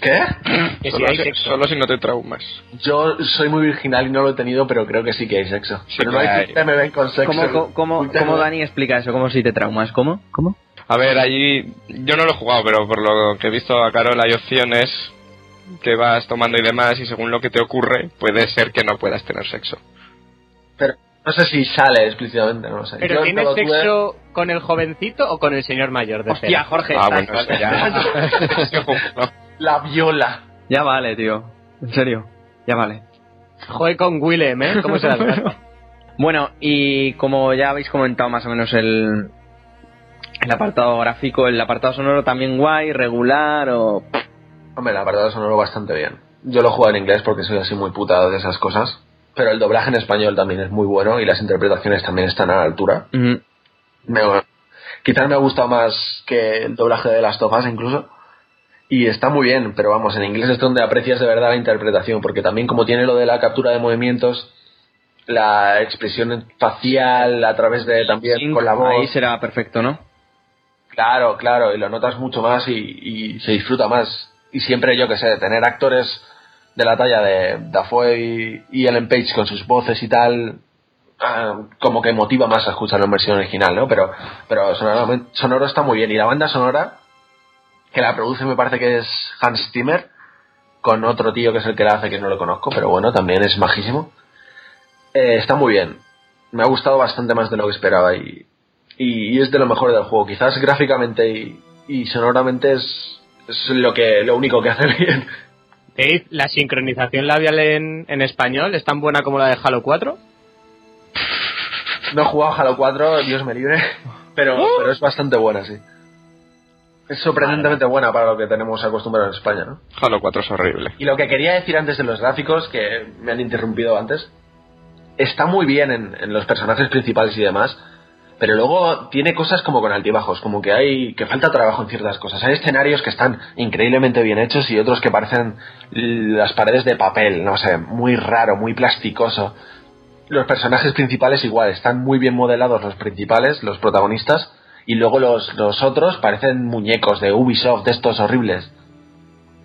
¿Qué? Que si Solo, hay si, sexo. solo si no te traumas. Yo soy muy virginal y no lo he tenido, pero creo que sí que hay sexo. pero no hay que me ven con sexo. ¿Cómo, cómo, cómo. Dani explica eso? ¿Cómo si te traumas? ¿Cómo? ¿Cómo? A ver, allí yo no lo he jugado, pero por lo que he visto a Carol hay opciones que vas tomando y demás y según lo que te ocurre puede ser que no puedas tener sexo. Pero no sé si sale explícitamente, no lo sé. ¿Pero Yo tuve- sexo con el jovencito o con el señor mayor de Hostia? Jorge. Ah, bueno, eso ya. La viola. Ya vale, tío. En serio. Ya vale. Joder con Willem, ¿eh? ¿Cómo se la Bueno, y como ya habéis comentado más o menos el, el apartado gráfico, el apartado sonoro también guay, regular o... Hombre, el apartado sonoro bastante bien. Yo lo juego en inglés porque soy así muy putado de esas cosas. Pero el doblaje en español también es muy bueno y las interpretaciones también están a la altura. Me, quizás me ha gustado más que el doblaje de las tofas incluso. Y está muy bien, pero vamos, en inglés es donde aprecias de verdad la interpretación, porque también como tiene lo de la captura de movimientos, la expresión facial a través de también con la voz. Ahí será perfecto, ¿no? Claro, claro, y lo notas mucho más y, y se disfruta más. Y siempre, yo que sé, tener actores de la talla de Dafoe y, Ellen Page con sus voces y tal, ah, como que motiva más a escucharlo en versión original, ¿no? Pero, pero sonoro, está muy bien. Y la banda sonora, que la produce me parece que es Hans Zimmer, con otro tío que es el que la hace, que no lo conozco, pero bueno, también es majísimo. Eh, está muy bien. Me ha gustado bastante más de lo que esperaba y, y, y es de lo mejor del juego. Quizás gráficamente y, y sonoramente es, es lo que lo único que hace bien. Dave, ¿la sincronización labial en, en español es tan buena como la de Halo 4? No he jugado a Halo 4, Dios me libre, pero, pero es bastante buena, sí. Es sorprendentemente buena para lo que tenemos acostumbrado en España, ¿no? Halo 4 es horrible. Y lo que quería decir antes de los gráficos, que me han interrumpido antes, está muy bien en, en los personajes principales y demás, pero luego tiene cosas como con altibajos, como que hay que falta trabajo en ciertas cosas. Hay escenarios que están increíblemente bien hechos y otros que parecen las paredes de papel, no sé, muy raro, muy plasticoso. Los personajes principales igual, están muy bien modelados los principales, los protagonistas, y luego los, los otros parecen muñecos de Ubisoft, de estos horribles.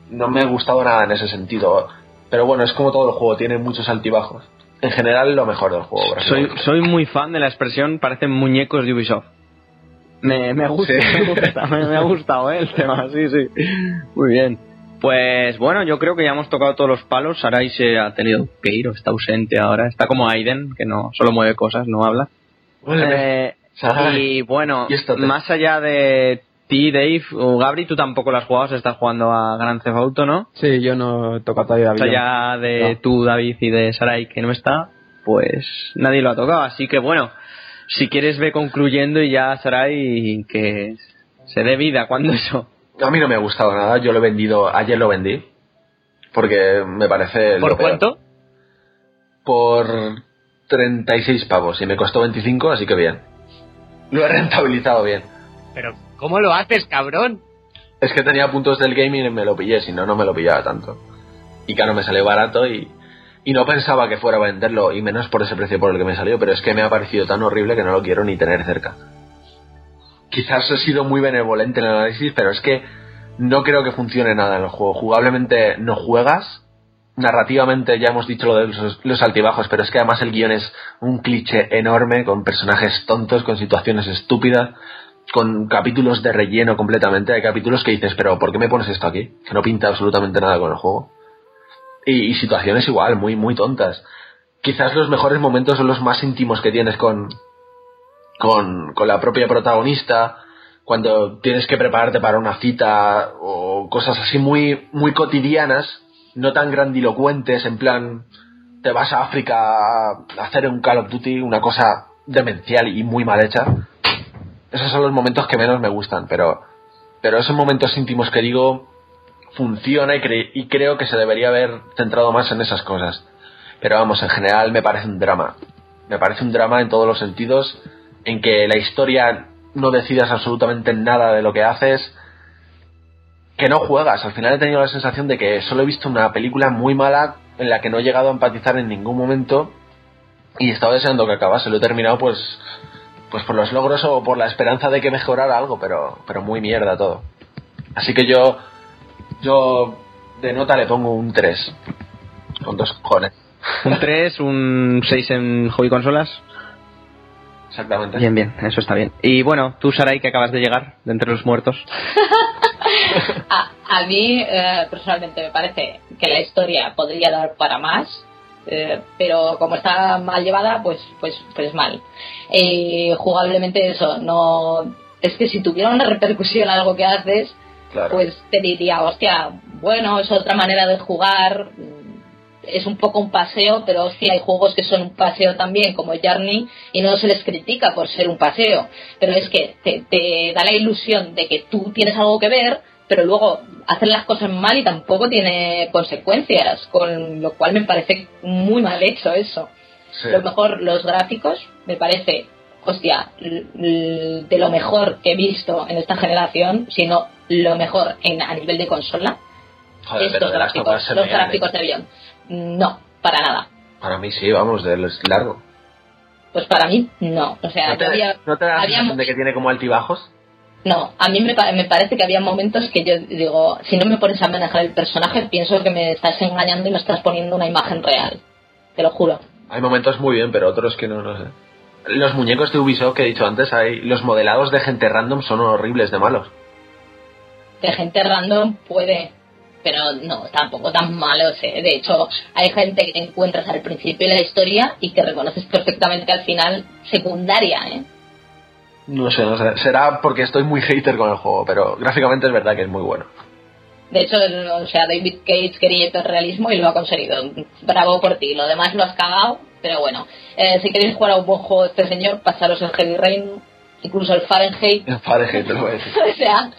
No me ha gustado nada en ese sentido. Pero bueno, es como todo el juego, tiene muchos altibajos. En general, lo mejor del juego. Soy, soy muy fan de la expresión parecen muñecos de Ubisoft. Me, me gusta, Sí. me, gusta me, me ha gustado ¿eh? el tema, sí, sí. Muy bien. Pues bueno, yo creo que ya hemos tocado todos los palos. Sarai se ha tenido que ir o está ausente ahora. Está como Aiden, que no solo mueve cosas, no habla. Eh, y bueno, más allá de ti, Dave, o Gabri, tú tampoco lo has jugado, se estás jugando a Grand Theft Auto, ¿no? Sí, yo no he tocado todavía allá de No. tú, David, y de Sarai, que no está, pues nadie lo ha tocado. Así que bueno, si quieres ve concluyendo y ya Sarai que se dé vida cuando eso. A mí no me ha gustado nada, yo lo he vendido, ayer lo vendí. Porque me parece. ¿Por lo peor. cuánto? Por 36 pavos y me costó 25, así que bien. Lo he rentabilizado bien. Pero, ¿cómo lo haces, cabrón? Es que tenía puntos del gaming y me lo pillé, si no, no me lo pillaba tanto. Y claro, me salió barato y, no pensaba que fuera a venderlo, y menos por ese precio por el que me salió, pero es que me ha parecido tan horrible que no lo quiero ni tener cerca. Quizás he sido muy benevolente en el análisis, pero es que no creo que funcione nada en el juego. Jugablemente no juegas, narrativamente ya hemos dicho lo de los, los altibajos, pero es que además el guion es un cliché enorme, con personajes tontos, con situaciones estúpidas, con capítulos de relleno completamente. Hay capítulos que dices, pero ¿por qué me pones esto aquí? Que no pinta absolutamente nada con el juego. Y, situaciones igual, muy, muy tontas. Quizás los mejores momentos son los más íntimos que tienes con, con, con la propia protagonista, cuando tienes que prepararte para una cita o cosas así muy, muy cotidianas, no tan grandilocuentes, en plan, te vas a África a hacer un Call of Duty, una cosa demencial y muy mal hecha. Esos son los momentos que menos me gustan, pero, pero esos momentos íntimos que digo funciona y, cre- y creo que se debería haber centrado más en esas cosas. Pero vamos, en general me parece un drama. Me parece un drama en todos los sentidos, en que la historia no decidas absolutamente nada de lo que haces, que no juegas. Al final he tenido la sensación de que solo he visto una película muy mala en la que no he llegado a empatizar en ningún momento y estaba deseando que acabase. Lo he terminado pues pues por los logros o por la esperanza de que mejorara algo, pero pero muy mierda todo. Así que yo yo de nota le pongo un 3 con dos cojones. Un 3, un 6 en hobby consolas. Exactamente. Bien, bien, eso está bien. Y bueno, tú, Sarai, que acabas de llegar de entre los muertos. A, a mí, eh, personalmente, me parece que la historia podría dar para más, eh, pero como está mal llevada, pues, pues, pues mal. Eh, jugablemente eso, no... Es que si tuviera una repercusión algo que haces, Claro. pues te diría, hostia, bueno, es otra manera de jugar, mm, es un poco un paseo, pero hostia, hay juegos que son un paseo también, como Journey, y no se les critica por ser un paseo, pero es que te, te da la ilusión de que tú tienes algo que ver, pero luego hacen las cosas mal y tampoco tiene consecuencias, con lo cual me parece muy mal hecho eso. Sí. Lo mejor, los gráficos, me parece, hostia, de lo mejor que he visto en esta generación, sino lo mejor en, a nivel de consola, Joder, estos gráficos, los gráficos de avión. No, para nada. Para mí sí, vamos, de largo. Pues para mí, no. O sea, ¿No te, había- ¿no te da la había sensación de que tiene como altibajos? No, a mí me, me parece que había momentos que yo digo, si no me pones a manejar el personaje, pienso que me estás engañando y me estás poniendo una imagen real. Te lo juro. Hay momentos muy bien, pero otros que no, no sé. Los muñecos de Ubisoft que he dicho antes, hay, los modelados de gente random son horribles de malos. De gente random puede, pero no, tampoco tan malos. ¿eh? De hecho, hay gente que encuentras al principio de la historia y que reconoces perfectamente al final secundaria. ¿eh? No sé, no sé. Será porque estoy muy hater con el juego, pero gráficamente es verdad que es muy bueno. De hecho, o sea, David Cage quería hiperrealismo y lo ha conseguido. Bravo por ti. Lo demás lo has cagado, pero bueno. Eh, si queréis jugar a un buen juego este señor, pasaros el Heavy Rain, incluso el Fahrenheit. En Fahrenheit te lo voy a decir. o sea,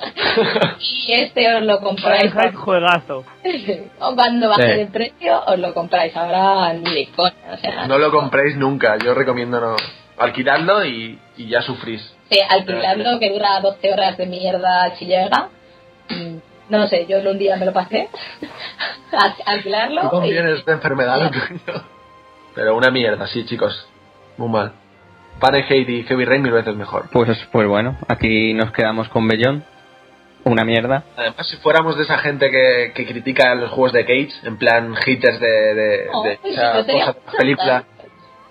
y este os lo compráis Fahrenheit juegazo. cuando baje Sí. de precio, os lo compráis. Ahora ni de coña, o sea, No lo compréis nunca, yo recomiendo no. Alquiladlo y, y ya sufrís. sí, alquilarlo que dura 12 horas de mierda chillega. Mm, No lo sé, yo un día me lo pasé. Al- alquilarlo. Tú y- de enfermedad lo. Pero una mierda, sí, chicos. Muy mal. Fahrenheit y Heavy Rain mil veces mejor. Pues, pues bueno, aquí nos quedamos con Bellón. Una mierda. Además, si fuéramos de esa gente que, que critica los juegos de Cage, en plan haters de, de, Oh, de pues esa cosa de la película,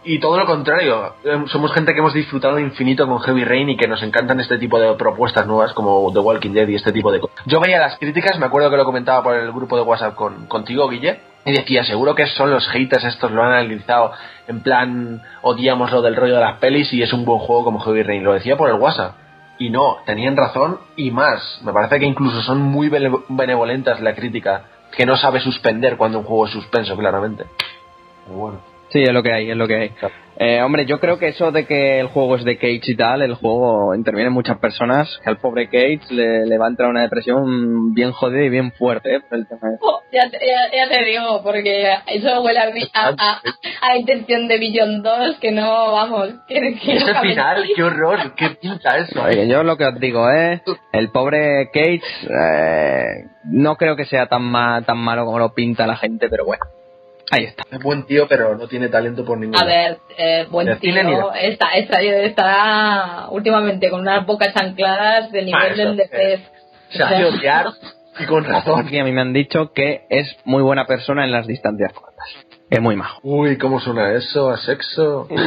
y todo lo contrario, eh, somos gente que hemos disfrutado infinito con Heavy Rain y que nos encantan este tipo de propuestas nuevas como The Walking Dead y este tipo de cosas. Yo veía las críticas, me acuerdo que lo comentaba por el grupo de WhatsApp con, contigo, Guille, y decía, seguro que son los haters estos, lo han analizado en plan, odiamos lo del rollo de las pelis y es un buen juego como Heavy Rain. Lo decía por el WhatsApp. Y no, tenían razón y más. Me parece que incluso son muy bene- benevolentas la crítica, que no sabe suspender cuando un juego es suspenso, claramente. Bueno. Sí, es lo que hay, es lo que hay. Eh, hombre, yo creo que eso de que el juego es de Cage y tal, el juego interviene en muchas personas, que al pobre Cage le, le va a entrar una depresión bien jodida y bien fuerte, ¿eh? por el tema de- Oh, ya, te, ya, ya te digo, porque eso huele a, mi- a, a, a intención de Billion 2, que no, vamos, que, que Ese final, qué horror, qué pinta eso. Oye, yo lo que os digo, ¿eh? El pobre Cage, eh, no creo que sea tan, ma- tan malo como lo pinta la gente, pero bueno, ahí está. Es buen tío, pero no tiene talento por ningún A ver, eh, buen De ni tío, de- está, está, está últimamente con unas bocas ancladas del nivel Ah, del de pez. Se hace odiar y con razón. Aquí a mí me han dicho que es muy buena persona en las distancias cortas. Es muy majo. Uy, ¿cómo suena eso? ¿A sexo?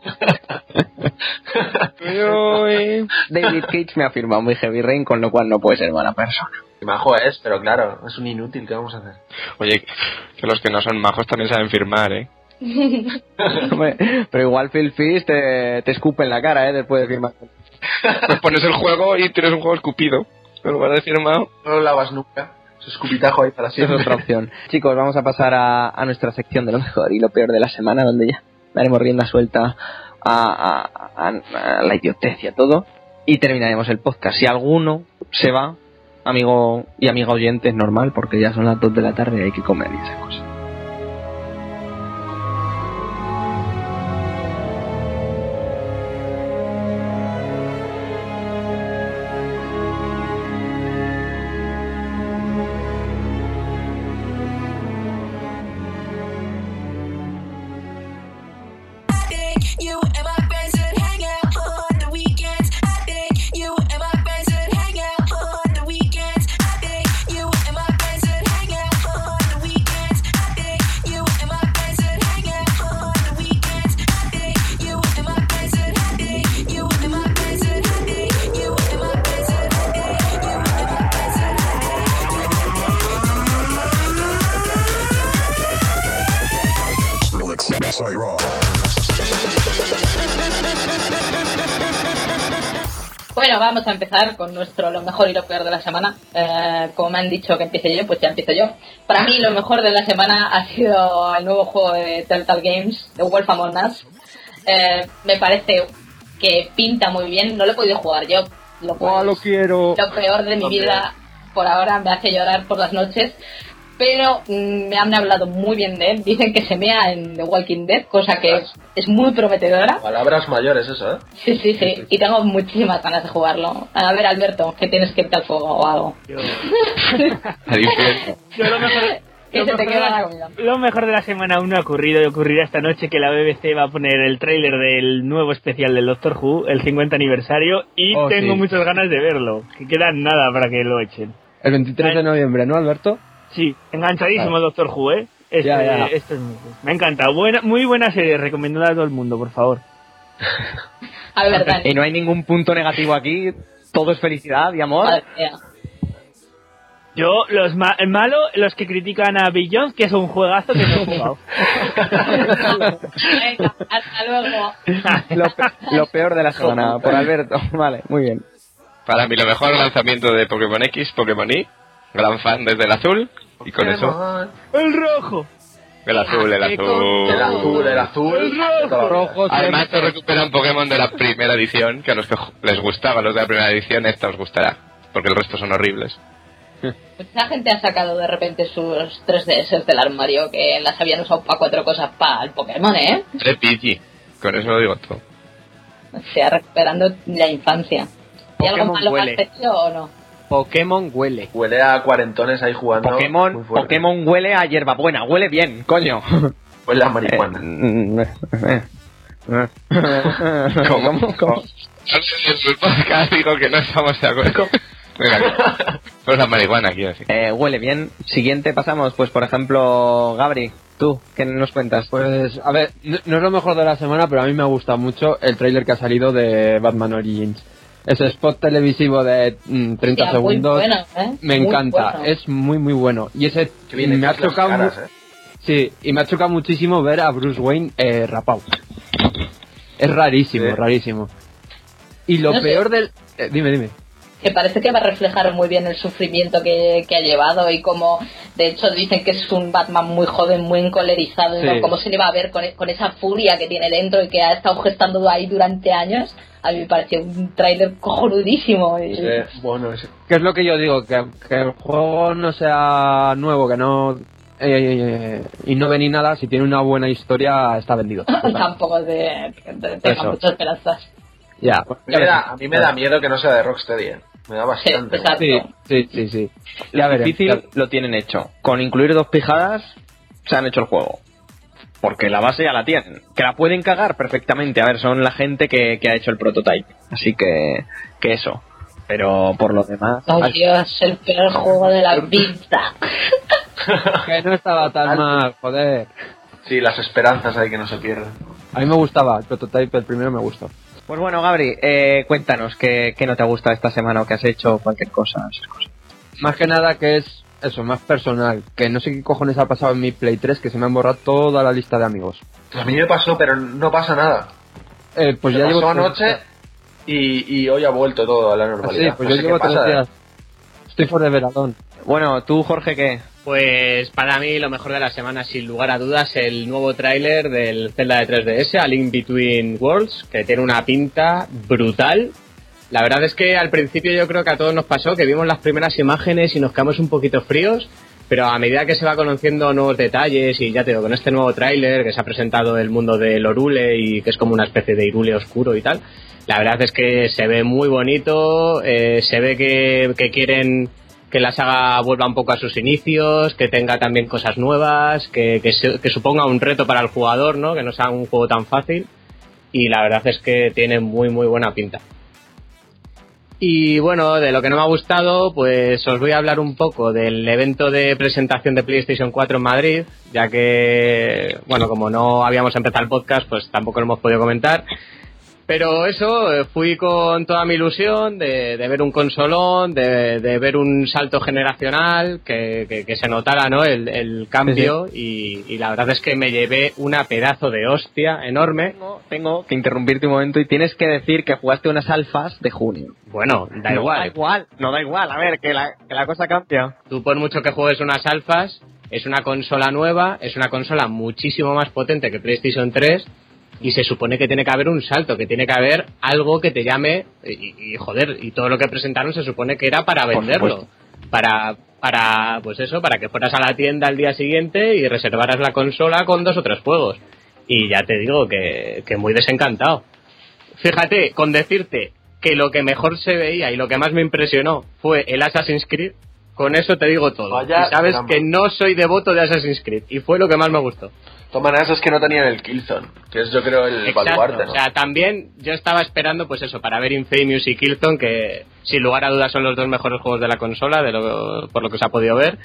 David Cage me ha firmado muy Heavy Rain, con lo cual no puede ser buena persona. Majo es, pero claro, es un inútil, ¿qué vamos a hacer? Oye, que los que no son majos también saben firmar, ¿eh? Pero igual Phil Fish te, te escupe en la cara, ¿eh? Después de firmar. Pues pones el juego y tienes un juego escupido. En lugar de firmado. No lo lavas nunca. Su escupitajo ahí para Esa es siempre. otra opción. Chicos, vamos a pasar a, a nuestra sección de lo mejor y lo peor de la semana, donde ya daremos rienda suelta a, a- a- a la idiotez y a todo. Y terminaremos el podcast. Si alguno se va, amigo y amiga oyente, es normal, porque ya son las 2 de la tarde y hay que comer y esas cosas. Con nuestro lo mejor y lo peor de la semana. Eh, como me han dicho que empiece yo, pues ya empiezo yo. Para mí lo mejor de la semana ha sido el nuevo juego de Telltale Games, The Wolf Among Us. Eh, me parece que pinta muy bien. No lo he podido jugar yo. Lo, cual lo quiero! lo peor de mi vida por ahora me hace llorar por las noches. Pero mm, me han hablado muy bien de él. Dicen que se mea en The Walking Dead, cosa que es muy prometedora. Palabras mayores, eso, ¿eh? Sí, sí, sí. Y tengo muchísimas ganas de jugarlo. A ver, Alberto, que tienes que irte al fuego o algo. Yo lo mejor, Que lo se te mejor queda de la la- comida. lo mejor de la semana aún no ha ocurrido y ocurrirá esta noche que la BBC va a poner el tráiler del nuevo especial del Doctor Who, el 50 aniversario, y Oh, tengo sí. muchas ganas de verlo. Que queda nada para que lo echen. El 23 de noviembre, ¿no, Alberto? Sí, enganchadísimo el Doctor Who, ¿eh? Este- Ya, ya. esto es muy- me encanta. Buena, muy buena serie, recomendada a todo el mundo, por favor. A ver, Dani. Y no hay ningún punto negativo aquí, todo es felicidad y amor. Yo, los ma- el malo, los que critican a Beyond, que es un juegazo que no he jugado. Venga, hasta luego. lo, pe- lo peor de la semana, por Alberto. Vale, muy bien. Para mí lo mejor lanzamiento de Pokémon X, Pokémon Y. Gran fan desde el azul. Y con eso, ¡El rojo! el azul, el azul. El azul, el azul. todo. Rojo, Además, se recuperan Pokémon de la primera edición, que a los que les gustaban los de la primera edición, esta os gustará. Porque el resto son horribles. Mucha gente ha sacado de repente sus 3DS del armario que las habían usado para cuatro cosas para el Pokémon, ¿eh? Pidgey. Con eso lo digo todo. O sea, recuperando la infancia. ¿Hay algo malo al hecho o no? Pokémon huele. Huele a cuarentones ahí jugando. Pokémon. Pokémon huele a hierbabuena, huele bien, coño. Huele a marihuana. ¿Cómo? ¿Cómo? En el podcast digo que no estamos de acuerdo. Pues la marihuana, quiero decir. Eh, huele bien. Siguiente pasamos, pues por ejemplo, Gabri, tú, ¿qué nos cuentas? Pues, a ver, no, no es lo mejor de la semana, pero a mí me ha gustado mucho el tráiler que ha salido de Batman Origins. Ese spot televisivo de mm, 30 Hostia, muy segundos bueno, ¿eh? me Muy encanta, bueno. es muy muy bueno. Y ese me ha chocado caras, ¿eh? Sí, y me ha chocado muchísimo ver a Bruce Wayne eh, rapado. Es rarísimo, Sí. rarísimo. Y lo No sé. peor del... eh, dime, dime. que parece que va a reflejar muy bien el sufrimiento que, que ha llevado y como de hecho dicen que es un Batman muy joven, muy encolerizado, ¿no? Sí. cómo se le va a ver con, con esa furia que tiene dentro y que ha estado gestando ahí durante años. A mí me pareció un tráiler cojonudísimo. y- Sí, bueno, ¿Qué es lo que yo digo? Que, que el juego no sea nuevo, que no... eh, eh, y no ve ni nada, si tiene una buena historia está vendido. Tampoco tenga Eso. muchas esperanzas. Ya. a, mí me da, a mí me da miedo que no sea de Rocksteady. ¿eh? Me da bastante. Sí, exacto. Sí, sí, sí. Ya Lo veremos. difícil ya- lo tienen hecho. Con incluir dos pijadas, se han hecho el juego. Porque la base ya la tienen. Que la pueden cagar perfectamente. A ver, son la gente que, que ha hecho el prototype. Así que, que eso. Pero por lo demás. Ay al- Dios, el peor juego de la vida. Que no estaba tan mal, joder. Sí, las esperanzas hay que no se pierden. A mí me gustaba, el prototype, el primero me gustó. Pues bueno, Gabri, eh, cuéntanos qué, qué no te ha gustado esta semana o qué has hecho, cualquier cosa. esas cosas. Más que nada que es eso, más personal. Que no sé qué cojones ha pasado en mi Play 3, que se me han borrado toda la lista de amigos. A mí me pasó, pero no pasa nada. Eh, pues Se ya pasó llevo... anoche y, y hoy ha vuelto todo a la Ah, normalidad. sí, pues No yo llevo tres pasa, ¿eh? días. Estoy fuera de veradón. Bueno, tú, Jorge, ¿qué? Pues para mí lo mejor de la semana, sin lugar a dudas, el nuevo tráiler del Zelda de 3DS, A Link Between Worlds, que tiene una pinta brutal. La verdad es que al principio yo creo que a todos nos pasó que vimos las primeras imágenes y nos quedamos un poquito fríos, pero a medida que se va conociendo nuevos detalles y ya te digo, con este nuevo tráiler que se ha presentado el mundo del Orule y que es como una especie de Irule oscuro y tal, la verdad es que se ve muy bonito, eh, se ve que, que quieren que la saga vuelva un poco a sus inicios, que tenga también cosas nuevas, que, que, se- que suponga un reto para el jugador, ¿no? Que no sea un juego tan fácil. Y la verdad es que tiene muy, muy buena pinta. Y bueno, de lo que no me ha gustado, pues os voy a hablar un poco del evento de presentación de PlayStation 4 en Madrid, ya que, bueno, como no habíamos empezado el podcast, pues tampoco lo hemos podido comentar. Pero eso, eh, fui con toda mi ilusión de, de ver un consolón, de, de ver un salto generacional, que, que- que se notara ¿no? el, el cambio Y, y la verdad es que me llevé una pedazo de hostia enorme. Tengo que interrumpirte un momento y tienes que decir que jugaste unas alfas de junio. Bueno, da No igual. da igual, no da igual, a ver, que la, que la cosa cambia. Tú por mucho que juegues unas alfas, es una consola nueva, es una consola muchísimo más potente que PlayStation 3 y se supone que tiene que haber un salto, que tiene que haber algo que te llame y, y, joder, y todo lo que presentaron se supone que era para venderlo, para para pues eso, para que fueras a la tienda al día siguiente y reservaras la consola con dos o tres juegos. Y ya te digo que, que muy desencantado. Fíjate, con decirte que lo que mejor se veía y lo que más me impresionó fue el Assassin's Creed, con eso te digo todo. Vaya y sabes que no soy devoto de Assassin's Creed y fue lo que más me gustó. Toman esos que no tenían el Killzone, que es yo creo el Exacto, baluarte, ¿no? O sea, también yo estaba esperando, pues eso, para ver Infamous y Killzone, que sin lugar a dudas son los dos mejores juegos de la consola, de lo, por lo que se ha podido ver.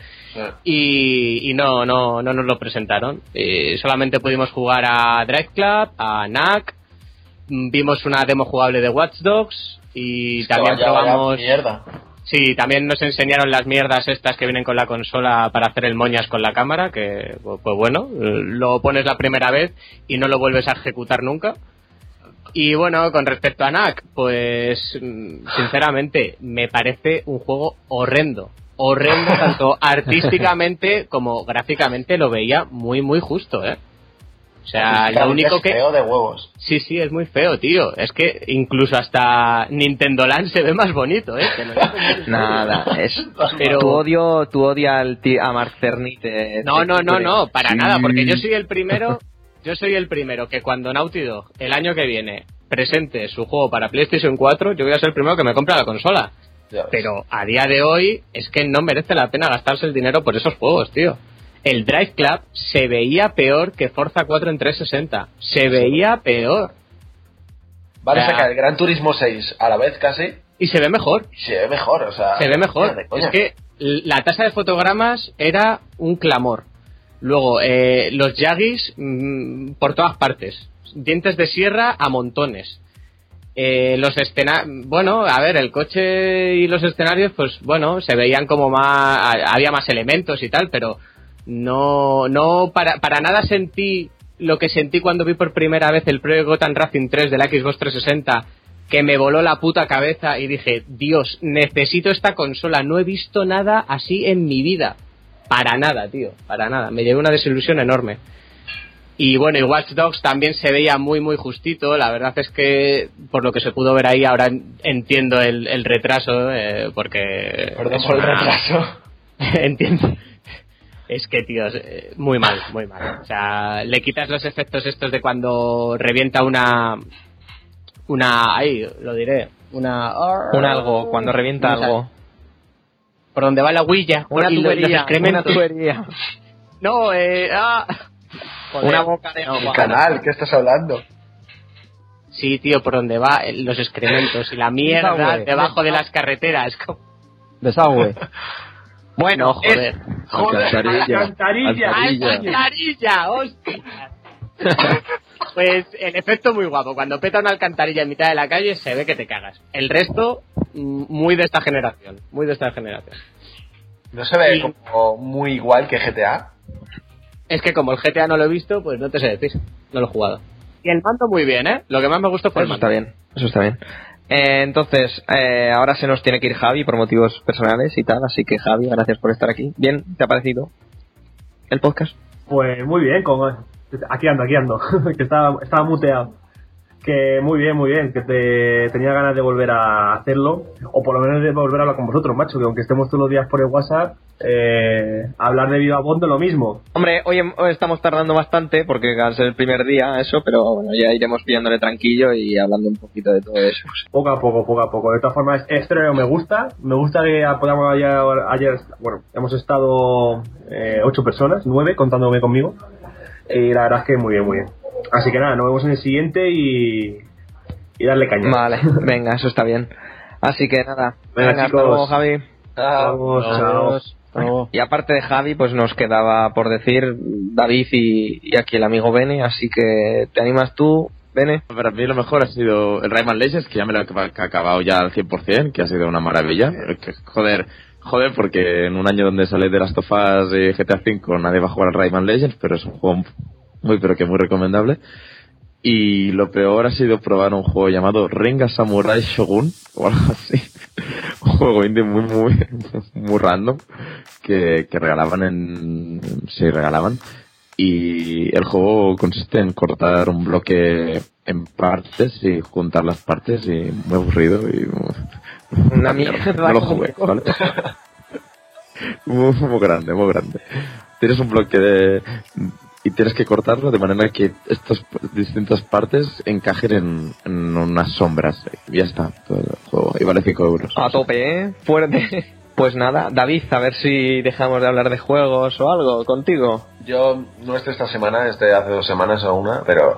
Y, y no, no, no nos lo presentaron. Solamente pudimos jugar a Drive Club, a NAC, vimos una demo jugable de Watch Dogs y también Vaya, vaya probamos... mierda. Sí, también nos enseñaron las mierdas estas que vienen con la consola para hacer el moñas con la cámara, que pues pues bueno, eh, lo pones la primera vez y no lo vuelves a ejecutar nunca. Y bueno, con respecto a NAC, pues mm, sinceramente me parece un juego horrendo. Horrendo tanto artísticamente como gráficamente lo veía muy muy justo, ¿eh? O sea, lo único es que... feo de huevos. Sí, sí, es muy feo, tío. Es que incluso hasta Nintendo Land se ve más bonito, ¿eh? Nada, es Pero- tu odio, tu odio al ti- a Mark Cerny te- No, no, no, no, para Sí. nada, porque yo soy el primero, yo soy el primero que cuando Naughty Dog el año que viene presente su juego para PlayStation 4, yo voy a ser el primero que me compre la consola. Pero a día de hoy es que no merece la pena gastarse el dinero por esos juegos, tío. El Drive Club se veía peor que Forza 4 en 360. Se veía peor. Van a sacar el Gran Turismo 6 a la vez casi. Y se ve mejor. Y se ve mejor, o sea. se ve mejor. Es que la tasa de fotogramas era un clamor. Luego, eh, los Yagis mm, por todas partes. Dientes de sierra a montones. Eh, los escenarios, bueno, a ver, el coche y los escenarios, pues bueno, se veían como más, había más elementos y tal, pero no, no, para, para nada sentí lo que sentí cuando vi por primera vez el Pro Gotham Racing 3 de la Xbox 360, que me voló la puta cabeza y dije, Dios, necesito esta consola, no he visto nada así en mi vida. Para nada, tío, para nada. Me llevé una desilusión enorme. Y bueno, y Watch Dogs también se veía muy, muy justito. La verdad es que, por lo que se pudo ver ahí, ahora entiendo el, el retraso, eh, porque... Perdón por el retraso. entiendo. Es que, tío, eh, muy mal, muy mal. O sea, le quitas los efectos estos de cuando revienta una... Una... Ahí, lo diré. Una... Un algo, cuando revienta algo. Por donde va la huilla. Una y los tubería, excrementos. una tubería. No, eh... ah. Joder. Una boca de El canal, ¿qué estás hablando? Sí, tío, por donde va eh, los excrementos y la mierda Desagüe. debajo de las carreteras. Desagüe. Bueno, joder. Joder, Alcantarilla. Alcantarilla. Alcantarilla. ¡Alcantarilla! ¡Hostia! Pues el efecto muy guapo. Cuando peta una alcantarilla en mitad de la calle se ve que te cagas. El resto, mm, muy de esta generación. Muy de esta generación. ¿No se ve como muy igual que GTA? Es que como el GTA no lo he visto, pues no te sé decir. No lo he jugado. Y el mando muy bien, ¿eh? Lo que más me gustó fue el Eso mando. está bien, eso está bien. Eh, entonces, eh, ahora se nos tiene que ir Javi por motivos personales y tal, así que Javi, gracias por estar aquí. Bien, ¿te ha parecido el podcast? Pues muy bien, con... aquí ando, aquí ando, que estaba, estaba muteado. Que muy bien, muy bien, que te, tenía ganas de volver a hacerlo, o por lo menos de volver a hablar con vosotros, macho, que aunque estemos todos los días por el WhatsApp, eh, hablar de viva voz de lo mismo. Hombre, hoy, hem- hoy estamos tardando bastante porque ser el primer día, eso, pero bueno, ya iremos pillándole tranquillo y hablando un poquito de todo eso. Poco a poco, poco a poco. De todas formas, este me gusta. Me gusta que podamos ayer, ayer bueno, hemos estado eh, ocho personas, nueve, contándome conmigo. Y la verdad es que muy bien, muy bien. Así que nada, nos vemos en el siguiente y, y darle caña. Vale, venga, eso está bien. Así que nada, Venga, venga, hasta chicos. luego, Javi. Vamos, Y aparte de Javi, pues nos quedaba por decir David y, y aquí el amigo Bene, así que ¿te animas tú, Bene? Para mí lo mejor ha sido el Rayman Legends, que ya me lo ha acabado ya al 100%, que ha sido una maravilla. Que, joder, joder, porque en un año donde sale de Last of Us y GTA V nadie va a jugar al Rayman Legends, pero es un juego muy, pero que muy recomendable. Y lo peor ha sido probar un juego llamado Renga Samurai Shogun, o algo así. un juego indie muy, muy, muy random, que, que regalaban en, sí, regalaban. Y el juego consiste en cortar un bloque en partes y juntar las partes y muy aburrido y Una mierda. no lo jugué, ¿vale? muy, muy grande, muy grande. Tienes un bloque de y tienes que cortarlo de manera que estas distintas partes encajen en, en unas sombras y ya está todo el juego y vale 5 euros. A tope, ¿eh? Fuerte. Pues nada, David, a ver si dejamos de hablar de juegos o algo contigo. Yo no es de esta semana, es de hace dos semanas o una, pero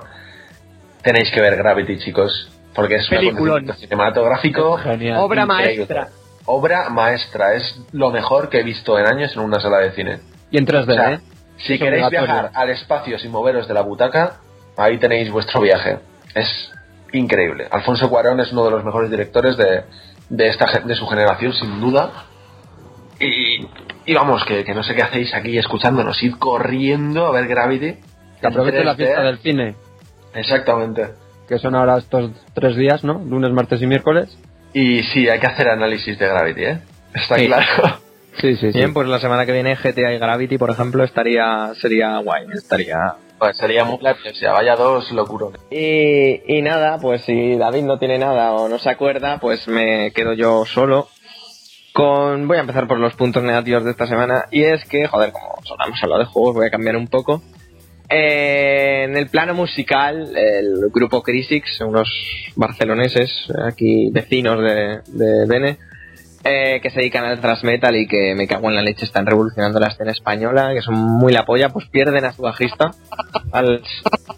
tenéis que ver Gravity, chicos, porque es un Peliculón. acontecimiento cinematográfico Genial. Obra increíble. maestra. Obra maestra, es lo mejor que he visto en años en una sala de cine. Y en 3D, O sea, ¿eh? Si Es queréis viajar al espacio sin moveros de la butaca, ahí tenéis vuestro viaje. Es increíble. Alfonso Cuarón es uno de los mejores directores de, de, esta, de su generación, sin duda. Y, y vamos, que, que no sé qué hacéis aquí escuchándonos. Id corriendo a ver Gravity. Que aproveche la 3D. fiesta del cine, Exactamente. que son ahora estos tres días, ¿no? Lunes, martes y miércoles. Y sí, hay que hacer análisis de Gravity, ¿eh? Está Sí. claro. Sí, sí, sí. Bien, pues la semana que viene GTA y Gravity, por ejemplo, estaría sería guay, estaría Pues sería muy graciosa. Vaya dos locuro. Y, y nada, pues si David no tiene nada o no se acuerda, pues me quedo yo solo. Con, voy a empezar por los puntos negativos de esta semana. Y es que, joder, como hemos hablado de juegos, voy a cambiar un poco. Eh, en el plano musical, el grupo Crisix, unos barceloneses, aquí vecinos de, de Bene, eh, que se dedican al thrash metal y que me cago en la leche, están revolucionando la escena española, que son muy la polla, pues pierden a su bajista, al,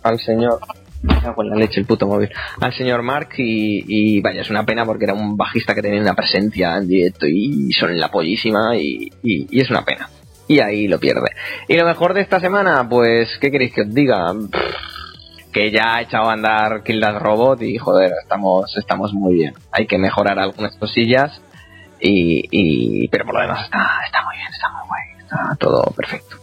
al señor me cago en la leche el puto móvil. Al señor Mark y, vaya, es una pena porque era un bajista que tenía una presencia en directo y son la pollísima y, y- es una pena. Y ahí lo pierde. Y lo mejor de esta semana, pues, ¿qué queréis que os diga? Que ya ha echado a andar Kill Robot y joder, estamos, estamos muy bien. Hay que mejorar algunas cosillas y, y pero por lo demás está, está muy bien, está muy guay, está todo perfecto.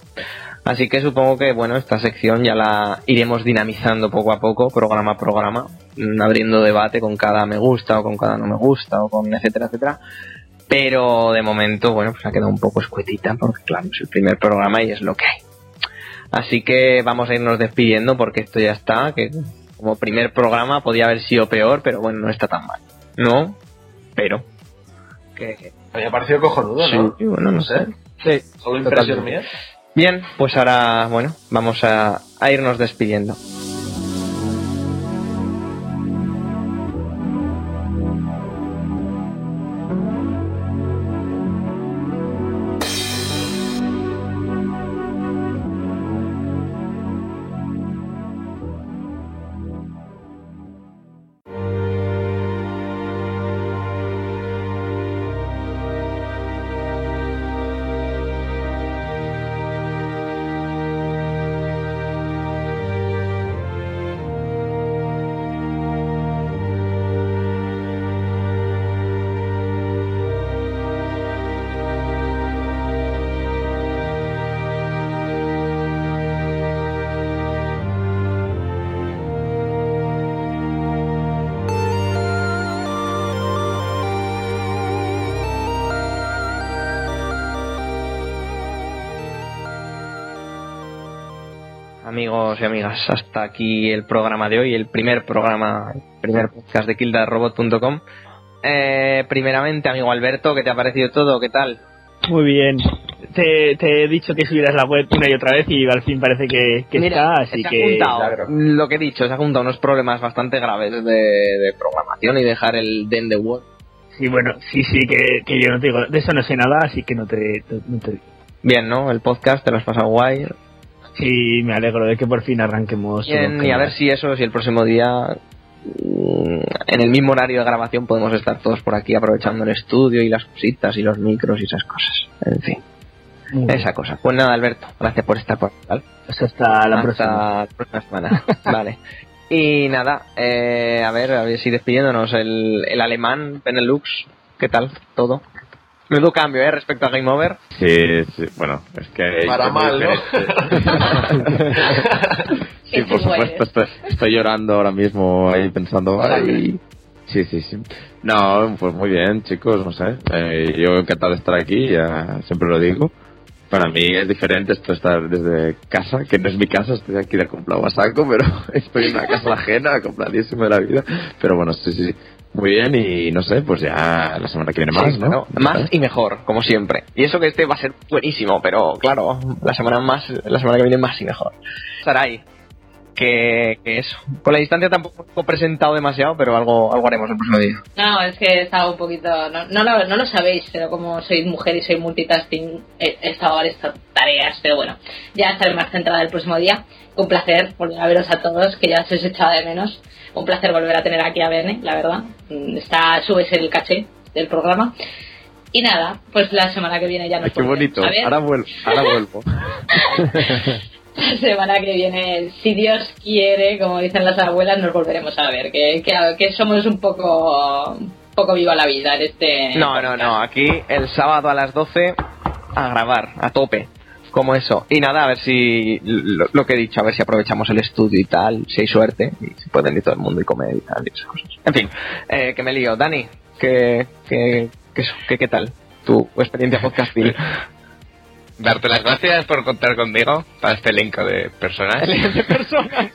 Así que supongo que bueno, esta sección ya la iremos dinamizando poco a poco, programa a programa, mm, abriendo debate con cada me gusta o con cada no me gusta o con etcétera, etcétera. Pero de momento, bueno, pues ha quedado un poco escuetita porque claro, es el primer programa y es lo que hay. Así que vamos a irnos despidiendo porque esto ya está, que como primer programa podía haber sido peor, pero bueno, no está tan mal. No, pero... Que, A mí me ha parecido cojonudo, ¿no? Sí, bueno, no sé. Sí, Solo impresión mía. Bien, pues ahora, bueno, vamos a, a irnos despidiendo. Amigas, hasta aquí el programa de hoy, el primer programa, el primer podcast de kildarrobot.com. Eh, primeramente, amigo Alberto, ¿qué te ha parecido todo? ¿Qué tal? Muy bien. Te, te he dicho que subieras la web una y otra vez y al fin parece que, que Mira, está, así se ha que... juntado, lo que he dicho, se ha juntado unos problemas bastante graves de, de programación y dejar el den the word. Sí, bueno, sí, sí, que, que yo no te digo, de eso no sé nada, así que no te, no te digo. Bien, ¿no? El podcast, te lo has pasado guay. Sí, me alegro de que por fin arranquemos. Bien, y a ver si eso, si el próximo día, mm, en el mismo horario de grabación, podemos estar todos por aquí aprovechando el estudio y las cositas y los micros y esas cosas. En fin, esa cosa. Pues nada, Alberto, gracias por estar por. ¿vale? Pues hasta la Hasta próxima. la próxima semana. vale. Y nada, eh, a ver, a ver si despidiéndonos, el, el alemán Benelux, ¿qué tal? Todo. Menudo cambio, ¿eh? Respecto a Game Over. Sí, sí, bueno, es que... Para mal, ¿no? sí, por supuesto, estoy, estoy llorando ahora mismo ahí pensando... Ay. Sí, sí, sí. No, pues muy bien, chicos, no sé. Eh, yo encantado de estar aquí, ya siempre lo digo. Para mí es diferente esto estar desde casa, que no es mi casa, estoy aquí de comprado a saco, pero estoy en una casa ajena, compradísimo de la vida. Pero bueno, sí, sí, sí. Muy bien, y no sé, pues ya la semana que viene más, Sí, ¿no? Más y mejor, como siempre. Y eso que este va a ser buenísimo, pero claro, la semana más, la semana que viene más y mejor. Sarai, que, que eso. Con la distancia tampoco he presentado demasiado, pero algo, algo haremos el próximo día. No, es que he estado un poquito. No, no, lo, no lo sabéis, pero como soy mujer y soy multitasking, he, he estado en estas tareas. Pero bueno, ya estaré más centrada el próximo día. Un placer volver a veros a todos, que ya se os echaba de menos. Un placer volver a tener aquí a Bene, la verdad. Mm, Está, subes el caché del programa. Y nada, pues la semana que viene ya nos Ay, qué bonito. Ahora vuelvo. Ahora vuelvo. La semana que viene, si Dios quiere, como dicen las abuelas, nos volveremos a ver. Que, que, que somos un poco, un poco viva la vida en este. No, no, no. Aquí el sábado a las 12 a grabar, a tope. Como eso. Y nada, a ver si lo, lo que he dicho, a ver si aprovechamos el estudio y tal, si hay suerte, y si pueden ir todo el mundo y comer y tal, y esas cosas. En fin, eh, que me lío. Dani, que, que, que qué tal? Tu experiencia podcastil. Darte las gracias por contar conmigo para este elenco de personas. de personas.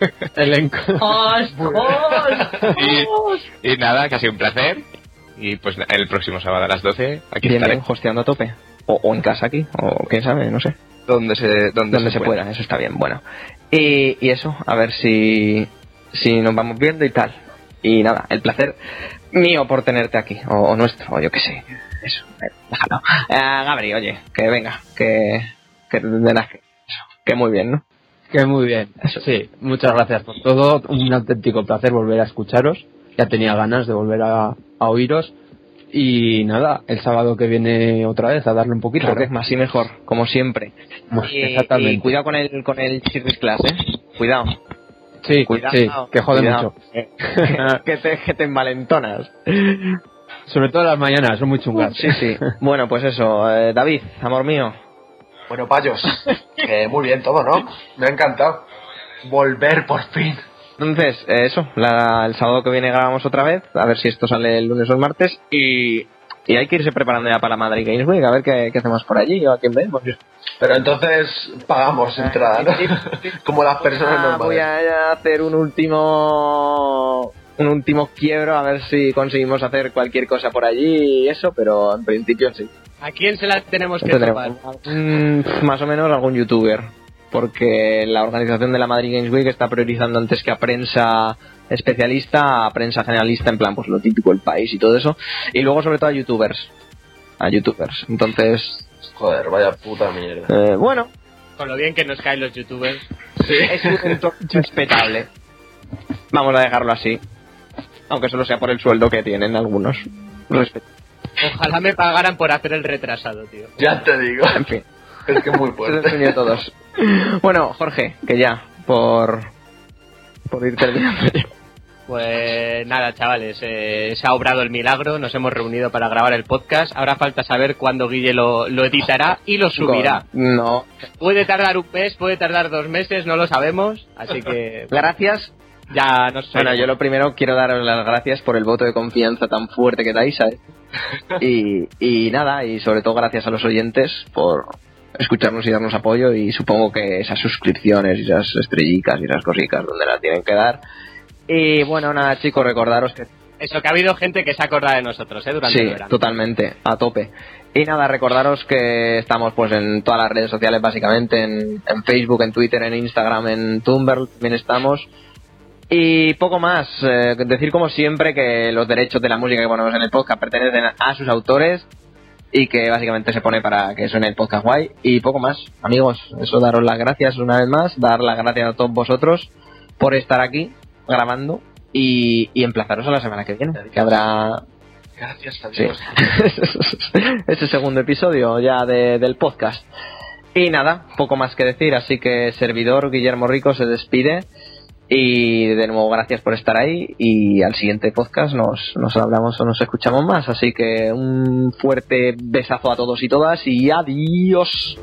Elenco. ¡Os, os, y, y nada, que ha sido un placer. Y pues el próximo sábado a las 12 aquí Bien, estaré. bien, hosteando a tope. O, o en casa aquí, o quién sabe, no sé. Donde se, donde Donde se pueda, eso está bien, bueno. Y, y eso, a ver si, si nos vamos viendo y tal. Y nada, el placer mío por tenerte aquí, o, o nuestro, o yo qué sé. Eso, eh, déjalo. Eh, Gabri, oye, que venga, que, que, eso, que muy bien, ¿no? Que muy bien. Sí, muchas gracias por todo. Un auténtico placer volver a escucharos. Ya tenía ganas de volver a, a oíros. Y nada, el sábado que viene otra vez a darle un poquito. Claro, más y mejor, como siempre. Pues, Y, exactamente. y cuidado con el, con el Class, ¿eh? Cuidado. Sí, Cuidado. sí, que jode cuidado. mucho. que, te, que te envalentonas. Sobre todo las mañanas, son muy chungas. Sí, sí. Bueno, pues eso. eh, David, amor mío. Bueno, payos, muy bien todo, ¿no? Me ha encantado. Volver por fin. Entonces, eh, eso, la- el sábado que viene grabamos otra vez, a ver si esto sale el lunes o el martes, y, y hay que irse preparando ya para Madrid Games Week, a ver qué, qué hacemos por allí o a quién vemos. Pero entonces pagamos entrada, ¿no? Como las personas Ah, voy normales. a hacer un último un último quiebro a ver si conseguimos hacer cualquier cosa por allí y eso, pero en principio sí. ¿A quién se la tenemos que? Mm, más o menos algún youtuber, porque la organización de la Madrid Games Week está priorizando antes que a prensa especialista, a prensa generalista, en plan, pues lo típico, el país y todo eso, y luego sobre todo a youtubers, a youtubers. Entonces, Joder, vaya puta mierda. eh, bueno, Con lo bien que nos caen los youtubers. es un entorno respetable. Vamos a dejarlo así, aunque solo sea por el sueldo que tienen algunos. Respe- Ojalá me pagaran por hacer el retrasado, tío. Ya te digo. En fin. Es que es muy Ese es el fuerte. sueño de todos. Bueno, Jorge, que ya, por, por ir terminando. Pues nada, chavales, eh, se ha obrado el milagro, nos hemos reunido para grabar el podcast. Ahora falta saber cuándo Guille lo, lo editará y lo subirá. No. Puede tardar un mes, puede tardar dos meses, no lo sabemos. Así que Gracias. ya no sé. Bueno, yo lo primero quiero daros las gracias por el voto de confianza tan fuerte que dais, ¿sabes? Y, y nada, y sobre todo gracias a los oyentes por, escucharnos y darnos apoyo y supongo que esas suscripciones y esas estrellicas y esas cositas donde las tienen que dar. Y bueno, nada chicos, recordaros que Eso, que ha habido gente que se ha acordado de nosotros, ¿eh? Durante sí, el verano. totalmente, a tope. Y nada, recordaros que estamos pues en todas las redes sociales básicamente, en, en Facebook, en Twitter, en Instagram, en Tumblr también estamos. Y poco más, eh, decir como siempre que los derechos de la música que ponemos en el podcast pertenecen a sus autores y que básicamente se pone para que suene el podcast guay. Y poco más, amigos, eso daros las gracias una vez más, dar las gracias a todos vosotros por estar aquí grabando y, y emplazaros a la semana que viene, que habrá Gracias Sí. Ese segundo episodio ya de- del podcast. Y nada, poco más que decir, así que servidor Guillermo Rico se despide. Y de nuevo, gracias por estar ahí. Y al siguiente podcast nos, nos hablamos o nos escuchamos más. Así que un fuerte besazo a todos y todas. Y adiós.